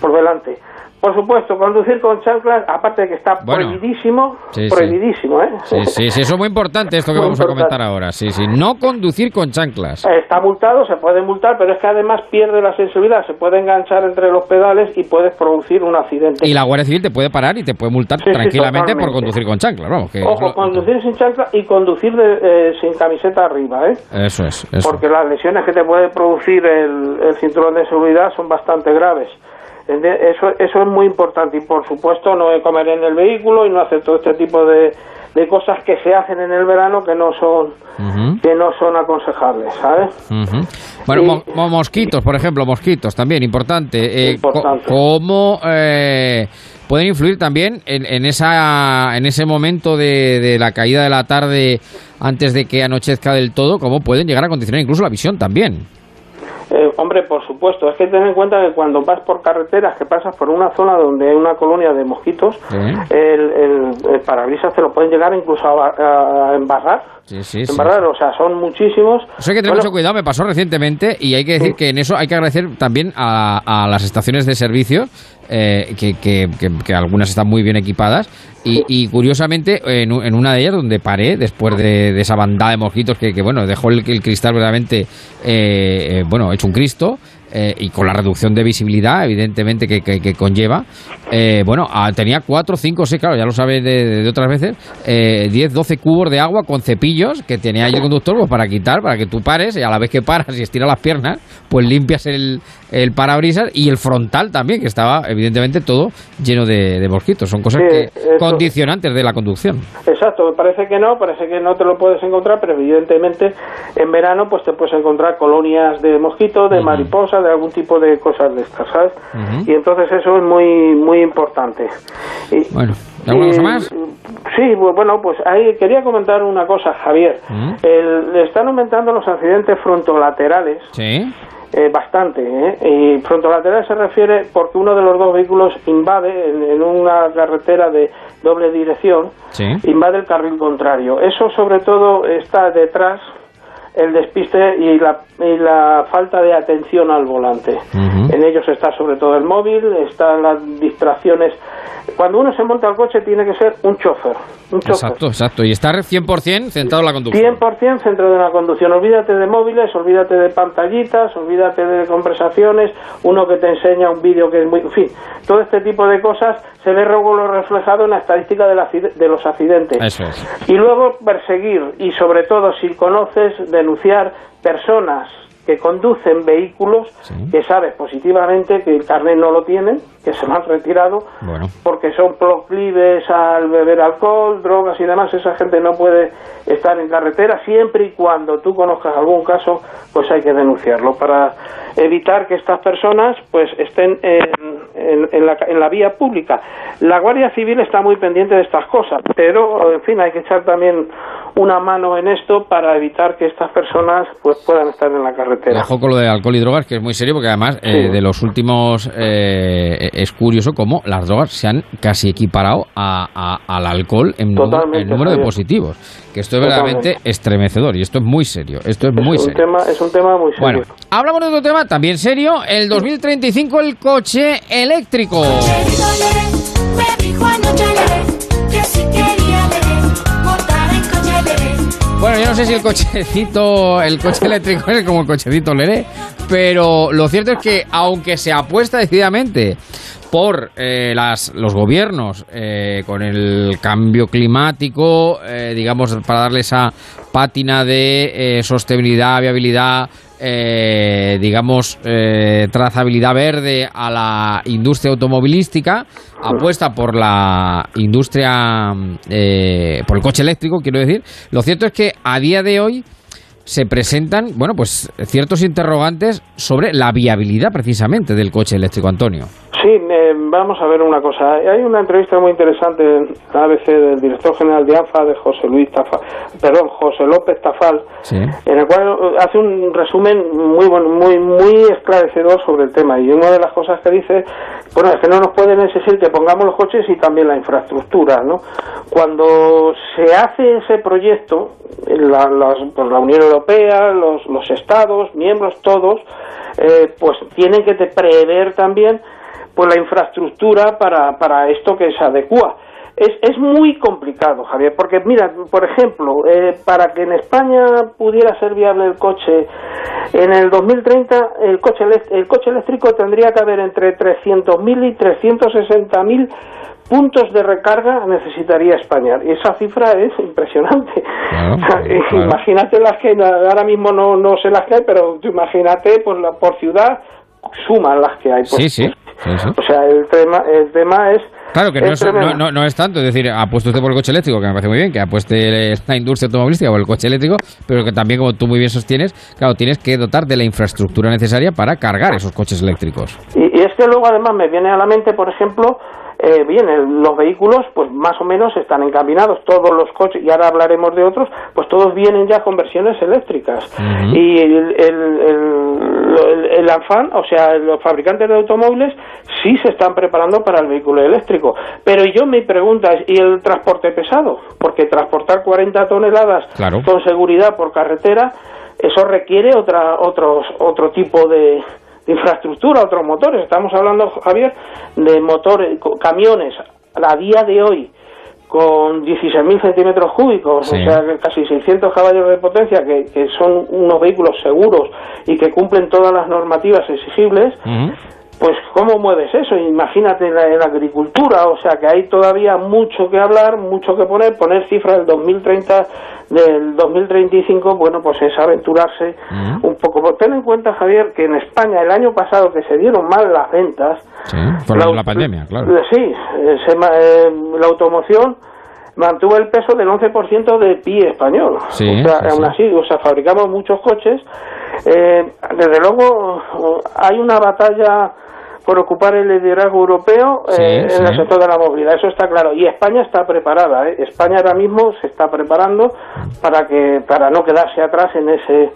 por delante. Por supuesto, conducir con chanclas, aparte de que está Bueno. prohibidísimo, Sí, prohibidísimo, ¿eh? Sí, sí, sí, eso es muy importante esto que Muy vamos a comentar ahora. Sí, sí. No conducir con chanclas. Está multado, se puede multar, pero es que además pierde la sensibilidad, se puede enganchar entre los pedales y puedes producir un accidente. Y la Guardia Civil te puede parar y te puede multar Sí, sí, tranquilamente por conducir con chanclas. Vamos, que Ojo, lo- conducir sin chancla y conducir de- eh, sin camiseta arriba, ¿eh? Eso es. Eso. Porque las lesiones que te puede producir el, el cinturón de seguridad son bastante graves. Eso, eso es muy importante y por supuesto no comer en el vehículo y no hacer todo este tipo de, de cosas que se hacen en el verano que no son que no son aconsejables, ¿sabes? ujú. Bueno, mo- mo- mosquitos, por ejemplo, mosquitos también, importante. Eh, co- ¿Cómo eh, pueden influir también en, en, esa, en ese momento de, de la caída de la tarde antes de que anochezca del todo? ¿Cómo pueden llegar a condicionar incluso la visión también? Eh, hombre, por supuesto, es que ten en cuenta que cuando vas por carreteras, que pasas por una zona donde hay una colonia de mosquitos, el, el, el parabrisas te lo pueden llegar incluso a, a embarrar. Sí, sí, sí. embarrar, o sea, son muchísimos. Eso hay que tener Bueno, mucho cuidado, me pasó recientemente y hay que decir que en eso hay que agradecer también a, a las estaciones de servicio, eh, que, que- que- que algunas están muy bien equipadas y, y curiosamente en, una de ellas donde paré después de, esa bandada de mosquitos que, que, bueno, dejó el, el cristal verdaderamente, eh, eh, bueno, hecho un Cristo. Eh, y con la reducción de visibilidad, evidentemente, que, que- que conlleva, eh, bueno, ah, tenía 4, 5, 6, claro, ya lo sabes de, de otras veces, eh, 10, 12 cubos de agua con cepillos que tenía ahí el conductor pues, para quitar, para que tú pares y a la vez que paras y estiras las piernas, pues limpias el, el parabrisas y el frontal también, que estaba evidentemente todo lleno de, de mosquitos. Son cosas Sí, que eso. condicionantes de la conducción. Exacto, parece que no, parece que no te lo puedes encontrar, pero evidentemente en verano pues te puedes encontrar colonias de mosquitos, de mariposas, de algún tipo de cosas de estas, ¿sabes? Y entonces eso es muy muy importante. Y- Bueno, ¿alguna cosa más? Sí, bu- bueno, pues ahí quería comentar una cosa, Javier. ¿Mm? El- están aumentando los accidentes frontolaterales Sí. eh, bastante. ¿eh? Y frontolateral se refiere porque uno de los dos vehículos invade en, en una carretera de doble dirección, Sí. invade el carril contrario. Eso sobre todo está detrás el despiste y la, y la falta de atención al volante. En ellos está sobre todo el móvil, están las distracciones. Cuando uno se monta al coche tiene que ser un chofer. Un chofer. Exacto, exacto. Y estar 100% centrado en la conducción. 100% centro de la conducción. Olvídate de móviles, olvídate de pantallitas, olvídate de conversaciones, uno que te enseña un vídeo que es muy... En fin, todo este tipo de cosas se ve luego reflejado en la estadística del acide- de los accidentes. Eso es. Y luego perseguir y sobre todo si conoces denunciar personas que conducen vehículos que sabes positivamente que el carnet no lo tienen, que se lo han retirado Bueno. porque son proclives al beber alcohol, drogas y demás, esa gente no puede estar en carretera siempre y cuando tú conozcas algún caso, pues hay que denunciarlo para evitar que estas personas pues estén en, en- en la, en la vía pública. La Guardia Civil está muy pendiente de estas cosas, pero en fin, hay que echar también una mano en esto para evitar que estas personas pues puedan estar en la carretera. Ojo con lo de alcohol y drogas, que es muy serio, porque además eh, Sí. de los últimos eh, es curioso cómo las drogas se han casi equiparado a- a- al alcohol en, número- Totalmente, en número de positivos. Que esto es verdaderamente estremecedor y esto es muy serio. Esto es muy un serio. tema es un tema muy serio. Bueno, hablamos de otro tema también serio. El 2035, el coche eléctrico. Me Bueno, yo no sé si el cochecito, el coche eléctrico es como el cochecito Leré, pero lo cierto es que aunque se apuesta decididamente por eh, las, los gobiernos eh, con el cambio climático, eh, digamos, para darle esa pátina de eh, sostenibilidad, viabilidad, eh, digamos, eh, trazabilidad verde a la industria automovilística, apuesta por la industria, eh, por el coche eléctrico, quiero decir. Lo cierto es que a día de hoy se presentan, bueno, pues ciertos interrogantes sobre la viabilidad precisamente del coche eléctrico, Antonio. Sí, eh, vamos a ver una cosa. Hay una entrevista muy interesante en ABC del director general de ANFA, de José Luis Tafal, perdón, José López Tafal, en el cual eh, hace un resumen muy bueno, muy muy esclarecedor sobre el tema. Y una de las cosas que dice, bueno, es que no nos pueden exigir que pongamos los coches y también la infraestructura, ¿no? Cuando se hace ese proyecto, la, las- pues la Unión Europea, los, los Estados, miembros todos, eh, pues tienen que prever también pues la infraestructura para, para esto que se adecua. Es, es muy complicado, Javier, porque mira, por ejemplo, eh, para que en España pudiera ser viable el coche, en el 2030 el coche, el coche eléctrico tendría que haber entre 300.000 y 360.000 puntos de recarga necesitaría España. Y esa cifra es impresionante. Imagínate las que ahora mismo no, no sé las que hay, pero tú imagínate pues, la, por ciudad, suman las que hay. Pues, Sí, sí. O sea, el tema, el tema es... Claro que no es, no, no- no es tanto, es decir, apueste usted por el coche eléctrico, que me parece muy bien, que apueste la industria automovilística por el coche eléctrico, pero que también, como tú muy bien sostienes, claro, tienes que dotar de la infraestructura necesaria para cargar esos coches eléctricos. Y, y es que luego además me viene a la mente, por ejemplo, eh, bien, el- los vehículos pues más o menos están encaminados, todos los coches, y ahora hablaremos de otros, pues todos vienen ya con versiones eléctricas. Y el, el, el, el- o sea, los fabricantes de automóviles sí se están preparando para el vehículo eléctrico. Pero yo me pregunta, ¿y el transporte pesado? Porque transportar 40 toneladas Claro. con seguridad por carretera, eso requiere otra, otros, otro tipo de infraestructura, otros motores. Estamos hablando, Javier, de motores, camiones a día de hoy con 16.000 centímetros cúbicos, Sí. o sea, casi 600 caballos de potencia, que, que son unos vehículos seguros y que cumplen todas las normativas exigibles, pues ¿cómo mueves eso? Imagínate en la, la agricultura, o sea que hay todavía mucho que hablar, mucho que poner, poner cifras del 2030, del 2035, bueno, pues es aventurarse un poco. Pues Ten en cuenta, Javier, que en España el año pasado que se dieron mal las ventas, Sí, por la, la pandemia, claro. eh, Sí, eh, se eh, la automoción mantuvo el peso del 11% del PIB español. Sí, o sea, sí, aún sí. así, o sea, fabricamos muchos coches. Eh, desde luego, hay una batalla por ocupar el liderazgo europeo eh, en sí. el sector de la movilidad, eso está claro. Y España está preparada. ¿eh? España ahora mismo se está preparando para que para no quedarse atrás en ese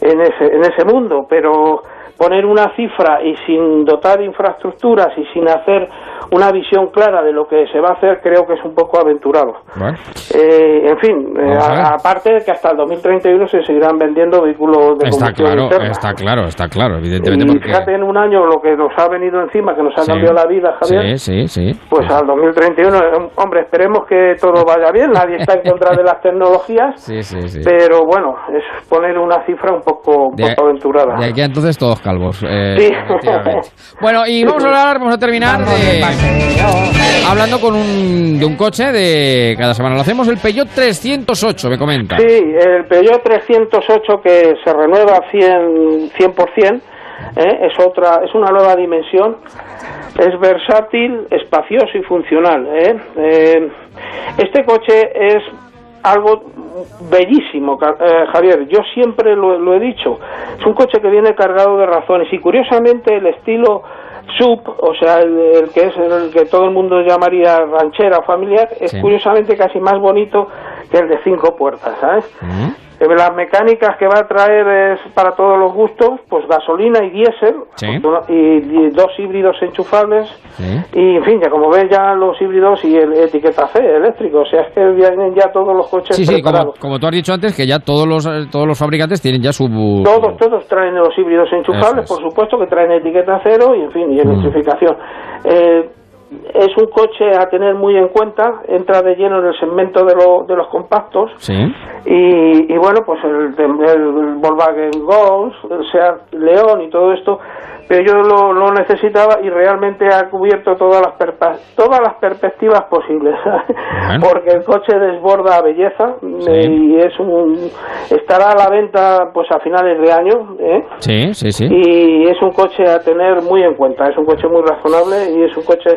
en ese en ese mundo, pero poner una cifra y sin dotar de infraestructuras y sin hacer una visión clara de lo que se va a hacer, creo que es un poco aventurado. Bueno, Eh, en fin, eh, aparte de que hasta el 2031 se seguirán vendiendo vehículos de está combustión claro, interna. está claro, está claro, evidentemente Y porque... fíjate en un año lo que nos ha venido encima, que nos ha Sí. cambiado la vida, Javier. Sí, sí, sí. Pues al 2031, eh, hombre, esperemos que todo vaya bien, nadie está en contra de las tecnologías, Sí, sí, sí. pero bueno, es poner una cifra un poco, un De- poco aventurada. De aquí a entonces todos calvos. eh, Sí. Bueno, y vamos a hablar, vamos a terminar de- hablando con un, de un coche de cada semana. Lo hacemos el Peugeot 308, me comenta. Sí, el Peugeot 308 que se renueva 100, 100% ¿eh? es otra, es una nueva dimensión, es versátil, espacioso y funcional. ¿eh? Eh, este coche es algo bellísimo, eh, Javier. Yo siempre lo, lo he dicho. Es un coche que viene cargado de razones y curiosamente el estilo sub, o sea, el, el que es el que todo el mundo llamaría ranchera o familiar, es Sí. curiosamente casi más bonito que el de cinco puertas, ¿sabes? Eh, Las mecánicas que va a traer es para todos los gustos, pues gasolina y diésel, Sí. y, dos híbridos enchufables, Sí. y en fin, ya como ves ya los híbridos y el etiqueta C eléctrico, o sea, es que vienen ya todos los coches Sí, sí, como, como tú has dicho antes, que ya todos los, eh, todos los fabricantes tienen ya su... Todos, todos traen los híbridos enchufables, es. por supuesto, que traen etiqueta cero y, en fin, y electrificación. Eh, es un coche a tener muy en cuenta, entra de lleno en el segmento de, lo- de los compactos Sí. y, y bueno, pues el, el Volkswagen Golf, el Seat León y todo esto, pero yo lo, lo necesitaba y realmente ha cubierto todas las perpa- todas las perspectivas posibles, porque el coche desborda belleza eh, y es un estará a la venta pues a finales de año, ¿eh? Sí, sí, sí. y es un coche a tener muy en cuenta, es un coche muy razonable y es un coche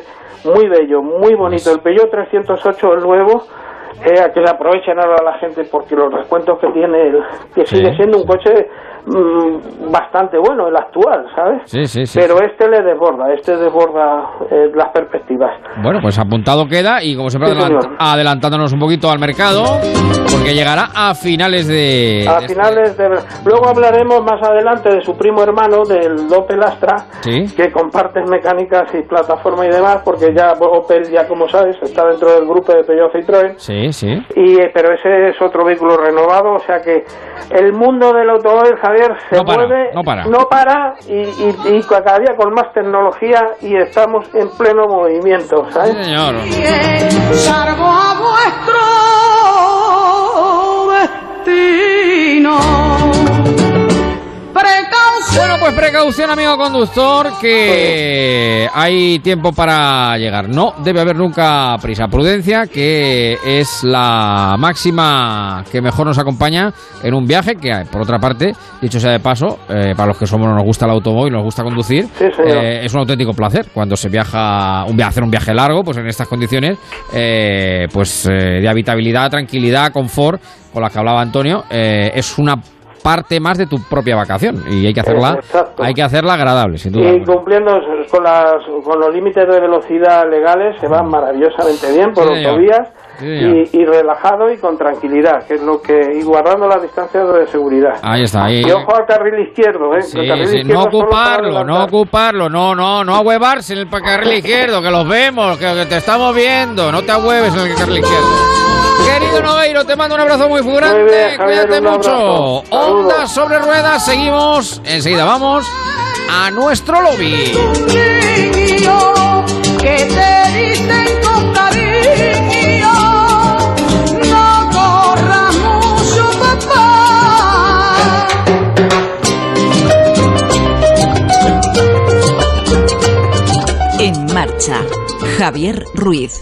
muy bello, muy bonito. El Peugeot 308, el nuevo, eh, a que le aprovechen ahora a la gente porque los descuentos que tiene, el- que Sí, sigue siendo un coche mm, bastante bueno, el actual, ¿sabes? Sí, sí, sí. Pero este le desborda, este desborda eh, las perspectivas. Bueno, pues apuntado queda y como siempre Sí, adelant- señor. adelantándonos un poquito al mercado, porque llegará a finales de... A de- finales de... Luego hablaremos más adelante de su primo hermano, del Opel Astra, Sí. que comparten mecánicas y plataforma y demás, porque ya Opel, ya como sabes, está dentro del grupo de Peugeot Citroën. Sí, sí. Y, eh, pero ese es otro vehículo renovado, o sea que el mundo del automóvil, Javier, se No para, mueve, no para. para, y, y- y cada día con más tecnología y estamos en pleno movimiento, ¿sabes? Sí, señor. Salvo a vuestro destino. Bueno, pues precaución, amigo conductor, que hay tiempo para llegar. No debe haber nunca prisa. Prudencia, que es la máxima que mejor nos acompaña en un viaje, que por otra parte, dicho sea de paso, eh, para los que somos nos gusta el automóvil, nos gusta conducir, eh, es un auténtico placer cuando se viaja, un, via- hacer un viaje largo, pues en estas condiciones, eh, pues eh, de habitabilidad, tranquilidad, confort, con la que hablaba Antonio, es una parte más de tu propia vacación y hay que hacerla Exacto. hay que hacerla agradable sin duda Y cumpliendo con, las, con los límites de velocidad legales se van maravillosamente bien por Sí, autovías Sí, y, y relajado y con tranquilidad, que es lo que y guardando las distancias de seguridad. ahí está ahí Y ojo al carril izquierdo, ¿eh? Sí, El carril sí, izquierdo no ocuparlo, no ocuparlo, no, no, no ahuevarse en el carril izquierdo, que los vemos, que, que te estamos viendo, no te ahueves en el carril izquierdo. Querido Nogueiro, te mando un abrazo muy grande, Muy bien, Javier, cuídate mucho. abrazo. Onda sobre ruedas, seguimos, enseguida vamos a nuestro lobby. niño que te dicen con cariño. No corras mucho, papá. En marcha, Javier Ruiz.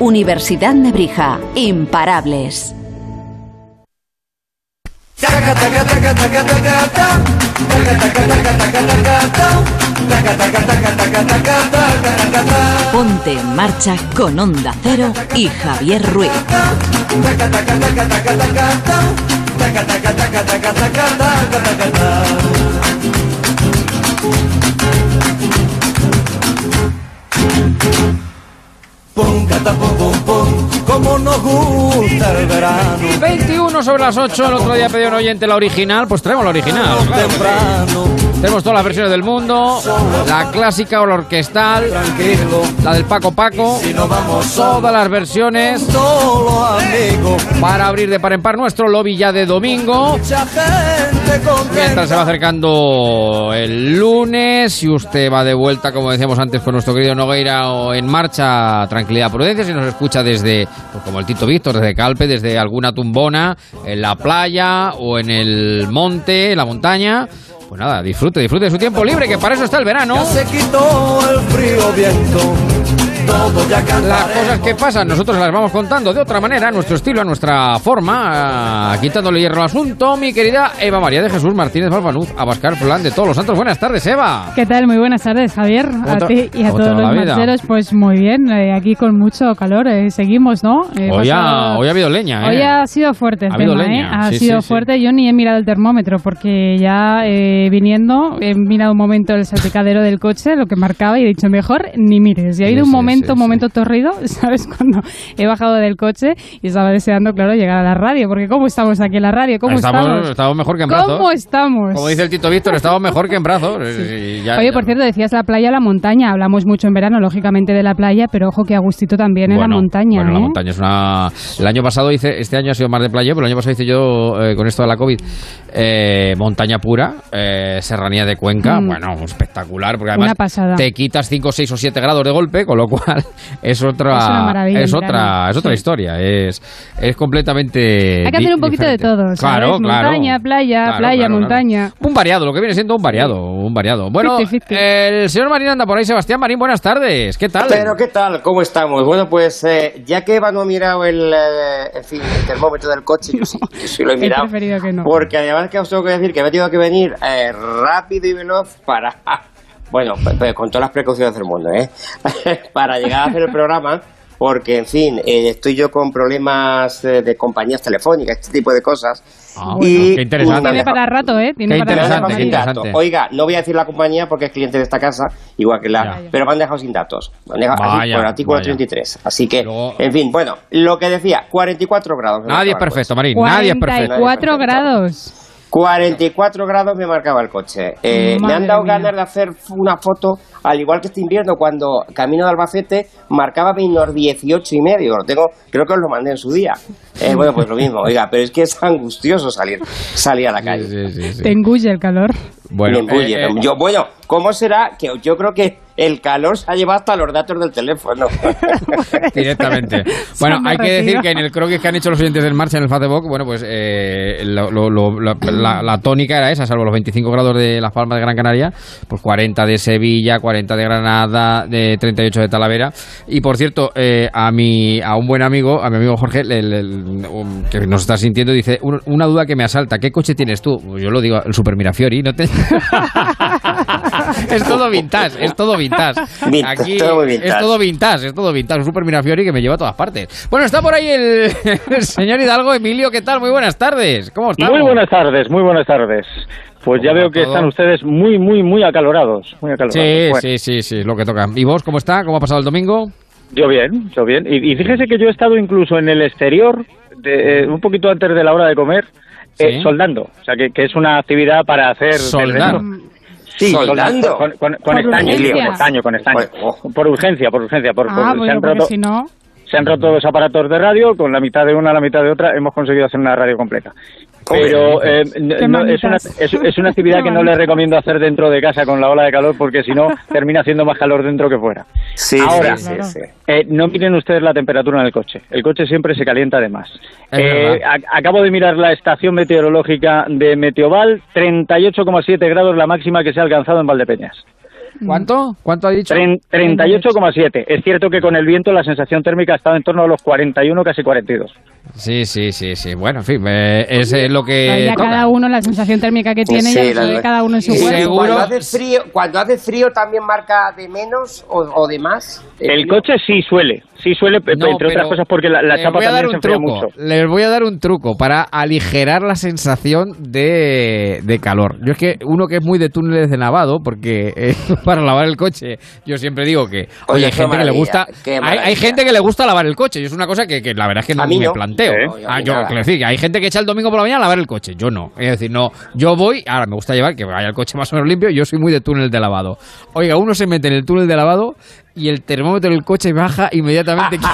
Universidad Nebrija. Imparables. Ponte en marcha con Onda Cero y Javier Ruiz. Pum, cata, pum, como nos gusta el verano. 21 sobre las 8, el otro día pidió un oyente la original, pues traemos la original. claro. Temprano, Tenemos todas las versiones del mundo, la clásica o la orquestal, la del Paco Paco, todas las versiones para abrir de par en par nuestro lobby ya de domingo. Mientras se va acercando el lunes, si usted va de vuelta, como decíamos antes, con nuestro querido Nogueira o en marcha, tranquilidad, prudencia, si nos escucha desde, pues como el Tito Víctor, desde Calpe, desde alguna tumbona, en la playa o en el monte, en la montaña, pues nada, disfrute, disfrute de su tiempo libre, que para eso está el verano. Se quitó el frío todo ya Las cosas que pasan, nosotros las vamos contando de otra manera, a nuestro estilo, a nuestra forma, ah, quitándole hierro al asunto. Mi querida Eva María de Jesús Martínez Balbanuz, Abascar Plan de todos los santos. Buenas tardes, Eva. ¿Qué tal? Muy buenas tardes, Javier. A ti y a todos los marcheros. Pues muy bien, eh, aquí con mucho calor. eh, seguimos, ¿no? Eh, Hoy ha, pasado- hoy ha habido leña, ¿eh? Hoy ha sido fuerte el Ha tema, leña, ¿eh? Ha sí, sido sí, sí. fuerte. Yo ni he mirado el termómetro porque ya eh, viniendo he mirado un momento el salpicadero del coche, lo que marcaba y he dicho mejor ni mires. Y ha Sí, habido un sí, momento, sí, momento torrido, ¿sabes? Cuando he bajado del coche y estaba deseando, claro, llegar a la radio. Porque ¿cómo estamos aquí en la radio? ¿Cómo estamos, estamos? estamos mejor que en brazos. ¿Cómo estamos? Como dice el Tito Víctor, estamos mejor que en brazos. eh, ya- Oye, ya- por cierto, decías la playa, la montaña. Hablamos mucho en verano, lógicamente, de la playa, pero ojo que a gustito también en la montaña. Bueno, la ¿eh? montaña es una. El año pasado hice, este año ha sido más de playa, pero el año pasado hice yo eh, con esto de la COVID eh, montaña pura, eh, serranía de Cuenca, Mm. bueno, espectacular, porque además te quitas 5, 6 o 7 grados de golpe, con lo cual cual es otra Es es otra es otra Sí. historia, es es completamente Hay que hacer un poquito diferente. de todo, ¿sabes? Claro, claro. Montaña, playa, Claro, playa, claro, claro. montaña. Un variado, lo que viene siendo un variado, un variado. Bueno, 50-50. el señor Marín anda por ahí, Sebastián Marín, buenas tardes. ¿Qué tal? Pero ¿qué tal? ¿Cómo estamos? Bueno, pues eh, ya que Eva no ha mirado el, eh, en fin, el termómetro del coche, yo sí, yo sí lo he He mirado. preferido que no. Porque además que os tengo que decir que me he tenido que venir eh, rápido y veloz para... Bueno, pe- con todas las precauciones del mundo, ¿eh? para llegar a hacer el programa, porque, en fin, eh, estoy yo con problemas eh, de compañías telefónicas, este tipo de cosas. Ah, bueno, qué interesante. Tiene para rato, ¿eh? Tiene Qué para interesante, rato. qué María. interesante. Oiga, no voy a decir la compañía porque es cliente de esta casa, igual que la. Pero me han dejado sin datos. Me han dejado así Vaya, por el artículo vaya. 33. Así que, en fin, bueno, lo que decía, 44 grados. Nadie es perfecto. Marín, nadie es perfecto. 44 grados. 44 grados me marcaba el coche. Eh, me han dado mía. ganas de hacer una foto, al igual que este invierno, cuando camino de Albacete, marcaba menos 18 y medio. Lo tengo, creo que os lo mandé en su día. Eh, bueno, pues lo mismo, oiga, pero es que es angustioso salir, salir a la calle. Te engulle el calor. Bueno, eh, eh, yo, bueno, ¿cómo será que yo creo que el calor se ha llevado hasta los datos del teléfono? Directamente. Bueno, hay que decir que en el croquis que han hecho los oyentes del marcha en el Facebook, bueno, pues eh, lo- lo- lo- la, la- la tónica era esa, salvo los 25 grados de Las Palmas de Gran Canaria, pues 40 de Sevilla, 40 de Granada, de 38 de Talavera. Y por cierto, eh, a mi a un buen amigo, a mi amigo Jorge, um, que nos está sintiendo, dice, "Un- una duda que me asalta, ¿qué coche tienes tú? Yo lo digo, el Super Mirafiori, no te... es todo vintage, es todo vintage. Vintage, Aquí todo muy vintage. es todo vintage, es todo vintage. Un Super Mirafiori que me lleva a todas partes. Bueno, está por ahí el, el señor Hidalgo. Emilio, ¿qué tal? Muy buenas tardes. ¿Cómo estás? Muy buenas tardes, muy buenas tardes. Pues ya veo que todo? están ustedes muy, muy, muy acalorados. Muy acalorados. Sí, Bueno, sí, sí, sí, lo que toca. ¿Y vos cómo está? ¿Cómo ha pasado el domingo? Yo bien, yo bien. Y, y fíjese que yo he estado incluso en el exterior, de- eh, un poquito antes de la hora de comer, eh, Sí. soldando. O sea, que, que es una actividad para hacer... ¿Soldar? Sí, ¿Soldando? Con, con- con Por estaño, urgencia. con estaño, con estaño. Por urgencia, por urgencia. Por, Ah, por- se, bueno, han roto, si no... se han roto dos aparatos de radio, con la mitad de una, la mitad de otra, hemos conseguido hacer una radio completa. Pero eh, no, es, una, manitas. es, es una actividad que no le manitas. recomiendo hacer dentro de casa con la ola de calor porque si no termina haciendo más calor dentro que fuera. Sí, Ahora, sí, sí, eh, no miren ustedes la temperatura en el coche. El coche siempre se calienta de más. Eh, a- acabo de mirar la estación meteorológica de Meteoval, 38,7 grados la máxima que se ha alcanzado en Valdepeñas. ¿Cuánto? ¿Cuánto ha dicho? Tren- 38,7. Es cierto que con el viento la sensación térmica ha estado en torno a los 41, casi 42. Sí, sí, sí, sí. Bueno, en fin, eh, es eh, lo que ya toca. cada uno, la sensación térmica que tiene, Sí, ya la- cada uno en su cuerpo. Seguro. Cuando hace frío, cuando hace frío también marca de menos o, o de más. El coche sí suele, sí suele, No, entre otras cosas porque la, chapa también se enfría truco. mucho. Les voy a dar un truco para aligerar la sensación de, de calor. Yo es que uno que es muy de túneles de lavado, porque eh, para lavar el coche, yo siempre digo que, oye, hay gente que le gusta, hay, gente que le gusta lavar el coche y es una cosa que, que la verdad es que no me no. planteo. Ah, yo quiero decir hay gente que echa el domingo por la mañana a lavar el coche, yo no. Es decir, no, yo voy, ahora me gusta llevar que vaya el coche más o menos limpio, yo soy muy de túnel de lavado. Oiga, uno se mete en el túnel de lavado y el termómetro del coche baja inmediatamente.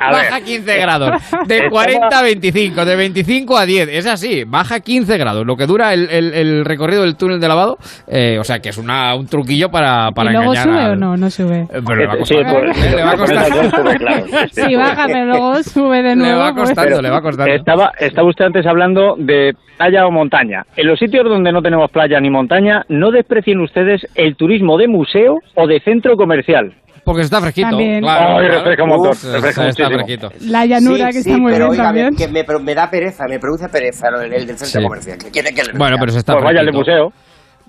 baja 15 grados. De Estaba- 40 a 25, de 25 a 10. Es así, baja 15 grados. Lo que dura el, el- el recorrido del túnel de lavado. eh, o sea, que es una, un truquillo para, para ¿Y luego engañar sube al- o no? No sube. Pero le va a Sí, por- le va a costar. dos sube, claro. Sí, baja, pero luego sube de Le nuevo. va pues. costando, le va costando. Estaba, estaba usted antes hablando de playa o montaña. En los sitios donde no tenemos playa ni montaña, no desprecien ustedes el turismo de museo o de centro comercial. Porque está fresquito. También. Claro, Ay, claro. refresca un montón, Uf, refresca está muchísimo. fresquito. La llanura Sí, que sí, está muy pero bien oiga, también. que me, me da pereza, me produce pereza lo- el, del centro Sí. comercial. ¿Qué quiere que le Bueno, diga? pero se está Pues vaya al de fresquito. museo.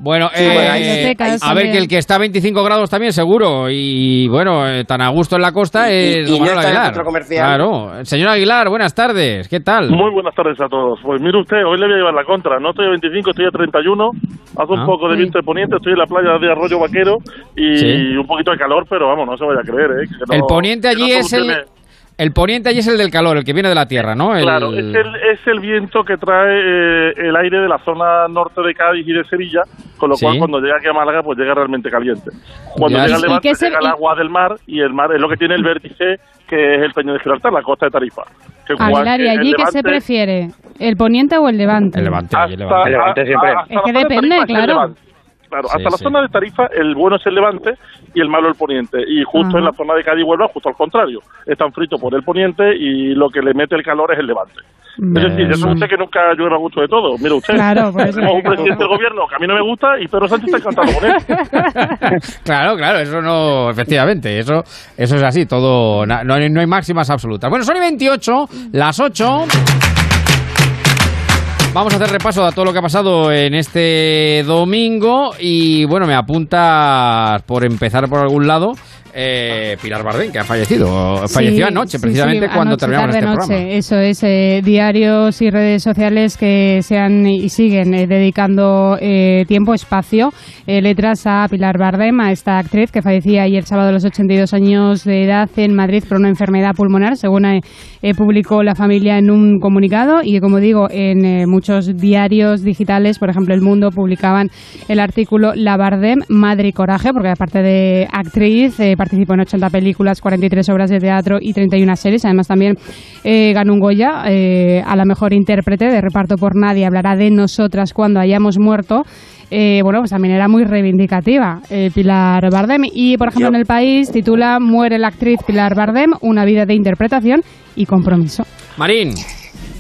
Bueno, Sí, eh, bueno, a ver que el que está a 25 grados también seguro y bueno, eh, tan a gusto en la costa Y- es y don no en el Aguilar. centro comercial. Claro, señor Aguilar, buenas tardes, ¿qué tal? Muy buenas tardes a todos. Pues mire usted, hoy le voy a llevar la contra. No estoy a 25, estoy a 31. Hace Ah. un poco de viento de poniente, estoy en la playa de Arroyo Vaquero y Sí. un poquito de calor, pero vamos, no se vaya a creer, ¿eh? Que no- el poniente no allí es el el poniente allí es el del calor, el que viene de la tierra, ¿no? El- Claro, es el, es el viento que trae eh, el aire de la zona norte de Cádiz y de Sevilla, con lo Sí. cual cuando llega aquí a Málaga, pues llega realmente caliente. Cuando Ya. llega ¿Y- al y levante, llega el agua del mar y el mar es lo que tiene el vértice, que es el Peño de Gibraltar, la costa de Tarifa. Que Aguilar, ¿y que el allí qué se prefiere? ¿El poniente o el levante? El levante, el hasta- levante. El Levante siempre. hasta Es que de depende, el claro. Claro, Sí, hasta la sí. zona de Tarifa el bueno es el levante y el malo el poniente. Y justo en la zona de Cádiz y Huelva, justo al contrario. Están fritos por el poniente y lo que le mete el calor es el levante. Es decir, sabe usted que nunca llueve a gusto de todo. Mira usted, Claro, por eso tenemos un presidente del gobierno que a mí no me gusta y Pedro Sánchez está encantado con él. Claro, claro, eso no, efectivamente, eso, eso es así, todo, no, hay- no hay máximas absolutas. Bueno, son y 28, las 8. Vamos a hacer repaso a todo lo que ha pasado en este domingo y bueno, me apuntas por empezar por algún lado eh, Pilar Bardén, que ha fallecido, falleció Sí, anoche, precisamente sí, cuando anoche, terminamos este tarde programa. noche. Eso es, eh, diarios y redes sociales que se han y siguen eh, dedicando eh, tiempo, espacio, letras a Pilar Bardem, a esta actriz que fallecía ayer sábado a los 82 años de edad en Madrid por una enfermedad pulmonar, según publicó la familia en un comunicado y como digo, en muchos diarios digitales, por ejemplo El Mundo, publicaban el artículo La Bardem, Madre y Coraje, porque aparte de actriz, participó en 80 películas, 43 obras de teatro y 31 series. Además, también eh, ganó un Goya eh, a la mejor intérprete de reparto por nadie. Hablará de nosotras cuando hayamos muerto. Eh, bueno, pues también era muy reivindicativa eh, Pilar Bardem. Y, por ejemplo, Yo- en el país titula Muere la actriz Pilar Bardem, una vida de interpretación y compromiso. Marín.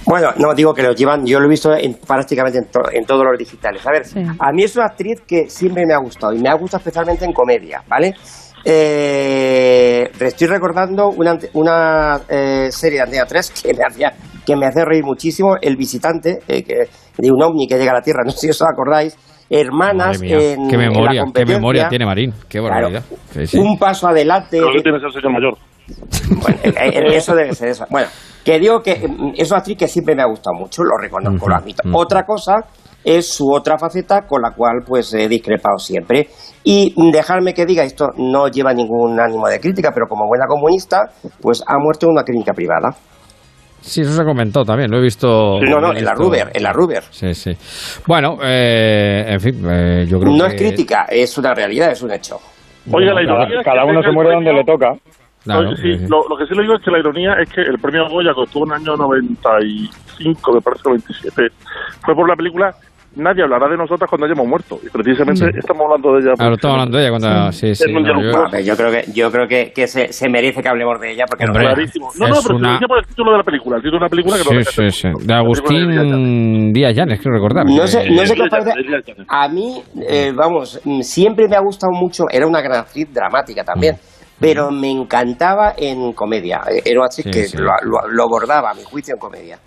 Bueno, no, digo que lo llevan, yo lo he visto en- prácticamente en, to- en todos los digitales. A ver, a mí es una actriz que siempre me ha gustado y me ha gustado especialmente en comedia, ¿vale? Eh, estoy recordando una, eh, serie de Antena 3 que me hacía que me hace reír muchísimo, El Visitante, eh, que, de un ovni que llega a la Tierra, no sé si os acordáis, Hermanas mía, en, qué en la memoria, qué competencia. memoria tiene Marín, qué Claro. barbaridad. Sí, sí. Un paso adelante. Que mayor. Eh, eso debe ser eso. Bueno, que digo que mm, es una actriz que siempre me ha gustado mucho, lo reconozco, lo admito. Otra cosa es su otra faceta con la cual pues he discrepado siempre. Y dejarme que diga, esto no lleva ningún ánimo de crítica, pero como buena comunista, pues ha muerto en una clínica privada. Sí, eso se comentó también, lo he visto. No, no, en la. Ruber, en la Ruber. Sí, sí. Bueno, eh, en fin, eh, yo creo No que... es crítica, es una realidad, es un hecho. Oye, la ironía Cada uno se muere premio- donde le toca. Claro, Oye, sí, lo, lo que sí le digo es que la ironía es que el premio Goya que obtuvo en el año 95, me parece 97, fue por la película Nadie hablará de nosotras cuando hayamos muerto. Y precisamente Sí. estamos hablando de ella. Ahora estamos hablando de ella cuando... Sí, sí, no, yo- A ver, yo creo que, yo creo que, que se, se merece que hablemos de ella porque Hombre, no Clarísimo. No, no, Es pero se una- lo decía por el título de la película. El título de la película que no Sí, sí, sí. De Agustín Díaz Llanes, quiero recordar. No sé, no sé qué parece. A mí, eh, vamos, mm, siempre me ha gustado mucho. Era una gran actriz dramática también. Pero me encantaba en comedia. Eh, Era una actriz Sí, que sí. Lo, lo- lo bordaba, a mi juicio, en comedia.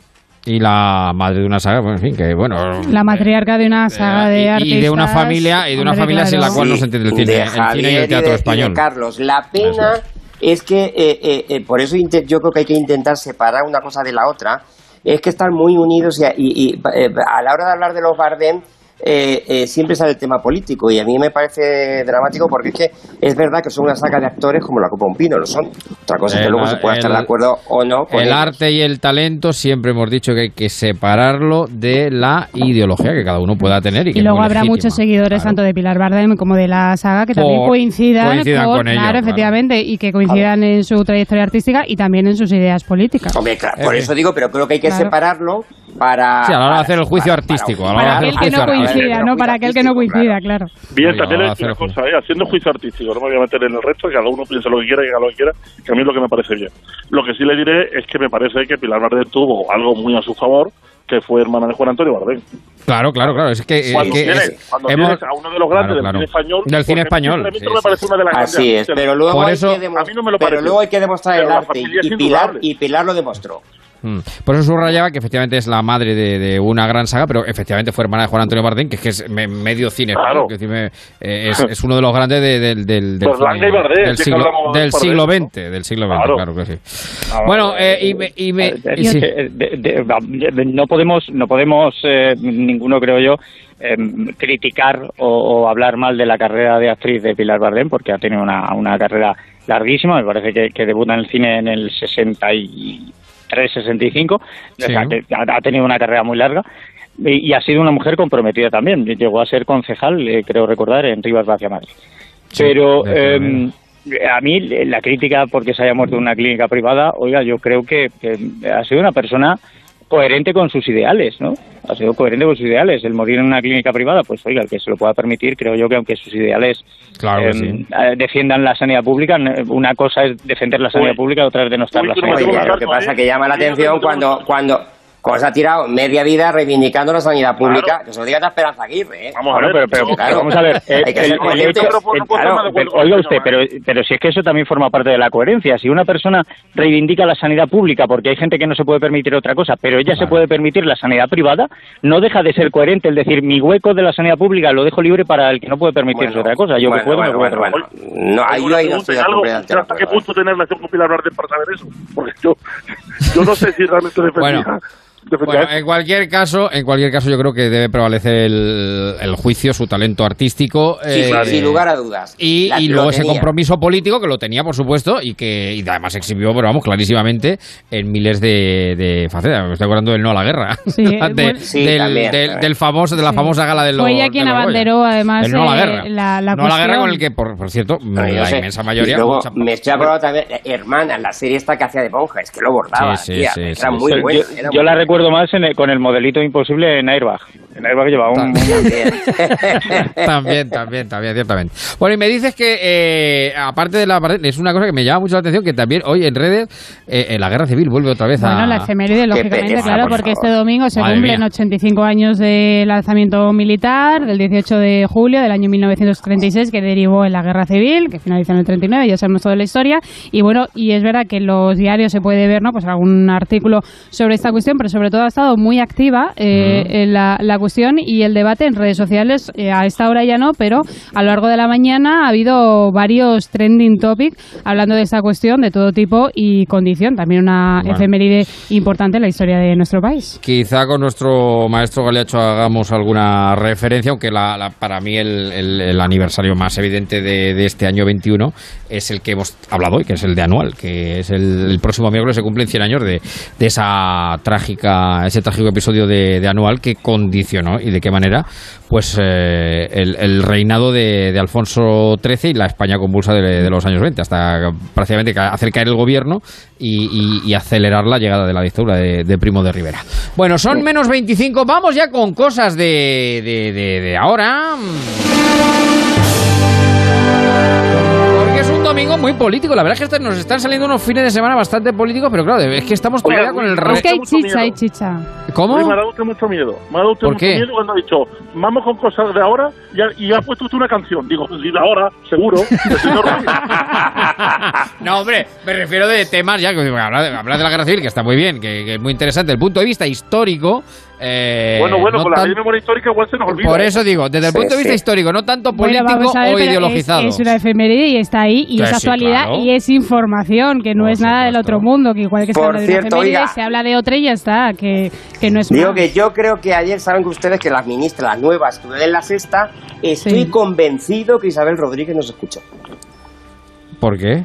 Y la madre de una saga, bueno, en fin, que bueno... La matriarca de una saga de y- artistas. y de una familia y de una Hombre, familia sin la claro. cual no se entiende el cine, de el cine y el teatro de- español. de Carlos, la pena es, que, eh, eh, eh, por eso yo creo que hay que intentar separar una cosa de la otra, es que están muy unidos y, a- y- y, eh, a la hora de hablar de los Bardem eh, eh, siempre sale el tema político y a mí me parece dramático porque es que es verdad que son una saga de actores como la Copa Un Pino, lo son. Otra cosa es que luego se pueda estar de acuerdo o no con El ellos. arte y el talento siempre hemos dicho que hay que separarlo de la ideología que cada uno pueda tener. Y, que Y luego habrá legítima. muchos seguidores tanto de Pilar Bardem como de la saga que también coincidan, con claro, claro. efectivamente, y que coincidan en su trayectoria artística y también en sus ideas políticas. Hombre, claro, por Eh, eso digo, pero creo que hay que Claro. separarlo para... Sí, a la hora de para- hacer el juicio para- artístico. a la hora Para de hacer aquel el que juicio no artístico. Coincida, ¿no? Para aquel que no coincida, claro. Bien, también hay hacer una cosa, ¿eh? haciendo juicio artístico, no me voy a meter en el resto, que cada uno piense lo que quiera y haga lo que quiera, que a mí es lo que me parece bien. Lo que sí le diré es que me parece que Pilar Bardem tuvo algo muy a su favor, que fue hermana de Juan Antonio Bardem. Claro, claro, claro. Es que, Cuando, que tienes, es- cuando hemos- tienes a uno de los grandes Claro, claro. del cine español... Del cine español, a mí sí, me sí, parece una de las Así grandes es, pero luego, Por hay, eso- que demo- A mí no me lo pero luego hay que demostrar Pero el arte y, es Pilar, y Pilar lo demostró. Mm. Por eso subrayaba que efectivamente es la madre de, de una gran saga, pero efectivamente fue hermana de Juan Antonio Bardem, que es que es me- medio cine Claro. que eh, es, es uno de los grandes de- del, del, del, Berlanga cine- y Bardem, del que es que siglo, del XX, del siglo XX, claro, Claro. que sí. Ah, bueno, eh, y, me- y me- y sí. no podemos, no podemos eh, ninguno creo yo eh, criticar o, o hablar mal de la carrera de actriz de Pilar Bardem porque ha tenido una, una carrera larguísima. Me parece que, que debuta en el cine en el 63, 65. Sí. O sea, que ha, tenido una carrera muy larga. Y, y ha sido una mujer comprometida también. Llegó a ser concejal, eh, creo recordar, en Rivas Vacia Madrid. Sí, Pero eh, a mí la crítica porque se haya muerto en una clínica privada, oiga, yo creo que, que ha sido una persona coherente con sus ideales, ¿no? Ha sido coherente con sus ideales. El morir en una clínica privada, pues oiga, el que se lo pueda permitir, creo yo que aunque sus ideales Claro que eh, sí. defiendan la sanidad pública, una cosa es defender la sanidad pública, otra es denostar la sanidad pública. lo que pasa es que llama la atención cuando, cuando, cuando se ha tirado media vida reivindicando la sanidad pública, que se lo diga a Esperanza Aguirre, ¿eh? Vamos a ver, pero, pero Claro. vamos a ver. eh, Hay que el- el hecho- pero, oiga usted, pero, pero si es que eso también forma parte de la coherencia. Si una persona reivindica la sanidad pública porque hay gente que no se puede permitir otra cosa, pero ella se puede permitir la sanidad privada, no deja de ser coherente el decir mi hueco de la sanidad pública lo dejo libre para el que no puede permitirse otra cosa. Yo que bueno, puedo, me puedo. No, ahí no en ¿Hasta qué punto tener con Pilar Bardem para saber eso? Porque yo, yo no sé si realmente defendía... Bueno. en cualquier caso, en cualquier caso, yo creo que debe prevalecer el, el juicio, su talento artístico. Sí, eh, sin lugar a dudas. Y, luego ese compromiso político que lo tenía, por supuesto, y que y además exhibió, pero vamos, clarísimamente en miles de, de facetas. Me estoy acordando del no a la guerra. Sí, De- bueno. Sí, del, también, del- también. del famoso, de la Sí. famosa gala de los. Fue ella quien de los Goya. abanderó, además, El no a la eh, guerra. la- la no a la guerra cuestión. con el que, por, por cierto, No, la sé. inmensa mayoría. Y luego mucha- me estoy acordando también, eh, Hermana, la serie esta que hacía de monja, es que lo bordaba, Sí, sí, tía, sí, era sí, muy buena. yo la buena. Recuerdo más en el- con el modelito imposible en Airbag. En Airbag llevaba un... también, también, también, ciertamente. Bueno, y me dices que, eh, aparte de la es una cosa que me llama mucho la atención, que también hoy en redes, eh, eh, la guerra civil vuelve otra vez a... Bueno, la efeméride, lógicamente, pereza, claro, por porque favor. este domingo se Madre cumplen mía. 85 años del alzamiento militar del 18 de julio del año 1936 que derivó en la guerra civil, que finalizó en el 39, ya sabemos toda la historia. Y bueno, y es verdad que en los diarios se puede ver, ¿no? Pues algún artículo sobre esta cuestión, pero sobre todo ha estado muy activa eh, en la, la cuestión y el debate en redes sociales. eh, a esta hora ya no, pero a lo largo de la mañana ha habido varios trending topics hablando de esta cuestión de todo tipo y condición. También una Bueno. efeméride importante en la historia de nuestro país. Quizá con nuestro maestro Galeacho hagamos alguna referencia, aunque la, la- para mí el, el- el aniversario más evidente de, de este año 21 es el que hemos hablado hoy, que es el de anual, que es el, el próximo miércoles se cumplen 100 años de, de esa trágica, ese trágico episodio de, anual que condicionó y de qué manera pues eh, el, reinado de, Alfonso XIII y la España convulsa de, los años 20, hasta prácticamente ca- hacer caer el gobierno y, acelerar la llegada de la dictadura de, Primo de Rivera. Bueno, son menos 25, vamos ya con cosas de ahora. Domingo muy político. La verdad es que nos están saliendo unos fines de semana bastante políticos, pero claro, es que estamos todavía con el... re- Es que hay chicha, hay chicha. ¿Cómo? Oye, me ha dado usted mucho miedo. Me ha dado usted ¿Por mucho qué? miedo cuando ha dicho, vamos con cosas de ahora y ha, y ha puesto usted una canción. Digo, sí, de ahora, seguro. No, hombre, me refiero de temas ya, que hablar de, hablar de la guerra civil, que está muy bien, que, que es muy interesante. El punto de vista histórico. Eh, bueno, bueno, no con la tan- ley de memoria histórica igual se nos olvida. Por ¿eh? eso digo, desde el Sí, punto de vista histórico, no tanto político ver, o es- ideologizado. Es, una efeméride y está ahí y Que es sí, actualidad claro. y es información, que no es nada del otro mundo, que igual que se habla de cierto, una efeméride, oiga. se habla de otra y ya está, que, que no es Digo que yo creo que ayer saben que ustedes que las ministras, las nuevas, en la sexta. Estoy Sí. convencido que Isabel Rodríguez nos escucha. ¿Por qué?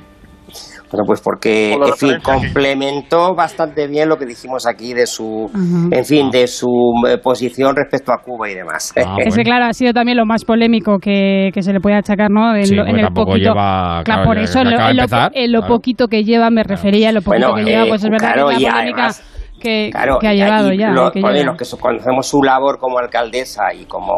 Bueno, pues porque, en fin, complementó bastante bien lo que dijimos aquí de su, en fin, de su eh, posición respecto a Cuba y demás. Ah, Es que, claro, ha sido también lo más polémico que, que se le puede achacar, ¿no? En, Sí, lo- en el poquito, lleva- claro, claro, por eso, en lo, en lo- empezar, en lo claro. poquito que lleva, me refería, en lo poquito Bueno, que lleva, eh, pues es verdad claro, que y la polémica además- que, Claro, que ha llevado ya. lo- que bueno, los que conocemos su labor como alcaldesa y como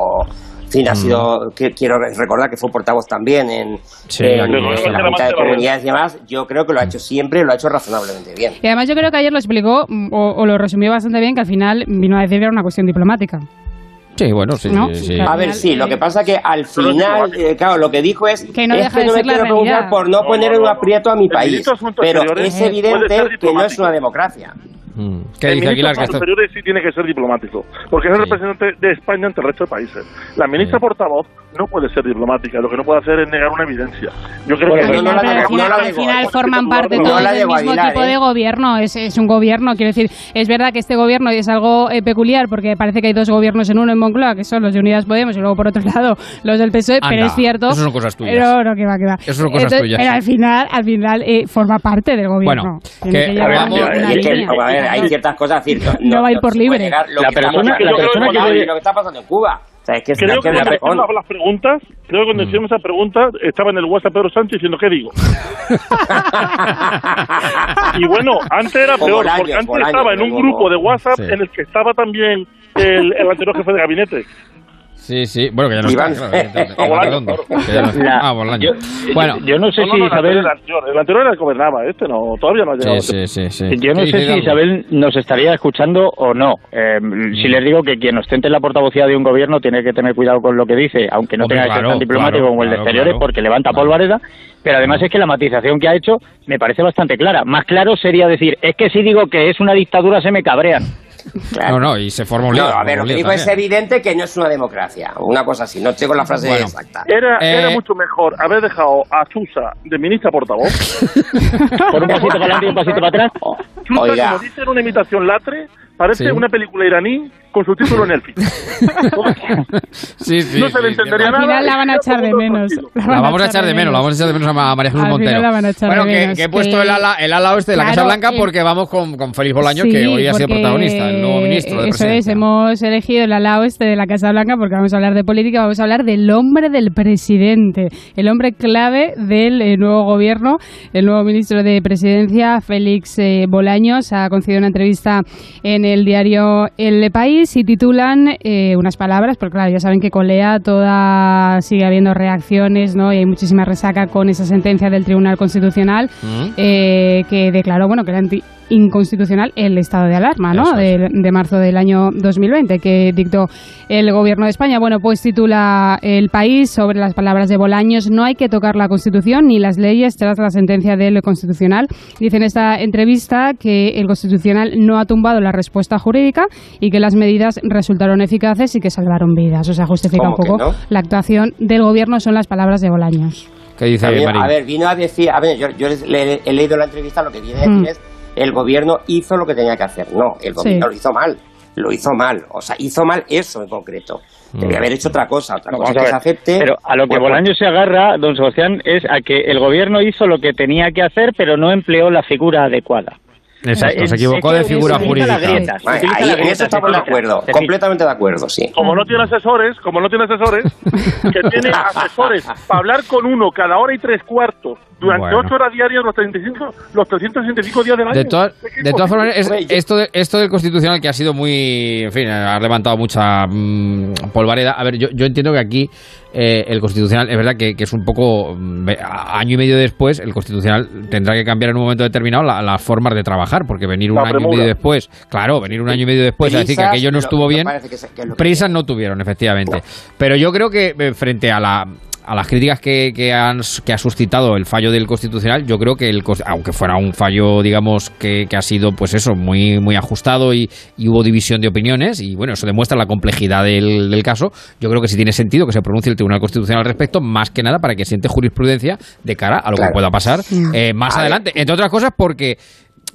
fin, ha Mm. sido, que- quiero recordar que fue portavoz también en, Sí, en- la en que- la Junta de Comunidades y demás. Yo creo que lo ha hecho siempre y lo ha hecho razonablemente bien. Y además yo creo que ayer lo explicó mm, o, o lo resumió bastante bien, que al final vino a decir que era una cuestión diplomática. Sí, bueno, sí, ¿No? sí, sí. A ver, sí, lo que pasa que al Pero es final, eh, claro, lo que dijo es Que no es que no me quiero realidad. por no, No, poner no, en un aprieto a mi país, pero es evidente que no es una democracia. Mm. ¿Qué el dice Aguilar? Que esto- Exteriores sí tiene que ser diplomático, porque es el Sí. representante de España ante el resto de países. La ministra portavoz no puede ser diplomática, lo que no puede hacer es negar una evidencia. Yo creo Bueno, que no la Pero al final, no al final forman parte No todos del mismo Aguilar, tipo eh. de gobierno, es, es un gobierno, quiero decir, es verdad que este gobierno es algo eh, peculiar porque parece que hay dos gobiernos en uno en Moncloa, que son los de Unidas Podemos y luego por otro lado los del PSOE, Anda, pero es cierto... eso son cosas tuyas. No, no, que va, que va. Eso son cosas tuyas. Pero al final, al final eh, forma parte del gobierno. Bueno, que que a ver, hay ciertas cosas, es decir, No va a ir por libre. Lo La que persona- la persona lo está pasando en Cuba. O sea, es que Creo es que que cuando hicimos las preguntas, creo que cuando hicimos esa pregunta estaba en el WhatsApp Pedro Sánchez diciendo ¿qué digo? y bueno, antes era peor, años, porque antes por años, estaba en un grupo de WhatsApp Sí. en el que estaba también el, el anterior jefe de gabinete. Sí, sí, bueno, que ya no Iván. está, claro, Ah, Bolaño. yo- Bueno, yo no sé No, no, si Isabel... el anterior. El anterior era el que gobernaba, este no, todavía no ha llegado. Sí, sí, sí, sí. Yo no ¿Qué sé si? Isabel nos estaría escuchando o no. Eh, Si les digo que quien ostente la portavocía de un gobierno tiene que tener cuidado con lo que dice, aunque no Hombre, tenga que ser tan diplomático claro, como el de claro, exteriores, claro. porque levanta polvareda. Pero además es que la matización que ha hecho me parece bastante clara. Más claro sería decir, es que si digo que es una dictadura se me cabrean. No, no, y se forma un lío. No, a ver, lo que digo es también. evidente que no es una democracia. Una cosa así, no tengo la frase Bueno. exacta. Era, Eh, era mucho mejor haber dejado a Chusa de ministra portavoz. Por un pasito para adelante y un pasito para atrás. Chusa, Oiga. como dice en una imitación latre, parece Sí. una película iraní con su título en elfi. Sí, sí, no se le entendería Al nada. final la van a echar de el menos. La vamos a echar de menos, la vamos a echar de menos a María Jesús Al Montero. la van a echar bueno, de que, menos, que he puesto que- el ala, el ala oeste de la Claro, Casa Blanca el- porque vamos con, con Félix Bolaño, Sí, que hoy ha sido protagonista, el nuevo ministro de Eso es, hemos elegido el ala oeste de la Casa Blanca porque vamos a hablar de política, vamos a hablar del hombre del presidente, el hombre clave del eh, nuevo gobierno, el nuevo ministro de Presidencia, Félix eh, Bolaños, ha concedido una entrevista en el diario El País y titulan eh, unas palabras, porque claro, ya saben que colea toda, sigue habiendo reacciones, ¿no? Y hay muchísima resaca con esa sentencia del Tribunal Constitucional ¿Mm? eh, que declaró bueno que era anti- inconstitucional el estado de alarma ¿no? De, de marzo del año 2020 que dictó el gobierno de España. Bueno, pues titula El País sobre las palabras de Bolaños. No hay que tocar la Constitución ni las leyes tras la sentencia del Constitucional. Dice en esta entrevista que el Constitucional no ha tumbado la respuesta jurídica y que las medidas resultaron eficaces y que salvaron vidas. O sea, justifica un ¿Cómo que poco no? la actuación del gobierno son las palabras de Bolaños. ¿Qué dice Marín? a ver, vino a decir, a ver, yo, he leído la entrevista, lo que viene a decir Mm. es, el gobierno hizo lo que tenía que hacer. No, el gobierno Sí. lo hizo mal, lo hizo mal, o sea, hizo mal eso en concreto. Debía haber hecho otra cosa, otra No, cosa que se acepte. Pero a lo que Bueno, Bolaño se agarra, don Sebastián, es a que el gobierno hizo lo que tenía que hacer, pero no empleó la figura adecuada. Exacto, Es- se equivocó de figura jurídica. Vale, ahí, en eso estamos de acuerdo, completamente de acuerdo, sí. Como no tiene asesores, como no tiene asesores, que tiene asesores para hablar con uno cada hora y tres cuartos durante Bueno. ocho horas diarias los 35, los 365 días del año. De, todas- ¿Qué- qué de todas formas, es- esto, de- esto del constitucional que ha sido muy. En fin, ha levantado mucha mm, polvareda. A ver, yo, yo entiendo que aquí eh, el constitucional, es verdad que, que es un poco. mm, año y medio después, el constitucional tendrá que cambiar en un momento determinado la- las formas de trabajar, porque venir un La año y medio después, claro, venir un año y medio después a decir que aquello no estuvo bien. se- que Prisas no tuvieron, efectivamente. Pero yo creo que eh, frente a la a las críticas que, que, han, que ha suscitado el fallo del Constitucional, yo creo que, el, aunque fuera un fallo, digamos, que, que ha sido, pues eso, muy, muy ajustado y, y hubo división de opiniones, y bueno, eso demuestra la complejidad del, del caso, yo creo que sí tiene sentido que se pronuncie el Tribunal Constitucional al respecto, más que nada para que siente jurisprudencia de cara a lo Claro. que pueda pasar eh, más A ver. adelante. Entre otras cosas porque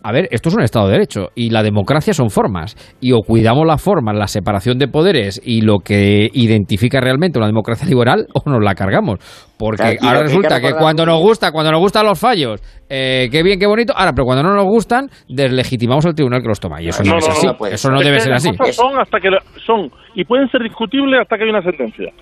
a ver, esto es un Estado de Derecho y la democracia son formas. Y o cuidamos las formas, la separación de poderes y lo que identifica realmente una democracia liberal o nos la cargamos. Porque Claro, ahora que hay que resulta que cuando nos gusta, cuando nos gustan los fallos, eh, qué bien, qué bonito. Ahora, pero cuando no nos gustan, deslegitimamos al tribunal que los toma. Y eso no, No, es no, así. no puede eso no Es debe ser así. son hasta que son y pueden ser discutibles hasta que hay una sentencia.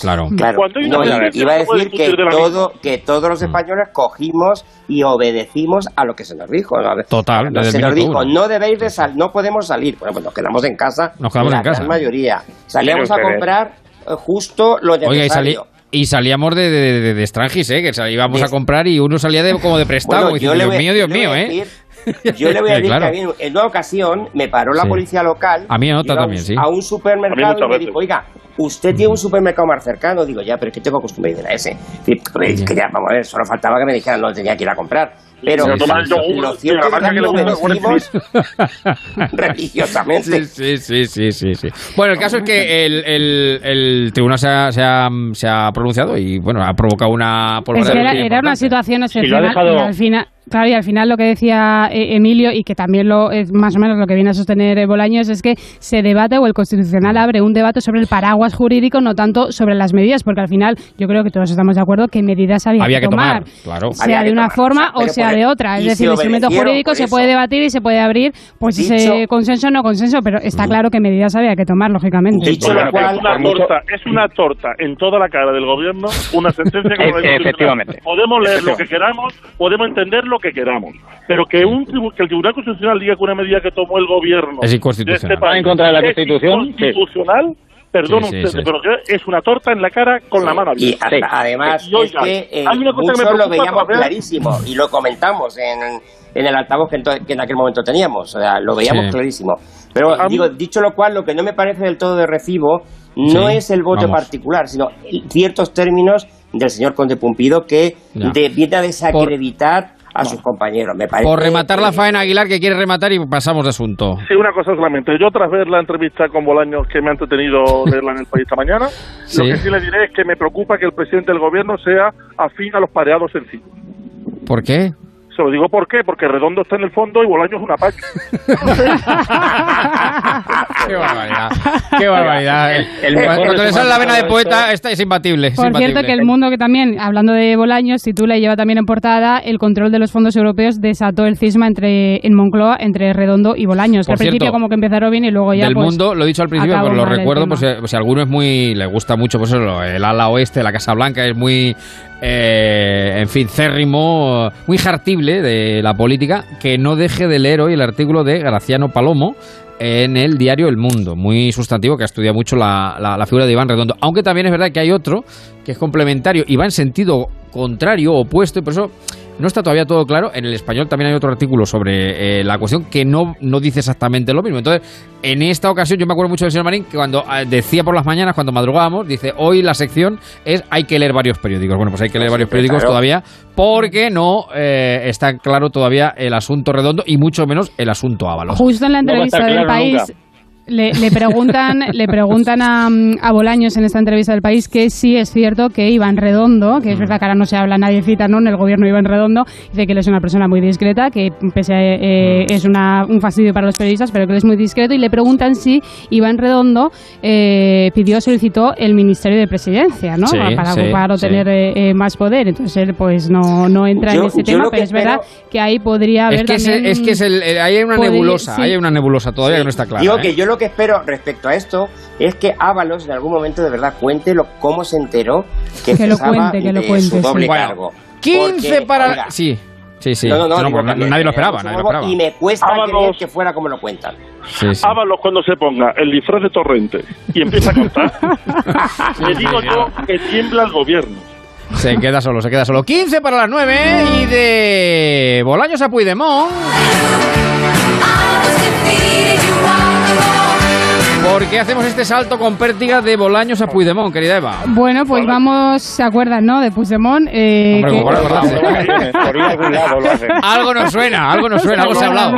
Claro. Claro, no, iba, a decir que de la todo, que todos los españoles cogimos y obedecimos a lo que se nos dijo. ¿no? Total, No, se nos dijo, uno. no debéis de salir, no podemos salir. Bueno, pues nos quedamos en casa. Nos quedamos la en casa. gran mayoría. Salíamos a comprar eh, justo lo Oiga, y, salí- necesario. y salíamos de, de, de, de extranjis, ¿eh? Que íbamos De- a comprar y uno salía de, como de prestado. Bueno, yo le Dios mío, Dios mío, ¿eh? Yo le voy a decir Claro. que a mí en una ocasión me paró la Sí. policía local. A mí en otra a un- también, sí. A un A mí supermercado y me veces. dijo, oiga, usted tiene un supermercado más cercano. Digo, ya, pero es que tengo costumbre de ir a ese. Y, pues, que ya, vamos a ver, solo faltaba que me dijeran, no tenía que ir a comprar. Pero Sí, sí, sí. lo cierto es que marca que gusta, obedecimos religiosamente. Sí, sí, sí, sí, sí. Bueno, el caso es que el, el, el tribunal se ha, se, ha, se ha pronunciado y bueno, ha provocado una Es que era, era una situación lo excepcional dejado- y al final... Claro, y al final lo que decía eh, Emilio, y que también lo es más o menos lo que viene a sostener eh, Bolaños, es que se debate o el Constitucional abre un debate sobre el paraguas jurídico, no tanto sobre las medidas, porque al final yo creo que todos estamos de acuerdo que medidas había, Había que tomar, claro. Sea Había de que una tomar, forma pero o sea de otra. Es decir, el instrumento jurídico se puede debatir y se puede abrir, pues Dicho- ese consenso o no consenso, pero está claro que medidas había que tomar, lógicamente. Es una torta, es una torta en toda la cara del gobierno, una sentencia la E- del efectivamente. Podemos leer lo que queramos, podemos entender lo que queramos, pero que un tribu- que el Tribunal Constitucional diga que una medida que tomó el gobierno Es de inconstitucional. este país Va en contra de la es Constitución, sí. Perdón Sí, sí, usted, sí. pero que es una torta en la cara con la mano Y abierta. además Y oiga, es que eh, hay una cosa que me muchos lo veíamos clarísimo y lo comentamos en, en el altavoz que, que en aquel momento teníamos, o sea, lo veíamos Sí. clarísimo. Pero A mí- digo, dicho lo cual, lo que no me parece del todo de recibo no Sí, es el voto vamos. particular, sino ciertos términos del señor Conde Pumpido que de, viene a desacreditar a sus compañeros. Me parece Por rematar la faena, Aguilar, que quiere rematar y pasamos de asunto. Sí, una cosa solamente. Yo tras ver la entrevista con Bolaños que me ha entretenido leerla en el país esta mañana, Sí. lo que sí le diré es que me preocupa que el presidente del gobierno sea afín a los pareados sencillos. ¿Por qué? Se lo digo por qué, porque Redondo está en el fondo y Bolaños es una pacha. Qué barbaridad. Qué barbaridad. El mejor Cuando le sale la vena de poeta, esta es imbatible. es Por cierto, que el mundo que también, hablando de Bolaños, titula y lleva también en portada el control de los fondos europeos desató el cisma entre en Moncloa entre Redondo y Bolaños. Que Por al principio cierto, como que empezaron bien y luego ya del pues, mundo, lo he dicho al principio, pero lo el recuerdo, pues, eh, si a alguno es muy, le gusta mucho, pues eso, el ala oeste, la Casa Blanca, es muy, eh, en fin, cérrimo, muy jartible de la política, que no deje de leer hoy el artículo de Graciano Palomo en el diario El Mundo, muy sustantivo, que ha estudiado mucho la, la- la figura de Iván Redondo. Aunque también es verdad que hay otro que es complementario y va en sentido contrario, opuesto, y por eso no está todavía todo claro. En el español también hay otro artículo sobre eh, la cuestión que no, no dice exactamente lo mismo. Entonces, en esta ocasión, yo me acuerdo mucho del señor Marín que cuando eh, decía por las mañanas, cuando madrugábamos, dice, hoy la sección es hay que leer varios periódicos. Bueno, pues hay que leer varios periódicos claro. todavía porque no eh, está claro todavía el asunto redondo y mucho menos el asunto Ábalos. Justo en la entrevista del país nunca. Le, le preguntan, le preguntan a, a Bolaños en esta entrevista del país que sí es cierto que Iván Redondo, que es verdad que ahora no se habla nadie cita ¿no? en el gobierno de Iván Redondo, dice que él es una persona muy discreta, que pese a, eh, es una, un fastidio para los periodistas, pero que él es muy discreto, y le preguntan si Iván Redondo eh, pidió, solicitó el Ministerio de Presidencia, ¿no? Sí, para sí, ocupar o sí. tener eh, eh, más poder. Entonces él pues no, no entra Yo- en ese tema, pero es verdad que ahí podría haber Es que, también... es que es el, el- ahí hay una nebulosa, sí. ahí hay una nebulosa todavía que no está clara. Digo ¿eh? que yo lo que espero respecto a esto es que Ábalos en algún momento de verdad cuente lo, cómo se enteró que, Que lo cuente, que lo de cuente, su sí. doble Bueno, cargo. 15 Porque, para... oiga, Sí, sí, sí. No, no, no, No, digo pues que nadie lo esperaba, su nadie lo juego esperaba. Y me cuesta Ábalos. creer que fuera como lo cuentan. Sí, sí. Ábalos cuando se ponga el disfraz de Torrente y empieza a contar, le digo yo que tiembla el gobierno. Se queda solo, se queda solo. 15 para las 9 y de Bolaños a Puigdemont. ¿Por qué hacemos este salto con pértiga de Bolaños a Puigdemont, querida Eva? Bueno, pues vamos, ¿se acuerdan, no? De Puigdemont. Eh, Hombre, que- como para acordarse. Por ir a algún lado lo hacen. Algo nos suena, algo nos suena, algo se ha hablado.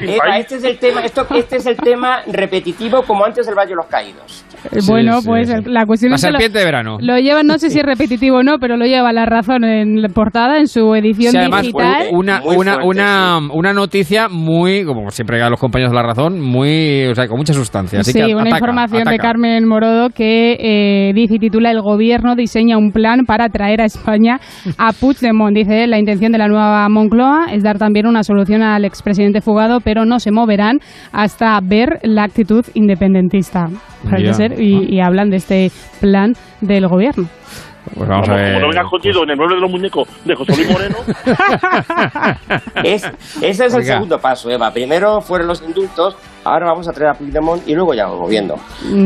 Eva, este es el tema, esto, este es el tema repetitivo como antes del Valle de los Caídos. eh, bueno, sí, pues sí. la cuestión La es que lo- serpiente de verano. Lo lleva, no sé si es repetitivo o no, pero lo lleva la razón en la portada, en su edición Sí, además, digital. una, Muy una, fuerte, una, una noticia muy, como siempre a los compañeros de la razón, muy, o sea, con mucha sustancia. Así sí, una ataca, información de. Carmen Morodo que eh, dice y titula El gobierno diseña un plan para traer a España a Puigdemont. Dice la intención de la nueva Moncloa es dar también una solución al expresidente fugado, pero no se moverán hasta ver la actitud independentista. Parece Ya. ser, y, y hablan de este plan del gobierno. Pues vamos a Como, ver. como no venga escondido en el mueble de los muñecos de José Luis Moreno, Es, ese es el Oiga. segundo paso, Eva. Primero fueron los indultos, ahora vamos a traer a Puigdemont y luego ya vamos viendo.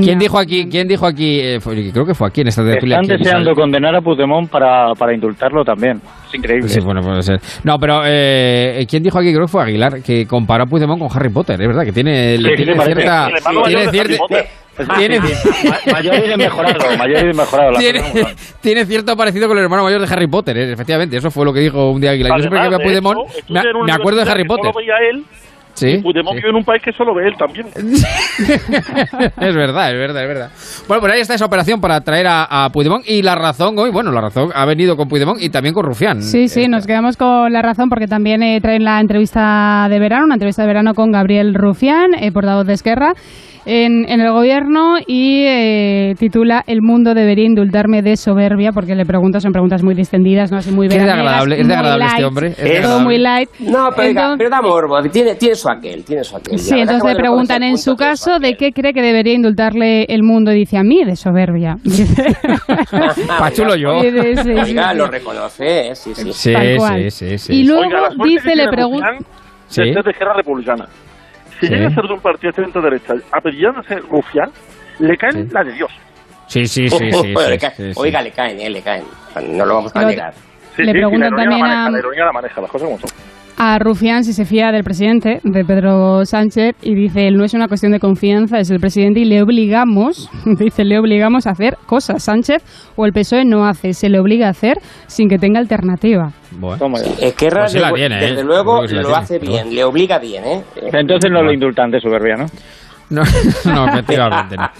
¿Quién dijo aquí? ¿Quién dijo aquí? eh, fue- creo que fue aquí en esta tertulia. Están deseando condenar a Puigdemont para, para indultarlo también. Es increíble. Sí, bueno, puede ser. No, pero eh, ¿quién dijo aquí? Creo que fue Aguilar, que comparó a Puigdemont con Harry Potter. Es verdad que tiene, le Sí, tiene sí, parece. cierta. el Tiene de cierta. Potter. Tiene, Ma- mayor y desmejorado, mayor y desmejorado. la tiene, tiene cierto parecido con el hermano mayor de Harry Potter, eh, efectivamente. Eso fue lo que dijo un día Aguilar. Yo siempre que veo a Puigdemont hecho, me, me acuerdo de Harry Potter. Solo veía él Sí, y Puigdemont sí. vive en un país que solo ve él también. es verdad, es verdad, es verdad. Bueno, pues ahí está esa operación para traer a, a Puigdemont y la razón hoy, bueno, la razón ha venido con Puigdemont y también con Rufián. Sí, sí, nos quedamos con la razón porque también eh, traen la entrevista de verano, una entrevista de verano con Gabriel Rufián, eh, portavoz de Esquerra, en, en el gobierno y eh, titula El mundo debería indultarme de soberbia porque le pregunto, son preguntas muy distendidas, no así muy Que es de veraniegas, agradable, es agradable este light, hombre. es Es- todo muy light. No, pero, Entonces- pero da morbo, tiene, tiene su aquel, tiene su aquel. Sí, entonces le preguntan en su caso de qué cree que debería indultarle el mundo y dice a mí de soberbia. Pachulo yo. Y dice, sí, Oiga, sí, lo reconoce, sí, sí. Sí, sí, sí, sí. Y luego Oiga, dice, le pregunta... Sí. de Esquerra Republicana. Si Sí. llega a ser de un partido de centro derecha, apellidándose Rufián, le caen Sí. la de Dios. Sí, sí, sí, sí, Oiga, sí, le caen- sí, sí. Oiga, le caen, eh, le caen. No lo vamos a negar. Sí, Le sí, preguntan sí, la ironía también la maneja, a- La ironía la maneja, las cosas como son. A Rufián si se fía del presidente, de Pedro Sánchez, y dice, no es una cuestión de confianza, es el presidente y le obligamos, dice, le obligamos a hacer cosas. Sánchez o el PSOE no hace, se le obliga a hacer sin que tenga alternativa. Bueno. Esquerra, Pues sí la tiene, ¿eh? desde luego, lo tiene, hace bien, le obliga bien, ¿eh? Entonces no lo indultan de soberbia, ¿no? No, no, efectivamente. no.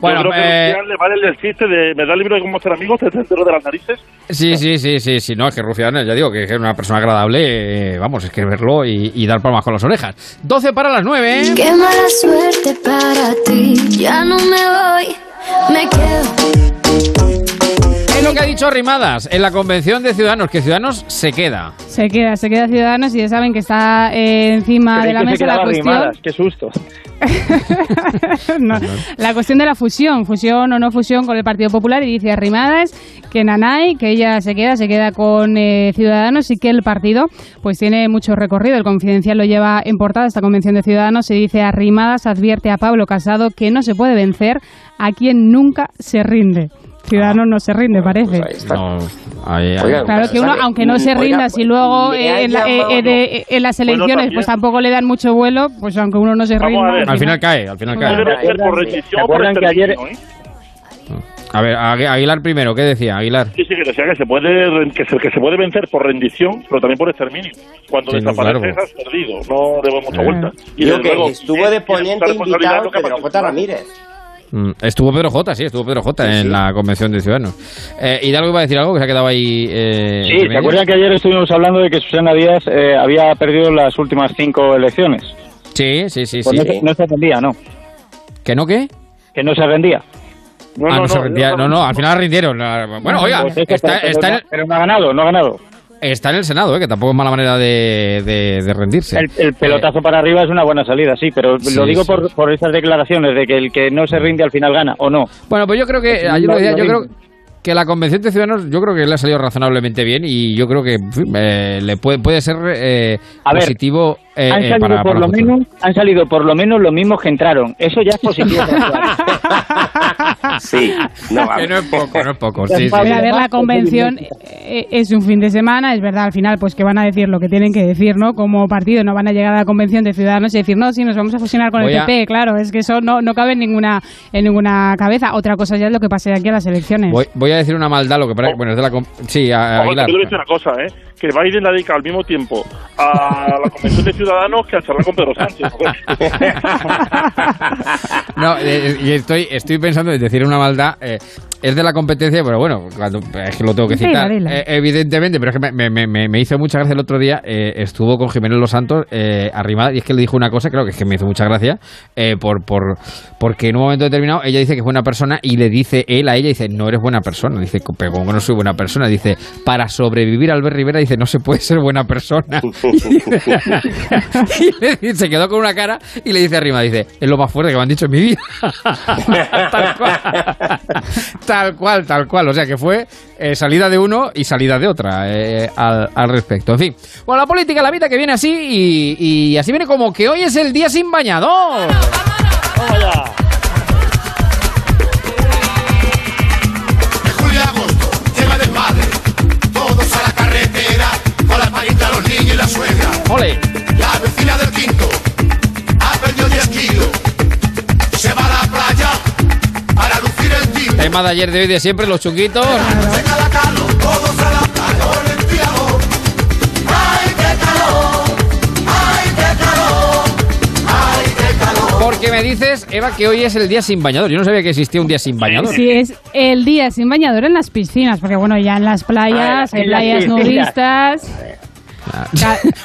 Bueno, Bueno, Yo creo que eh, Rufián le vale el del chiste de me da el libro de cómo ser amigos, te entero de las narices. sí, sí, sí, sí, sí, no, es que Rufián, ya digo, que es una persona agradable, eh, vamos, es que verlo y, y dar palmas con las orejas. 12 para las 9, ¿eh? Qué mala suerte para ti. Ya no me voy, me quedo. Es lo que ha dicho Rimadas en la convención de Ciudadanos, que Ciudadanos se queda. Se queda, se queda Ciudadanos y ya saben que está eh, encima Creí de la que se mesa la cuestión... rimadas, qué susto. No, la cuestión de la fusión, fusión o no fusión con el Partido Popular y dice Arrimadas que Nanay, que ella se queda, se queda con eh, Ciudadanos y que el partido pues tiene mucho recorrido. El Confidencial lo lleva en portada esta convención de Ciudadanos y dice Arrimadas advierte a Pablo Casado que no se puede vencer a quien nunca se rinde. Ciudadanos no se rinde, parece. Pues ahí está. No, ahí- ahí- Oiga, Claro que uno, aunque no se rinda, si luego eh, en, la- eh, eh, de- en las elecciones pues tampoco le dan mucho vuelo, pues aunque uno no se Vamos rinda. al final cae, al final cae. ser por rendición ¿Se o por acuerdan que ayer- exterminio, ¿eh? A ver, Agu- Aguilar primero, ¿qué decía? Aguilar. Sí, sí, que decía que se puede que se, que se puede vencer por rendición, pero también por exterminio. Cuando Sí, no, desapareces claro. has perdido, no demos mucha Claro. vuelta. Y desde que luego, estuvo de ponente invitado Pedro. J. Ramírez. Mm, Estuvo Pedro J, sí, estuvo Pedro J en la convención de Ciudadanos. Eh, Hidalgo iba a decir algo que se ha quedado ahí. Eh, Sí, ¿se acuerdan que ayer estuvimos hablando de que Susana Díaz eh, había perdido las últimas cinco elecciones? Sí, sí, sí, Pues sí. no, se- no se rendía, ¿no. ¿Que no qué? Que no se rendía. No, ah, no, no, se rendía. no, No, al final rindieron. Bueno, oiga, Pues está, pero, está en, pero- pero no ha ganado, no ha ganado. Está en el Senado, eh, que tampoco es mala manera de, de- de rendirse. El, el pelotazo para arriba es una buena salida, sí, pero Sí, lo digo sí. por, por esas declaraciones de que el que no se rinde al final gana, ¿o no? Bueno, pues yo creo que, ayer lo no- decía, no yo creo que la convención de ciudadanos, yo creo que le ha salido razonablemente bien y yo creo que eh, le puede, puede ser eh, A ver, positivo eh, han eh, salido para, por para lo futuro. menos han salido por lo menos los mismos que entraron eso ya es positivo Sí, no, a Que no es poco, no es poco. Sí, a ver, la convención eh, es un fin de semana, es verdad, al final, pues que van a decir lo que tienen que decir, ¿no? Como partido, no van a llegar a la convención de ciudadanos y decir, no, sí, nos vamos a fusionar con Voy el a- PP, claro, es que eso no, no cabe en ninguna, en ninguna cabeza. Otra cosa ya es lo que pase de aquí a las elecciones. Voy, voy a decir una maldad, lo que parece. Bueno, es de la. Sí, a- Ojo, Aguilar. a decir una cosa, ¿eh? Que Biden la dedica al mismo tiempo a la Convención de Ciudadanos que a charlar con Pedro Sánchez. No, eh, y estoy, estoy pensando en decir una maldad. eh, es de la competencia, pero bueno, cuando, es que lo tengo que citar. dila. eh, evidentemente, pero es que me, me- me- me hizo mucha gracia el otro día. eh, estuvo con Jiménez Los Santos eh, arrimada y es que le dijo una cosa, creo que es que me hizo mucha gracia, eh, por, por, porque en un momento determinado ella dice que es buena persona y le dice él a ella, dice, no eres buena persona. Dice, pero como no soy buena persona. Dice, para sobrevivir Albert Rivera, dice, no se puede ser buena persona. y le dice- se quedó con una cara y le dice arriba, dice, es lo más fuerte que me han dicho en mi vida. tal cual. Tal cual, tal cual. O sea que fue eh, salida de uno y salida de otra eh, al, al respecto. En fin. Bueno, la política, la vida que viene así y, y así viene como que hoy es el día sin bañador. julio Tema de ayer, de hoy, de siempre, los chunguitos. Venga la Carlos, todos a la playa con el ventilador. ¡Ay, qué calor! ¡Ay, qué calor! me dices, Eva, que hoy es el día sin bañador. Yo no sabía que existía un día sin bañador. Sí, es el día sin bañador en las piscinas, porque bueno, ya en las playas, Ah, en las playas nudistas.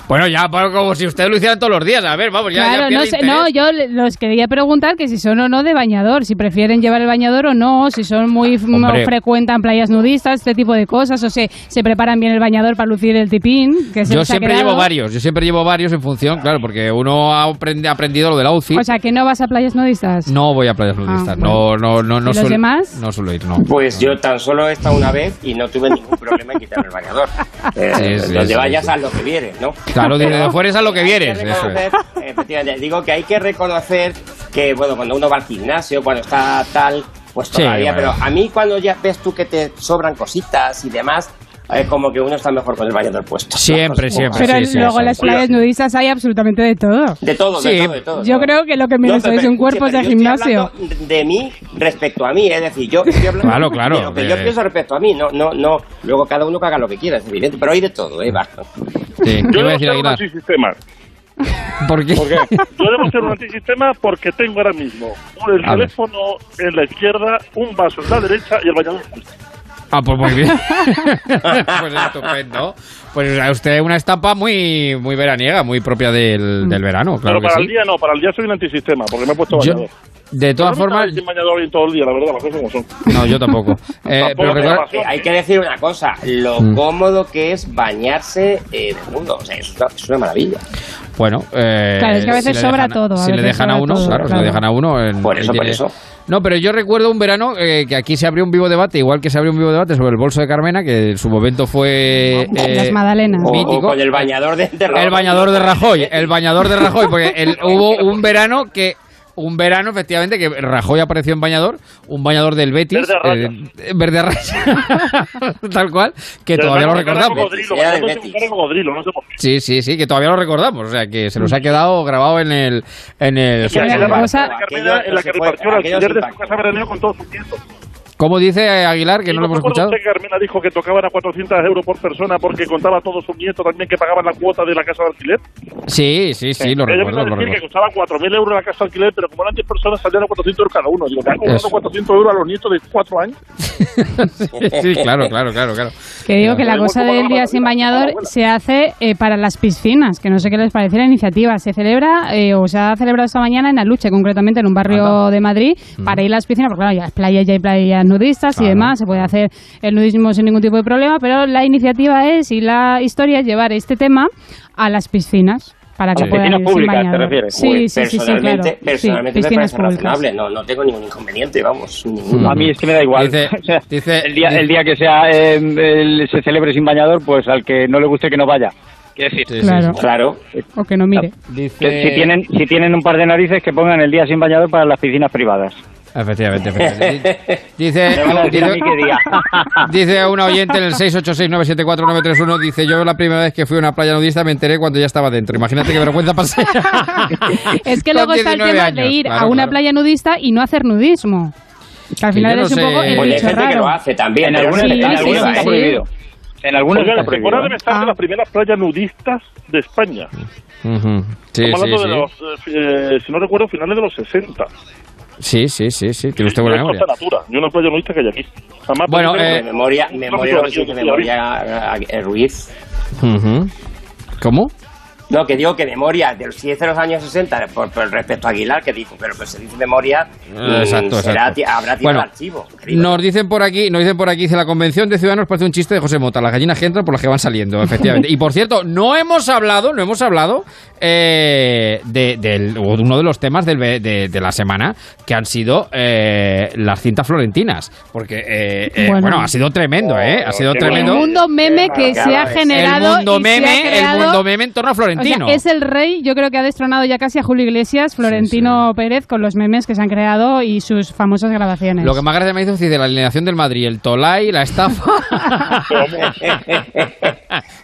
Bueno, ya como si ustedes lo hicieran todos los días. A ver, vamos, ya. Claro, no, sé, no, yo los quería preguntar que si son o no de bañador, si prefieren llevar el bañador o no, si son muy Hombre. frecuentan playas nudistas, este tipo de cosas, o se, se preparan bien el bañador para lucir el tipín, que se Yo siempre creado. llevo varios, yo siempre llevo varios en función, claro, porque uno ha aprend- aprendido lo del outfit. O sea, que no vas a playas nudistas. no voy a playas nudistas, Ah, no, no, no, no ¿Y los suelo, demás? no suelo ir, no. Pues yo tan solo he estado una vez y no tuve ningún problema en quitarme el bañador. Eh, Sí, sí, donde sí, vayas sí. a lo que vieres, ¿no? Claro, desde Pero fuera es a lo que reconocer, Efectivamente, digo que hay que reconocer que, bueno, cuando uno va al gimnasio, cuando está tal, pues Sí, todavía, bueno. pero a mí cuando ya ves tú que te sobran cositas y demás, es como que uno está mejor con el bañador puesto. Siempre, siempre. Pero sí, luego sí. en las playas nudistas hay absolutamente de todo. De todo, Sí, de todo, de todo. Yo creo que lo que menos No, pero- es un cuerpo sí, de gimnasio. de mí respecto a mí, es decir, yo estoy hablando Claro, claro, de lo que de- yo pienso respecto a mí, no, no, no. Luego cada uno que haga lo que quiera, es evidente, pero hay de todo, ¿eh? Va. Sí, ¿qué Yo iba a debo decir ser un Aguilar? antisistema. ¿Por qué? Yo debo ser un antisistema porque tengo ahora mismo el A ver. teléfono en la izquierda, un vaso en la derecha y el bañador en la Ah, pues muy bien. pues estupendo. Pues sea, usted una estampa muy, muy veraniega, muy propia del, del verano, claro Pero que para sí. el día no, para el día soy un antisistema porque me he puesto Yo- bañador. De todas formas, cabe sin bañador hoy todo el día, la verdad, las cosas como son. no, yo tampoco. Eh, Tampoco pero me recuerda- llama. Hay que decir una cosa, lo Mm. cómodo que es bañarse eh, desnudo, o sea, es una, es una maravilla. Bueno, eh, Claro, es que a veces sobra dejan- todo, a Si le veces dejan a sobra uno, todo, claro, si claro. le dejan a uno. en- Por eso, en- por eso. No, pero yo recuerdo un verano eh, que aquí se abrió un vivo debate, igual que se abrió un vivo debate sobre el bolso de Carmena, que en su momento fue. eh, Las magdalenas. O, con el bañador de, de El bañador de Rajoy, el bañador de Rajoy, porque el- hubo un verano que un verano efectivamente que Rajoy apareció en bañador, un bañador del Betis, Verde a rayas. eh, verde tal cual, que todavía lo recordamos. no sé por qué. Sí, sí, sí, que todavía lo recordamos, o sea, que se nos ha quedado grabado en el en el en la que repartió el alquiler de su casa veraneo con todos sus nietos. ¿Cómo dice Aguilar que Y no lo hemos escuchado? usted Carmena dijo que tocaban a 400 euros por persona porque contaba a todos sus nietos también que pagaban la cuota de la casa de alquiler? Sí, sí, sí, lo Ella recuerdo, vino a lo decir que costaba 4.000 euros la casa de alquiler, pero como eran 10 personas salían a 400 euros cada uno. Digo, ¿te han cobrado Eso. 400 euros a los nietos de 4 años? Sí, claro, claro, claro, claro. Que digo que la cosa del día sin bañador se hace eh, para las piscinas, que no sé qué les parece la iniciativa. Se celebra, eh, o se ha celebrado esta mañana en Aluche, concretamente en un barrio Anda. de Madrid, para ir a las piscinas, porque claro, ya hay playas, ya hay playas nudistas y demás, se puede hacer el nudismo sin ningún tipo de problema, pero la iniciativa es y la historia es llevar este tema a las piscinas. Para que piscinas públicas, ¿te refieres? Sí, Pues sí, sí, sí, personalmente. Sí, personalmente me parece públicas. razonable, no, no tengo ningún inconveniente, vamos, ninguno. A mí es que me da igual. Dice- O sea, dice- el, día, dice- el día que sea eh, el- se celebre sin bañador, pues al que no le guste que no vaya. Quiero decir, Sí, sí, Claro. sí. Claro, O que no mire. Dice... si tienen si tienen un par de narices que pongan el día sin bañador para las piscinas privadas. Efectivamente, efectivamente. Dice, dice, dice una oyente en el 686974931, dice yo la primera vez que fui a una playa nudista me enteré cuando ya estaba dentro. Imagínate qué vergüenza pasé. Es que luego está el 19 tema de años, ir claro, a una claro. playa nudista y no hacer nudismo. Que al final yo no es un poco el pues hay bicho gente que raro. lo hace también. En no sí, le sí, está sí. ¿eh? prohibido. En algunos Oiga, está prohibido. Estepona debe estar Ah. de las primeras playas nudistas de España. Ujú. Sí, Estamos sí, hablando de sí. los, eh, eh, si no recuerdo, finales de los 60. Sí, sí, sí, sí, tiene usted buena memoria. Costa Natura, y una playa nudista que hay aquí. Jamás Bueno, eh, De memoria, memoria, yo- memoria eh, Ruiz. ¿Cómo? No, que digo que memoria, de, si es de los años 60, por, por respecto a Aguilar, que dijo, pero que se dice memoria, mm, Exacto, será, exacto. ti- habrá tirado Bueno, al archivo. Nos dicen por aquí, nos dicen por aquí, dice la convención de ciudadanos parece un chiste de José Mota, las gallinas que entran por las que van saliendo, efectivamente. Y por cierto, no hemos hablado, no hemos hablado eh, de, uno de los temas del ve- de, de la semana, que han sido eh, las cintas florentinas. Porque, eh, eh, bueno. Bueno. ha sido tremendo, ¿eh? Ha sido El tremendo. mundo meme que se ha El generado. El mundo meme, el mundo meme en torno a O sea, Florentino. es el rey, yo creo que ha destronado ya casi a Julio Iglesias, Florentino Pérez, con los memes que se han creado y sus famosas grabaciones. Lo que más gracia me hizo es de la alineación del Madrid, el Tolai, la estafa.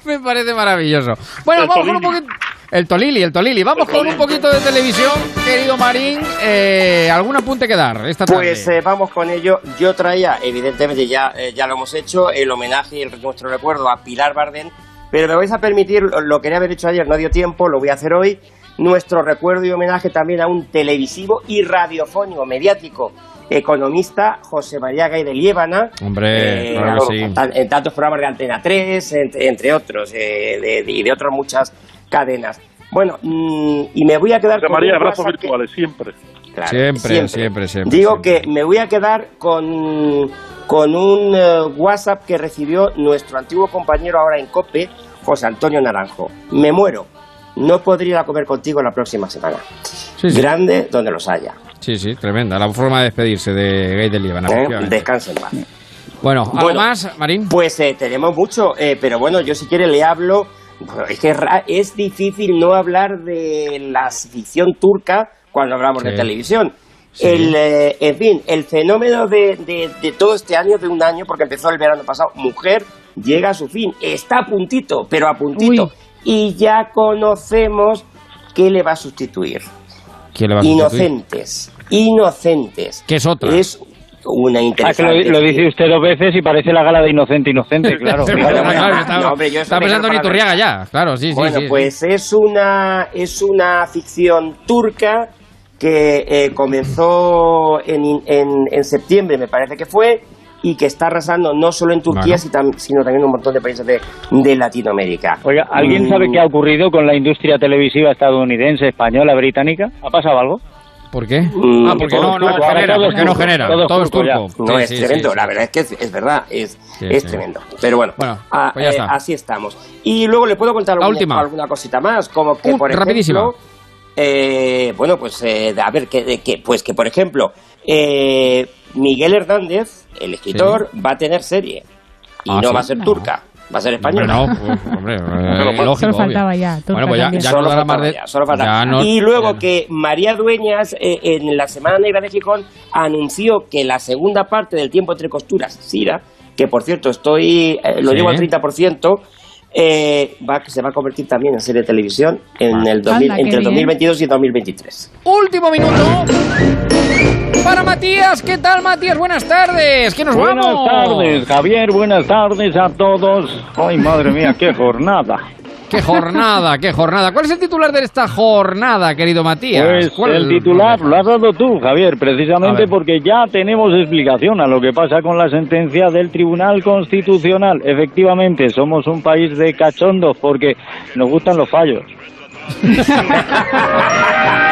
me parece maravilloso. Bueno, El vamos con un Tolili. poquito. El Tolili, el Tolili. Vamos con un poquito de televisión, querido Marín. Eh, ¿Algún apunte que dar esta tarde? Pues eh, vamos con ello. Yo traía, evidentemente ya, eh, ya lo hemos hecho, el homenaje y el nuestro recuerdo a Pilar Bardén, pero me vais a permitir, lo, quería haber hecho ayer, no dio tiempo, lo voy a hacer hoy. nuestro recuerdo y homenaje también a un televisivo y radiofónico mediático economista, José María Gay de Liébana. Hombre, eh, claro que sí. en tantos programas de Antena 3, entre, entre otros, eh, de- de- y de otras muchas cadenas. Bueno, mm, y me voy a quedar José con María, abrazos que- virtuales, siempre. Claro, Siempre, siempre, siempre, Digo que me voy a quedar con, con un eh, WhatsApp que recibió nuestro antiguo compañero ahora en COPE, José Antonio Naranjo. Me muero. No podría ir a comer contigo la próxima semana. Grande donde los haya. Sí, sí, tremenda. La forma de despedirse de Gay de Líbano. ¿eh? efectivamente. Descanse en paz. Bueno, ¿algo Bueno, más, Marín? Pues eh, tenemos mucho, eh, pero bueno, yo si quiere le hablo. bueno, es que es difícil no hablar de la ficción turca cuando hablamos de televisión. Sí. El, eh, en fin, el fenómeno de, de- de todo este año, de un año, porque empezó el verano pasado, Mujer llega a su fin. Está a puntito, pero a puntito. Y ya conocemos qué le va a sustituir. ¿Quién le va a sustituir? Inocentes. Inocentes. ¿Qué es otra? Es una Ah, que interesante. lo, lo dice usted dos veces y parece la gala de Inocente Inocente, claro. Bueno, Bueno, claro, bueno, estaba, no, hombre, estaba pensando en Iturriaga ya, claro, sí, sí. Bueno, sí, pues es una es una ficción turca que eh, comenzó en, en, en septiembre, me parece que fue, y que está arrasando no solo en Turquía, Bueno. sino también en un montón de países de, de Latinoamérica. Oiga, ¿alguien Mm, sabe qué ha ocurrido con la industria televisiva estadounidense, española, británica? ¿Ha pasado algo? ¿Por qué? Mm, Ah, porque no, no genera, porque no turco, genera. todo es Todo es turco ya. turco. No, Sí, es sí, tremendo, sí, la verdad es que es, es verdad, es, Sí, es tremendo. Pero bueno, ah, pues ya eh, así estamos. Y luego le puedo contar La alguna, última. alguna cosita más, como que, Uh, por rapidísima. ejemplo, eh, bueno, pues eh, a ver, que, de que, pues que por ejemplo, eh, Miguel Hernández, el escritor, va a tener serie. Y Ah, no ¿sí? va a ser No. turca, va a ser española. Hombre, no, pues, hombre, eh, Solo lógico, Solo obvio. faltaba ya. turca Bueno, pues ya, Solo faltaba más de... ya, solo faltaba. ya nos- y luego que María Dueñas eh, en la Semana Negra de Gijón anunció que la segunda parte del Tiempo entre Costuras, Sira, que por cierto estoy eh, lo Sí. llevo al 30%, eh, va, se va a convertir también en serie de televisión en el 2000 Anda, entre el bien. 2022 y el 2023. Último minuto para Matías. ¿Qué tal, Matías? Buenas tardes. ¿Qué nos Buenas vamos? tardes, Javier. Buenas tardes a todos. Ay, madre mía, qué jornada. Qué jornada, qué jornada. ¿Cuál es el titular de esta jornada, querido Matías? Pues ¿Cuál- el titular lo has dado tú, Javier, precisamente porque ya tenemos explicación a lo que pasa con la sentencia del Tribunal Constitucional. Efectivamente, somos un país de cachondos porque nos gustan los fallos.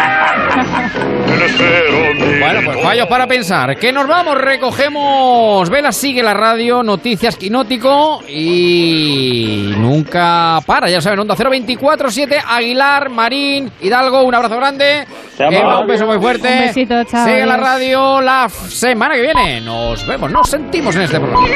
Bueno, pues fallos para pensar. Que nos vamos, recogemos. Vela sigue la radio, noticias quinótico y nunca para. Ya saben, Onda 024-7, Aguilar, Marín, Hidalgo, un abrazo grande. Eh, un beso muy fuerte. Un besito, chao, Sigue la radio la semana que viene. Nos vemos, nos sentimos en este programa.